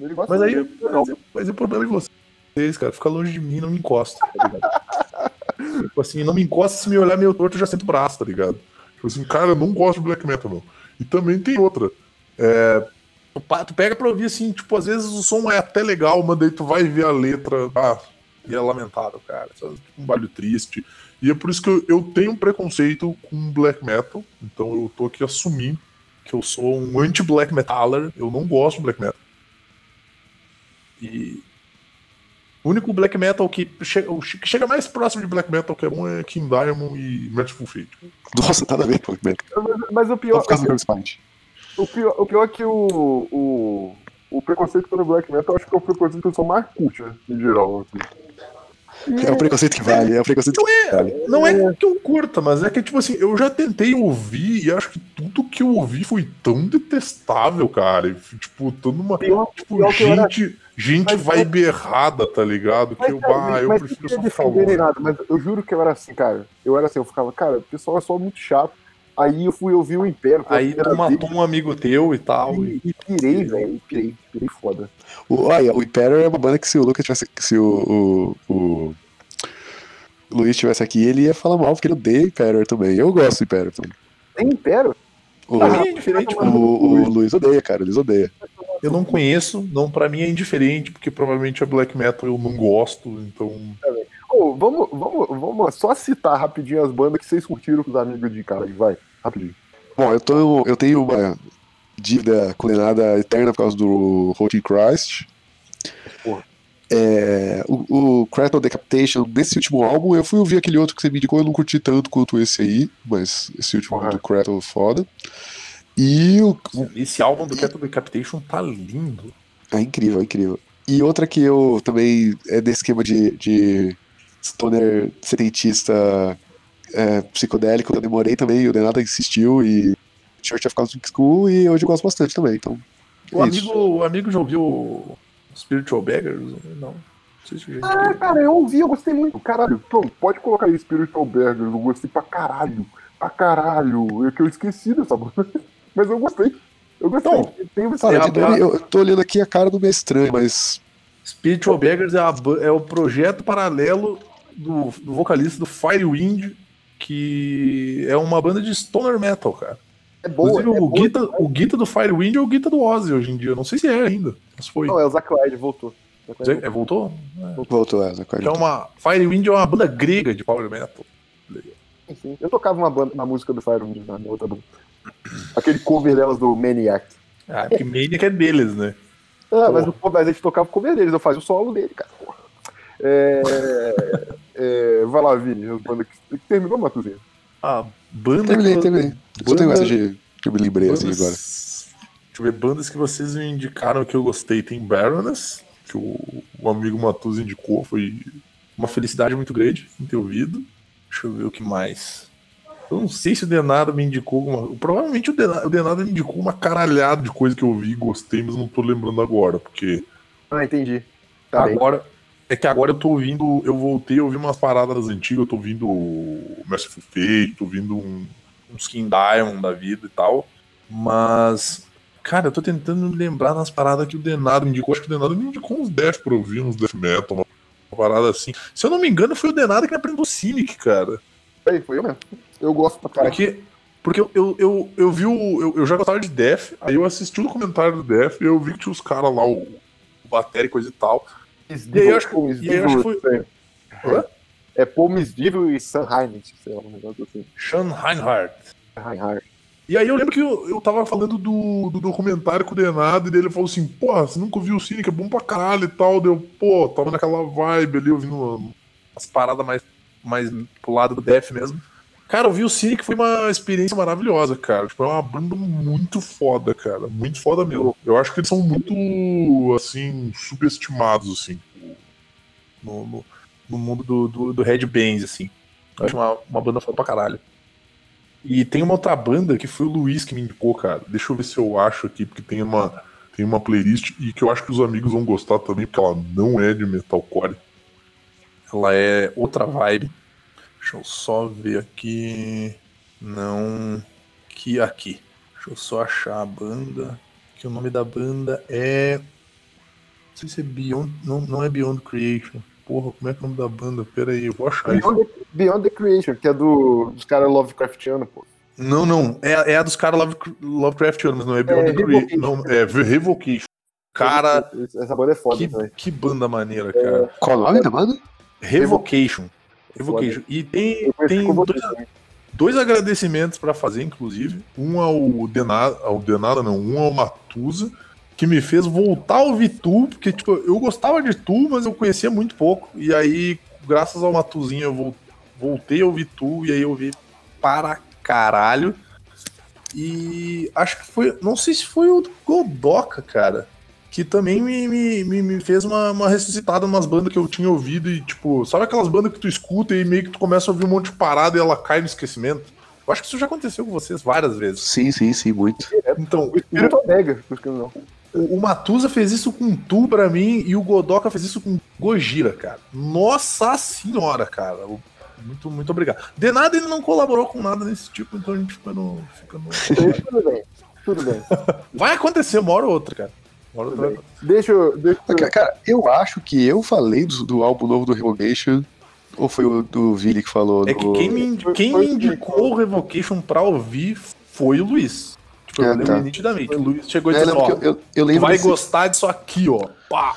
Ele gosta mas aí, mas, mas o problema é vocês, cara. Fica longe de mim, não me encosta, tá ligado? tipo assim, não me encosta se me olhar meio torto, eu já sinto o braço, tá ligado? Tipo assim, cara, eu não gosto de black metal, não. E também tem outra. É, tu pega pra ouvir assim, tipo, às vezes o som é até legal, mas daí tu vai ver a letra. Ah, e é lamentável, cara. Tipo, um balho triste. E é por isso que eu, eu tenho um preconceito com black metal. Então eu tô aqui assumindo que eu sou um anti-black metaller. Eu não gosto de black metal. E o único black metal que chega, que chega mais próximo de black metal que é bom é King Diamond e Merciful Fate. Nossa, nada a ver com black metal. Mas, mas o pior. É que, o, pior o pior é que o, o, o preconceito pelo black metal, eu acho que é o preconceito que eu sou mais cult, né, em geral. Assim. É o preconceito que vale, é o preconceito não que é, vale. Não é que eu curta, mas é que, tipo assim, eu já tentei ouvir e acho que tudo que eu ouvi foi tão detestável, cara. E, tipo, toda uma. Pior, tipo, pior gente, gente mas, vibe errada, tá ligado? Que eu, ah, eu mas prefiro só falar. Nada, mas eu juro que eu era assim, cara. Eu era assim, eu ficava, cara, o pessoal é só muito chato. Aí eu fui ouvir o Império. Aí tu matou um amigo teu e tal. E, e pirei, velho. Pirei, pirei foda. O, olha, o Império é uma banda que se o Lucas tivesse. Se o, o, o Luiz estivesse aqui, ele ia falar mal, porque ele odeia Império também. Eu gosto do Império também. Tem Império? O, é indiferente, o, o, o Luiz odeia, cara. Eles odeia. Eu não conheço, não, pra mim é indiferente, porque provavelmente é black metal eu não gosto, então. Oh, vamos, vamos, vamos só citar rapidinho as bandas que vocês curtiram com os amigos de cara, vai, rapidinho. Bom, eu, tô, eu tenho uma dívida condenada eterna por causa do Holy Christ. Porra. É, o, o Crackle Decapitation, desse último álbum, eu fui ouvir aquele outro que você me indicou, eu não curti tanto quanto esse aí, mas esse último uhum. do Crackle foda. E o... Esse álbum do Crackle Decapitation tá lindo. É incrível, é incrível. E outra que eu também é desse esquema de, de stoner setentista é, psicodélico, eu demorei também, o Denata insistiu e Church of Cosmic School e hoje eu gosto bastante também, então. O, é amigo, o amigo já ouviu Spiritual Beggars? Não. ah, cara, eu ouvi, eu gostei muito. Caralho, pronto, pode colocar aí Spiritual Beggars, eu gostei pra caralho. Pra caralho. É que eu esqueci dessa banda. Mas eu gostei. Eu gostei. Então, tem cara, eu, eu tô olhando aqui a cara do meio estranho, mas. Spiritual Beggars é, a, é o projeto paralelo do, do vocalista do Firewind, que é uma banda de stoner metal, cara. É boa. Inclusive, é o, boa, guita, o guita do Firewind é o guita do Ozzy hoje em dia. Não sei se é ainda. Mas foi. Não, é o Zack Clyde, voltou. É, voltou? É. Voltou, é, Zack É uma, Firewind é uma banda grega de power metal. Sim, Eu tocava uma, banda, uma música do Firewind na outra banda. Aquele cover delas do Maniac. Ah, porque Maniac é deles, né? Ah, mas, o, mas a gente tocava o cover deles, eu fazia o solo dele, cara. É, é, vai lá, Vini, as bandas que, que terminou, Matuzinho. Ah, banda. Terminei, que... terminei. Banda... Só tenho essa de que eu me lembrei bandas... assim agora. Deixa eu ver, bandas que vocês me indicaram que eu gostei. Tem Baroness, que o, o amigo Matus indicou, foi uma felicidade muito grande em ter ouvido. Deixa eu ver o que mais. Eu não sei se o Denado me indicou alguma. Provavelmente o Denado, o Denado me indicou uma caralhada de coisa que eu ouvi e gostei, mas não tô lembrando agora, porque. Ah, entendi. Tá agora. Bem. É que agora eu tô ouvindo. Eu voltei a ouvir umas paradas antigas, eu tô ouvindo o Merciful Fate, tô ouvindo um, um Skin Diamond da vida e tal. Mas. Cara, eu tô tentando me lembrar nas paradas que o Denado me indicou. Acho que o Denado me indicou uns Death pra ouvir, uns Death Metal, uma parada assim. Se eu não me engano, foi o Denado que me aprendeu Cynic, cara. Aí, foi eu mesmo. Eu gosto pra caralho. Porque, porque eu, eu, eu, eu vi o. Eu, eu, já gostava de Death, aí eu assisti o documentário do Death e eu vi que tinha os caras lá, o, o Batéria e coisa e tal. E eu acho que, aí eu acho que foi. Hã? É Paul Misdivil e Sam Heinrich, sei lá, um negócio assim. Sean Reinhardt. Reinhardt. E aí eu lembro que eu, eu tava falando do, do documentário com o Denado, e ele falou assim, porra, você nunca ouviu o Cine, que é bom pra caralho e tal. Deu, pô, tava naquela vibe ali, ouvindo as paradas mais, mais pro lado do Def mesmo. Cara, eu vi o Cine que foi uma experiência maravilhosa, cara. Tipo, é uma banda muito foda, cara. Muito foda mesmo. Eu acho que eles são muito, assim, subestimados, assim, no, no, no mundo do, do, do assim. Eu acho uma, uma banda foda pra caralho. E tem uma outra banda que foi o Luiz que me indicou, cara. Deixa eu ver se eu acho aqui, porque tem uma, tem uma playlist e que eu acho que os amigos vão gostar também, porque ela não é de metalcore. Ela é outra vibe. Deixa eu só ver aqui. Não. Que aqui. Deixa eu só achar a banda. Que o nome da banda é. Não sei se é Beyond. Não, não é Beyond Creation. Porra, como é que é o nome da banda? Pera aí, eu vou achar Beyond isso. The, Beyond the Creation, que é do, dos caras Lovecraftiano, pô. Não, não. É, é a dos caras Love, Lovecraftiano, mas não é Beyond é, the Creation. Não, é Revocation. Cara. Essa banda é foda que, também. Que banda maneira, cara. É... Qual o nome da banda? Revocation. Revocation. E tem, tem dois, dois agradecimentos para fazer, inclusive. Um ao Denada, ao Denada não, um ao Matusa que me fez voltar a ouvir Tu, porque tipo, eu gostava de Tu, mas eu conhecia muito pouco. E aí, graças ao Matuzinho, eu voltei a ouvir Tu, e aí eu ouvi para caralho. E acho que foi. Não sei se foi o Godoka, cara. Que também me, me, me fez uma, uma ressuscitada umas bandas que eu tinha ouvido e, tipo, sabe aquelas bandas que tu escuta e meio que tu começa a ouvir um monte de parada e ela cai no esquecimento? Eu acho que isso já aconteceu com vocês várias vezes. Sim, sim, sim, muito. Então, o que não? O Matusa fez isso com Tu pra mim e o Godoka fez isso com Gojira, cara. Nossa senhora, cara. Muito, muito obrigado. De nada ele não colaborou com nada desse tipo, então a gente fica no. Fica no... tudo bem, tudo bem. Vai acontecer uma hora ou outra, cara. Deixa eu. Deixa eu... Cara, eu acho que eu falei do, do álbum novo do Revocation. Ou foi o do Vili que falou? É que quem me, quem me indicou o Revocation pra ouvir foi o Luiz. Tipo, eu é, lembro tá. nitidamente. O Luiz chegou e é, disse: Ó, eu, eu, eu vai desse... gostar disso aqui, ó. Pá.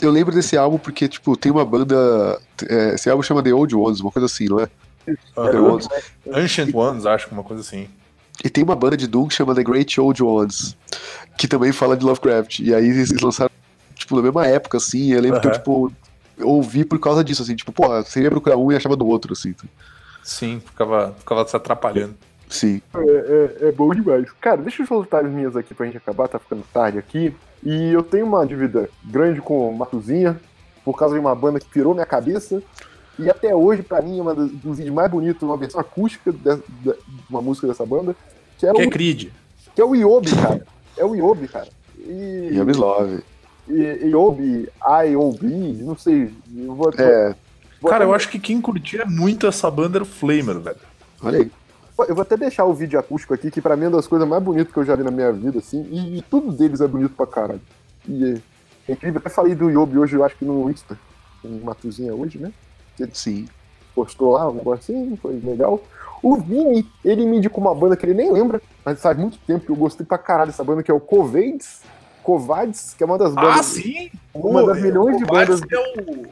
Eu lembro desse álbum porque, tipo, tem uma banda. É, esse álbum chama The Old Ones, uma coisa assim, não é? Uh, The Ones. Ancient Ones, acho que uma coisa assim. E tem uma banda de Doom que chama The Great Old Ones, que também fala de Lovecraft. E aí eles lançaram, tipo, na mesma época, assim. Eu lembro uh -huh. que eu, tipo, ouvi por causa disso, assim, tipo, pô, você ia procurar um e achava do outro, assim. Sim, ficava, ficava se atrapalhando. Sim. É, é, é, bom demais. Cara, deixa eu soltar as minhas aqui pra gente acabar, tá ficando tarde aqui. E eu tenho uma dívida grande com Matuzinha, por causa de uma banda que pirou minha cabeça. E até hoje, pra mim, é uma dos vídeos mais bonitos, uma versão acústica de, de, de uma música dessa banda. Que, que o, é Creed. Que é o Iobi, cara. É o Iobi, cara. E, Iobi Love. Iobi, I.O.B., não sei. Eu vou, é. Vou cara, eu acho que quem curtia muito essa banda era o Flamer, velho. Olha aí. Eu vou até deixar o vídeo acústico aqui, que pra mim é uma das coisas mais bonitas que eu já vi na minha vida, assim, e, e tudo deles é bonito pra caralho. E é, é incrível. Até falei do Yobi hoje, eu acho que no Insta, com Matuzinha hoje, né? Ele Sim. postou lá um negocinho, foi legal. O Vini, ele me indicou uma banda que ele nem lembra, mas faz muito tempo que eu gostei pra caralho dessa banda, que é o Covades. Covades, que é uma das bandas. Ah, sim! Uma Pô, das milhões de bandas. é o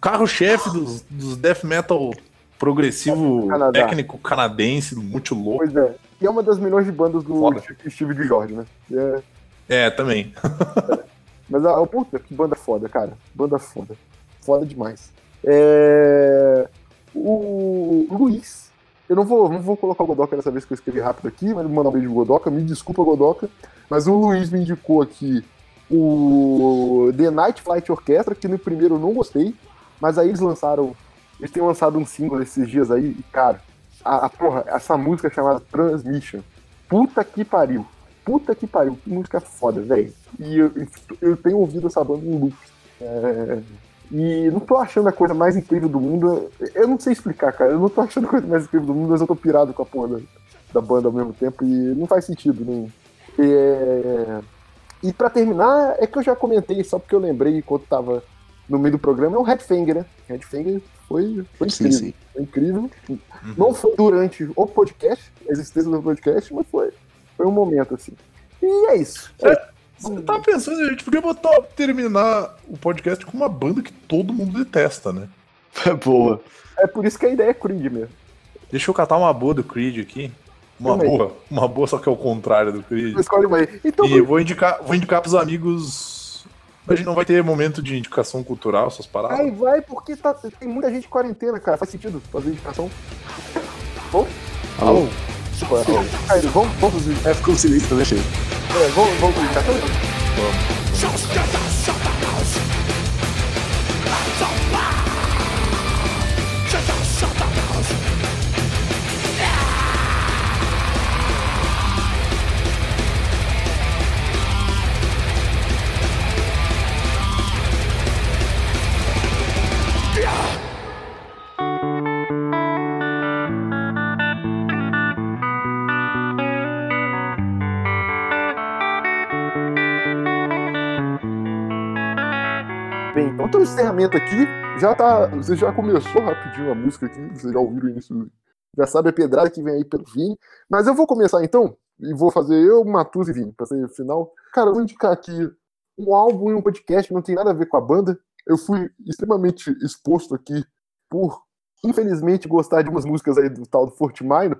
carro-chefe dos, dos death metal progressivo técnico canadense, muito louco. Pois é. E é uma das milhões de bandas do Foda. Steve de Jorge, né? É, é também. é. Mas, ah, oh, puta, que banda foda, cara. Banda foda. Foda demais. É... O Luiz. Eu não vou, não vou colocar o Godoka dessa vez que eu escrevi rápido aqui, mas mandar um beijo pro Godoka. Me desculpa, Godoka. Mas o Luiz me indicou aqui o The Night Flight Orchestra, que no primeiro eu não gostei. Mas aí eles lançaram eles têm lançado um single esses dias aí, e, cara, a, a porra, essa música chamada Transmission. Puta que pariu. Puta que pariu. Que música foda, velho. E eu, eu tenho ouvido essa banda em loop. É, e não tô achando a coisa mais incrível do mundo. Eu não sei explicar, cara. Eu não tô achando a coisa mais incrível do mundo, mas eu tô pirado com a porra da, da banda ao mesmo tempo e não faz sentido nenhum. É, e para terminar, é que eu já comentei, só porque eu lembrei enquanto tava no meio do programa, é o Redfinger, né? Redfinger foi, foi incrível. Sim, sim. Foi incrível. Uhum. Não foi durante o podcast, a existência do podcast, mas foi, foi um momento, assim. E é isso. É, você tá pensando, a gente podia botar, terminar o podcast com uma banda que todo mundo detesta, né? É boa. É por isso que a ideia é Creed mesmo. Deixa eu catar uma boa do Creed aqui. Uma boa, uma boa, só que é o contrário do Creed. Escolhe uma aí. Então, e vou indicar, vou indicar pros amigos. A gente não vai ter momento de indicação cultural, essas paradas. Ai, vai, porque tá, tem muita gente em quarentena, cara. Faz sentido fazer indicação. Bom? Alô? Desculpa, Caído, vamos, vamos. É, ficou silêncio também, achei. É, vamos, vamos indicação então? Vamos. Encerramento aqui já tá. Você já começou rapidinho a música aqui, vocês já ouviram o início. Já sabe a pedrada que vem aí pelo Vini. Mas eu vou começar então, e vou fazer eu, Matus e Vini, pra ser o final. Cara, eu vou indicar aqui um álbum e um podcast que não tem nada a ver com a banda. Eu fui extremamente exposto aqui por, infelizmente, gostar de umas músicas aí do tal do Fortmine.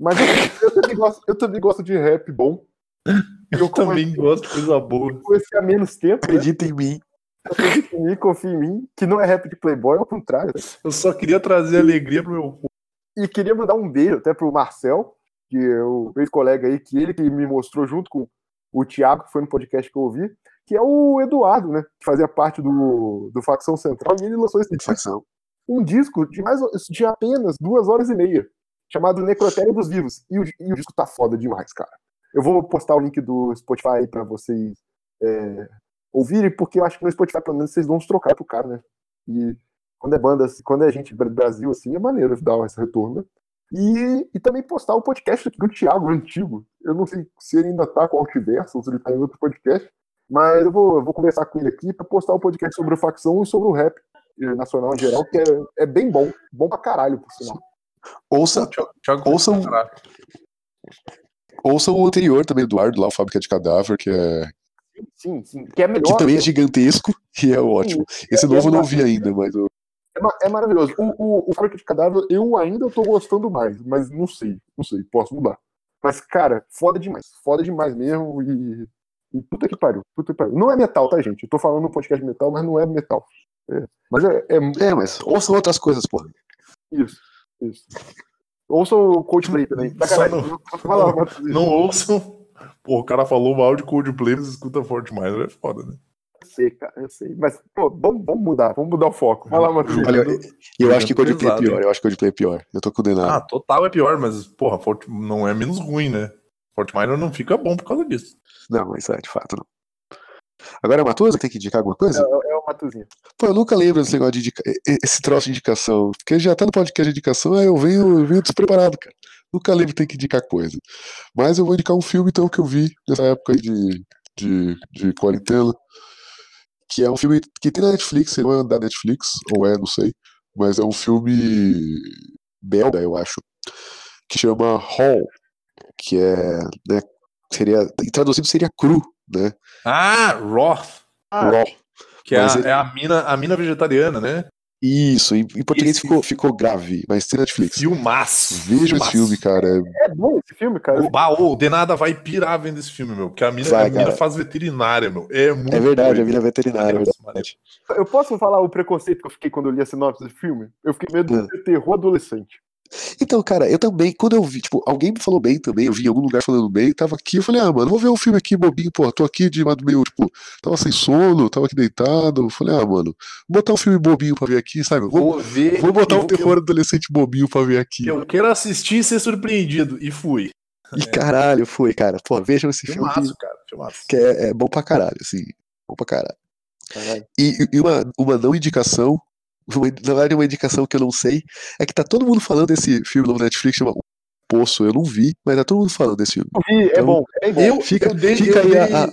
Mas eu, eu, também gosto, eu também gosto de rap bom. Eu, eu também gosto de coisa boa. Comecei há menos tempo. Né? Acredita né? em mim. Acredita em mim, confia em mim, que não é rap de Playboy, ao contrário. Eu só queria trazer alegria pro meu povo. E queria mandar um beijo até pro Marcel, que é o ex-colega aí, que ele que me mostrou junto com o Thiago, que foi no podcast que eu ouvi, que é o Eduardo, né? Que fazia parte do, do Facção Central, e ele lançou esse disco. Um disco de, mais, de apenas duas horas e meia, chamado Necrotério dos Vivos. E o, e o disco tá foda demais, cara. Eu vou postar o link do Spotify aí pra vocês é, ouvirem, porque eu acho que no Spotify, pelo menos, vocês vão se trocar pro cara, né? E quando é banda, quando é gente Brasil, assim, é maneiro dar esse retorno, né? E, e também postar o podcast do Thiago, antigo. Eu não sei se ele ainda tá com o Altiverso, ou se ele tá em outro podcast, mas eu vou, eu vou conversar com ele aqui para postar o um podcast sobre o facção e sobre o rap nacional em geral, que é, é bem bom. Bom pra caralho, por sinal. Ouça, ouça, ouça o anterior também, Eduardo, lá, o Fábrica de Cadáver, que é, Sim, sim. Que é melhor. Que também é gigantesco e é ótimo. Sim, Esse é, novo é eu não vi ainda, mas. Eu... É, é, maravilhoso. O, o, o Fábrica de Cadáver eu ainda tô gostando mais, mas não sei. Não sei, posso mudar. Mas, cara, foda demais. Foda demais mesmo. E. e puta que pariu. Puta que pariu. Não é metal, tá, gente? Eu tô falando um podcast de metal, mas não é metal. É, mas é, é. É, mas ouçam outras coisas, porra. Isso, isso. Ouçam o Coldplay também. Não, não, não, não ouçam Pô, o cara falou mal de Coldplay, mas escuta Fortminer, é foda, né? Eu sei, cara, eu sei. Mas, pô, vamos, vamos mudar, vamos mudar o foco. Vai lá, Matheus. Olha, eu, eu acho que Coldplay é pior, eu acho que Coldplay é pior. Eu tô condenado. Ah, total é pior, mas, porra, Fort... não é menos ruim, né? Fortminer não fica bom por causa disso. Não, isso é de fato não. Agora é o Matuza que tem que indicar alguma coisa? É, é o Matuzinho. Pô, eu nunca lembro desse negócio de indicar, esse troço de indicação. Porque já tá no podcast de indicação, aí eu venho, eu venho despreparado, cara. Nunca lembro que tem que indicar coisa. Mas eu vou indicar um filme, então, que eu vi nessa época de, de, de quarentena. Que é um filme que tem na Netflix, não é da Netflix, ou é, não sei. Mas é um filme belga, eu acho. Que chama Hall. Que é. Né, seria, traduzido seria cru, né? Ah, Roth. Ah, Raw. Que é a, ele... é a, mina, a mina vegetariana, né? Isso, em, em português ficou, ficou grave, mas tem Netflix. Filmaço. Veja esse filme, cara. É bom esse filme, cara. O Baú, de nada vai pirar vendo esse filme, meu. Porque a mina, vai, a mina faz veterinária, meu. É muito É verdade, a mina é veterinária. É eu posso falar o preconceito que eu fiquei quando eu li a sinopse do filme? Eu fiquei medo de ter terror adolescente. Então, cara, eu também, quando eu vi, tipo, alguém me falou bem também, eu vi em algum lugar falando bem, tava aqui, eu falei, ah, mano, vou ver um filme aqui bobinho, pô, tô aqui de meio, tipo, tava sem sono, tava aqui deitado, eu falei, ah, mano, vou botar um filme bobinho pra ver aqui, sabe? Vou, vou ver. Vou botar um terror eu, adolescente bobinho pra ver aqui. Eu quero assistir e ser surpreendido, e fui. E é. caralho, fui, cara. Pô, vejam esse filmaço, filme. cara, filmaço. Que é, é, bom pra caralho, assim. Bom pra caralho. caralho. E, e uma, uma não indicação uma, na verdade, uma indicação que eu não sei, é que tá todo mundo falando desse filme no Netflix, chama Poço, eu não vi, mas tá todo mundo falando desse filme. Vi, é então, é bom, é bom. Eu, fica, eu dei, fica eu aí dei, a, a,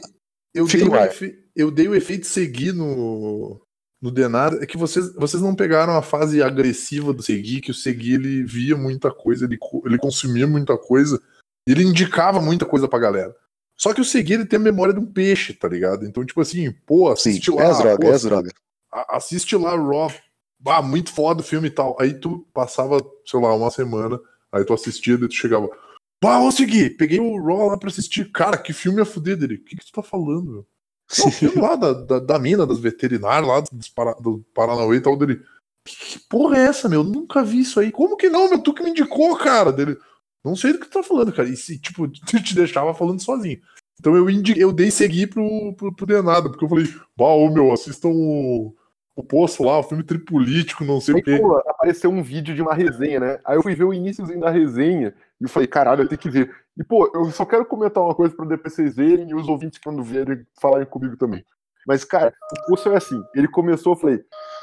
eu, dei o efe, eu dei o efeito seguir no, no Denado, é que vocês, vocês não pegaram a fase agressiva do Segui, que o Segui ele via muita coisa, ele, ele consumia muita coisa, ele indicava muita coisa pra galera. Só que o Segui ele tem a memória de um peixe, tá ligado? Então, tipo assim, pô, assiste Sim, lá. É as é as. Assiste lá Raw, ah, muito foda o filme e tal. Aí tu passava, sei lá, uma semana, aí tu assistia e tu chegava, Pá, vou seguir. Peguei o Raw lá pra assistir. Cara, que filme é fuder dele. O que, que tu tá falando, meu? Não, o filme lá da, da, da, mina, das veterinárias lá dos para, do Paranauê e tal dele. Que, porra é essa, meu? Nunca vi isso aí. Como que não, meu? Tu que me indicou, cara. Dele. Não sei do que tu tá falando, cara. E se, tipo, tu te deixava falando sozinho. Então eu, indi... eu dei seguir pro, pro, pro Denado, porque eu falei, ô meu, assistam o, o Poço lá, o filme tripolítico, não sei o quê. apareceu um vídeo de uma resenha, né? Aí eu fui ver o iníciozinho da resenha e eu falei, caralho, eu tenho que ver. E, pô, eu só quero comentar uma coisa pra depois vocês verem e os ouvintes, quando vierem, falarem comigo também. Mas, cara, o Poço é assim. Ele começou, eu falei,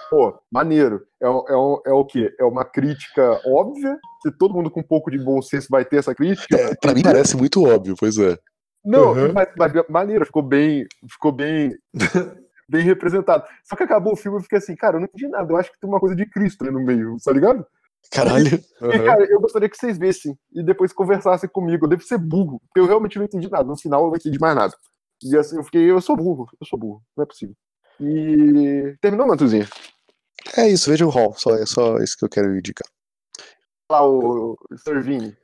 pô, maneiro. É, é, é o quê? É uma crítica óbvia, que todo mundo com um pouco de bom senso vai ter essa crítica. É, pra mim parece muito óbvio, pois é. Não, uhum. mas, mas maneiro, ficou bem, ficou bem, bem representado. Só que acabou o filme e fiquei assim, cara, eu não entendi nada. Eu acho que tem uma coisa de Cristo ali no meio, tá ligado? Caralho. E, uhum. cara, eu gostaria que vocês vissem e depois conversassem comigo. Eu devo ser burro, porque eu realmente não entendi nada. No final eu não entendi mais nada. E assim, eu fiquei, eu sou burro, eu sou burro, não é possível. E terminou, Matuzinho? É isso, veja o hall, só, é só isso que eu quero indicar. Lá, o, o Servini.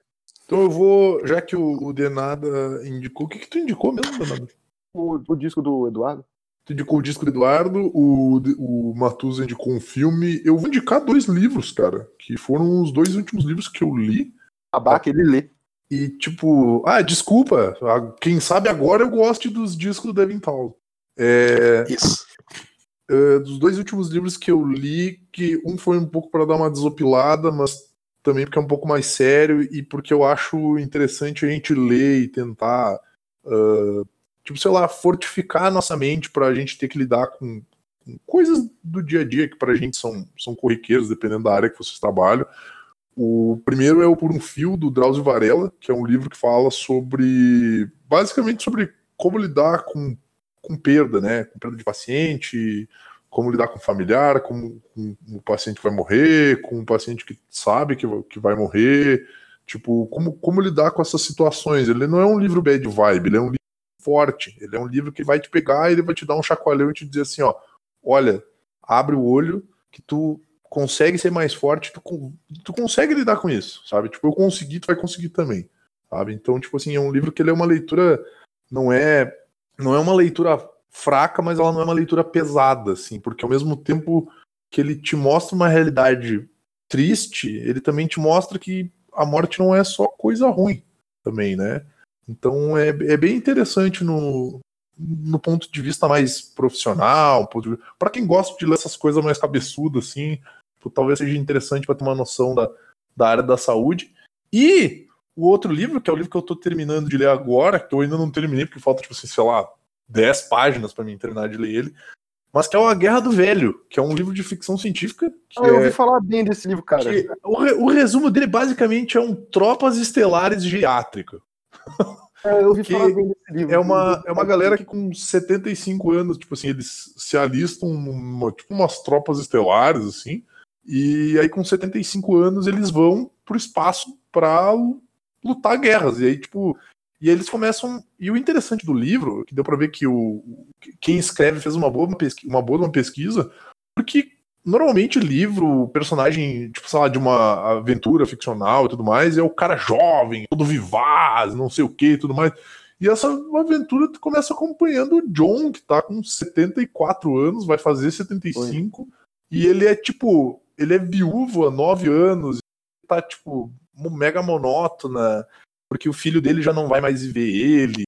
Então eu vou, já que o, o Denada indicou, o que, que tu indicou mesmo, Denada? O, o disco do Eduardo. Tu indicou o disco do Eduardo, o, o Matusa indicou um filme. Eu vou indicar dois livros, cara, que foram os dois últimos livros que eu li. Abaca, ele lê. E tipo, ah, desculpa, quem sabe agora eu gosto dos discos do Devin Townsend. É, Isso. É, dos dois últimos livros que eu li, que um foi um pouco para dar uma desopilada, mas também porque é um pouco mais sério e porque eu acho interessante a gente ler e tentar, uh, tipo, sei lá, fortificar a nossa mente para a gente ter que lidar com, com, coisas do dia a dia que para a gente são, são corriqueiros, dependendo da área que vocês trabalham. O primeiro é o Por um Fio, do Drauzio Varela, que é um livro que fala sobre, basicamente, sobre como lidar com, com perda, né? Com perda de paciente, como lidar com familiar, com, com o paciente que vai morrer, com o paciente que sabe que, que vai morrer, tipo, como, como lidar com essas situações. Ele não é um livro bad vibe, ele é um forte, ele é um livro que vai te pegar e ele vai te dar um chacoalhão e te dizer assim, ó, olha, abre o olho que tu consegue ser mais forte, tu, tu consegue lidar com isso, sabe? Tipo, eu consegui, tu vai conseguir também, sabe? Então, tipo assim, é um livro que ele é uma leitura, não é, não é uma leitura fraca, mas ela não é uma leitura pesada, assim, porque ao mesmo tempo que ele te mostra uma realidade triste, ele também te mostra que a morte não é só coisa ruim também, né? Então é, é bem interessante no, no ponto de vista mais profissional, para quem gosta de ler essas coisas mais cabeçudas, assim, talvez seja interessante para ter uma noção da, da área da saúde. E o outro livro, que é o livro que eu estou terminando de ler agora, que eu ainda não terminei, porque falta, tipo assim, sei lá, 10 páginas para mim terminar de ler ele. Mas que é o A Guerra do Velho, que é um livro de ficção científica. Ah, eu ouvi é... falar bem desse livro, cara. O, re... o, resumo dele basicamente é um Tropas Estelares Geriátrica. É, eu ouvi falar bem desse livro. É uma, é uma galera que com 75 anos, tipo assim, eles se alistam numa, tipo umas tropas estelares, assim, e aí com 75 anos eles vão pro espaço para lutar guerras. E aí, tipo, e eles começam. E o interessante do livro, que deu para ver que o quem escreve fez uma boa, pesquisa, uma boa uma pesquisa, porque normalmente livro, o personagem, tipo, sei lá, de uma aventura ficcional e tudo mais, é o cara jovem, todo vivaz, não sei o que e tudo mais. E essa aventura tu começa acompanhando o John, que tá com 74 anos, vai fazer 75, Oi. e ele é tipo, ele é viúvo há 9 anos, tá tipo, mega monótona, porque o filho dele já não vai mais ver ele,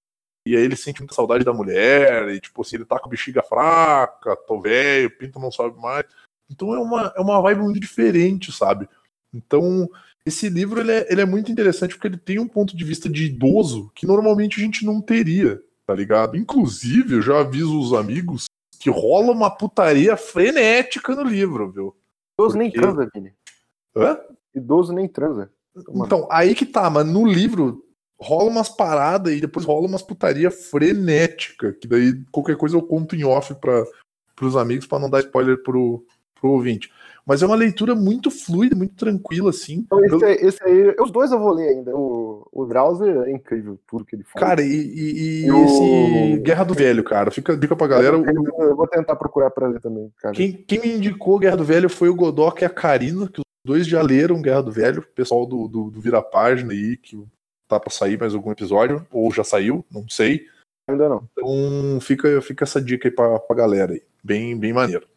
e aí ele sente muita saudade da mulher, e tipo assim, ele tá com bexiga fraca, tô velho, pinto não sobe mais. Então é uma, é uma vibe muito diferente, sabe? Então, esse livro ele é, ele é muito interessante porque ele tem um ponto de vista de idoso que normalmente a gente não teria, tá ligado? Inclusive, eu já aviso os amigos que rola uma putaria frenética no livro, viu? Idoso porque... nem transa, Vini. Hã? Idoso nem transa. Então, aí que tá, mas no livro rola umas paradas e depois rola umas putaria frenética, que daí qualquer coisa eu conto em off para os amigos para não dar spoiler pro, pro ouvinte. Mas é uma leitura muito fluida, muito tranquila, assim. Então, esse, eu... esse aí, os dois eu vou ler ainda. O, o Browser é incrível, tudo que ele faz. Cara, e, e, e esse Guerra do Velho, cara, fica dica pra galera. Eu, eu vou tentar procurar pra ler também, cara. Quem, quem me indicou Guerra do Velho foi o Godok e a Karina, que dois já leram Guerra do Velho, o pessoal do, do, do Vira Página aí, que tá pra sair mais algum episódio, ou já saiu, não sei. Ainda não. Então fica, fica essa dica aí pra, pra galera aí. Bem, bem maneiro.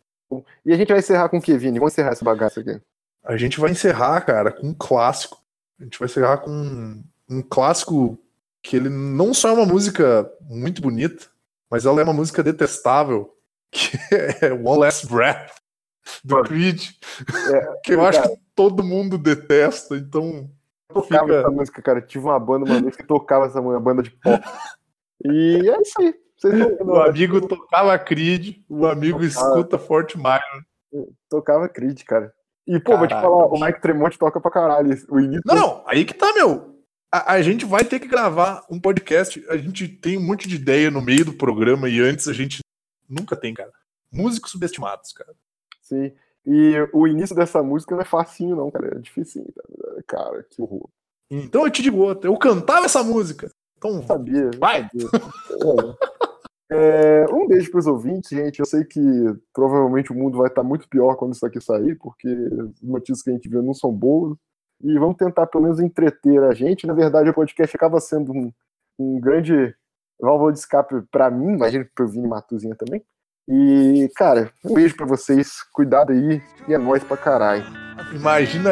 E a gente vai encerrar com o que, Vini? Vamos encerrar essa bagaça aqui. A gente vai encerrar, cara, com um clássico. A gente vai encerrar com um, um clássico que ele não só é uma música muito bonita, mas ela é uma música detestável, que é One Last Breath, do Creed, é, que eu acho que todo mundo detesta, então... Eu tocava fica... essa música, cara, tive uma banda uma vez que tocava essa banda de pop. E é isso aí. O amigo tocava Creed, o amigo tocava. escuta Fort Minor. Tocava Creed, cara. E, pô, Caralho. vou te falar, o Mike Tremonte toca pra caralho. O início... Não, não, aí que tá, meu a, a, gente vai ter que gravar um podcast. A gente tem um monte de ideia no meio do programa e antes a gente nunca tem, cara. Músicos subestimados, cara. Sim. E o início dessa música não é facinho, não, cara. É difícil, cara. Que horror. Então eu te digo outra. Eu cantava essa música. Então, sabia. Vai! Sabia. É, um beijo para os ouvintes, gente. Eu sei que provavelmente o mundo vai estar muito pior quando isso aqui sair, porque as notícias que a gente viu não são boas e vamos tentar pelo menos entreter a gente. Na verdade, o podcast acaba sendo um, um grande válvula de escape para mim, que para o Vini Matuzinha também. E, cara, um beijo para vocês, cuidado aí, e é nóis pra caralho. Imagina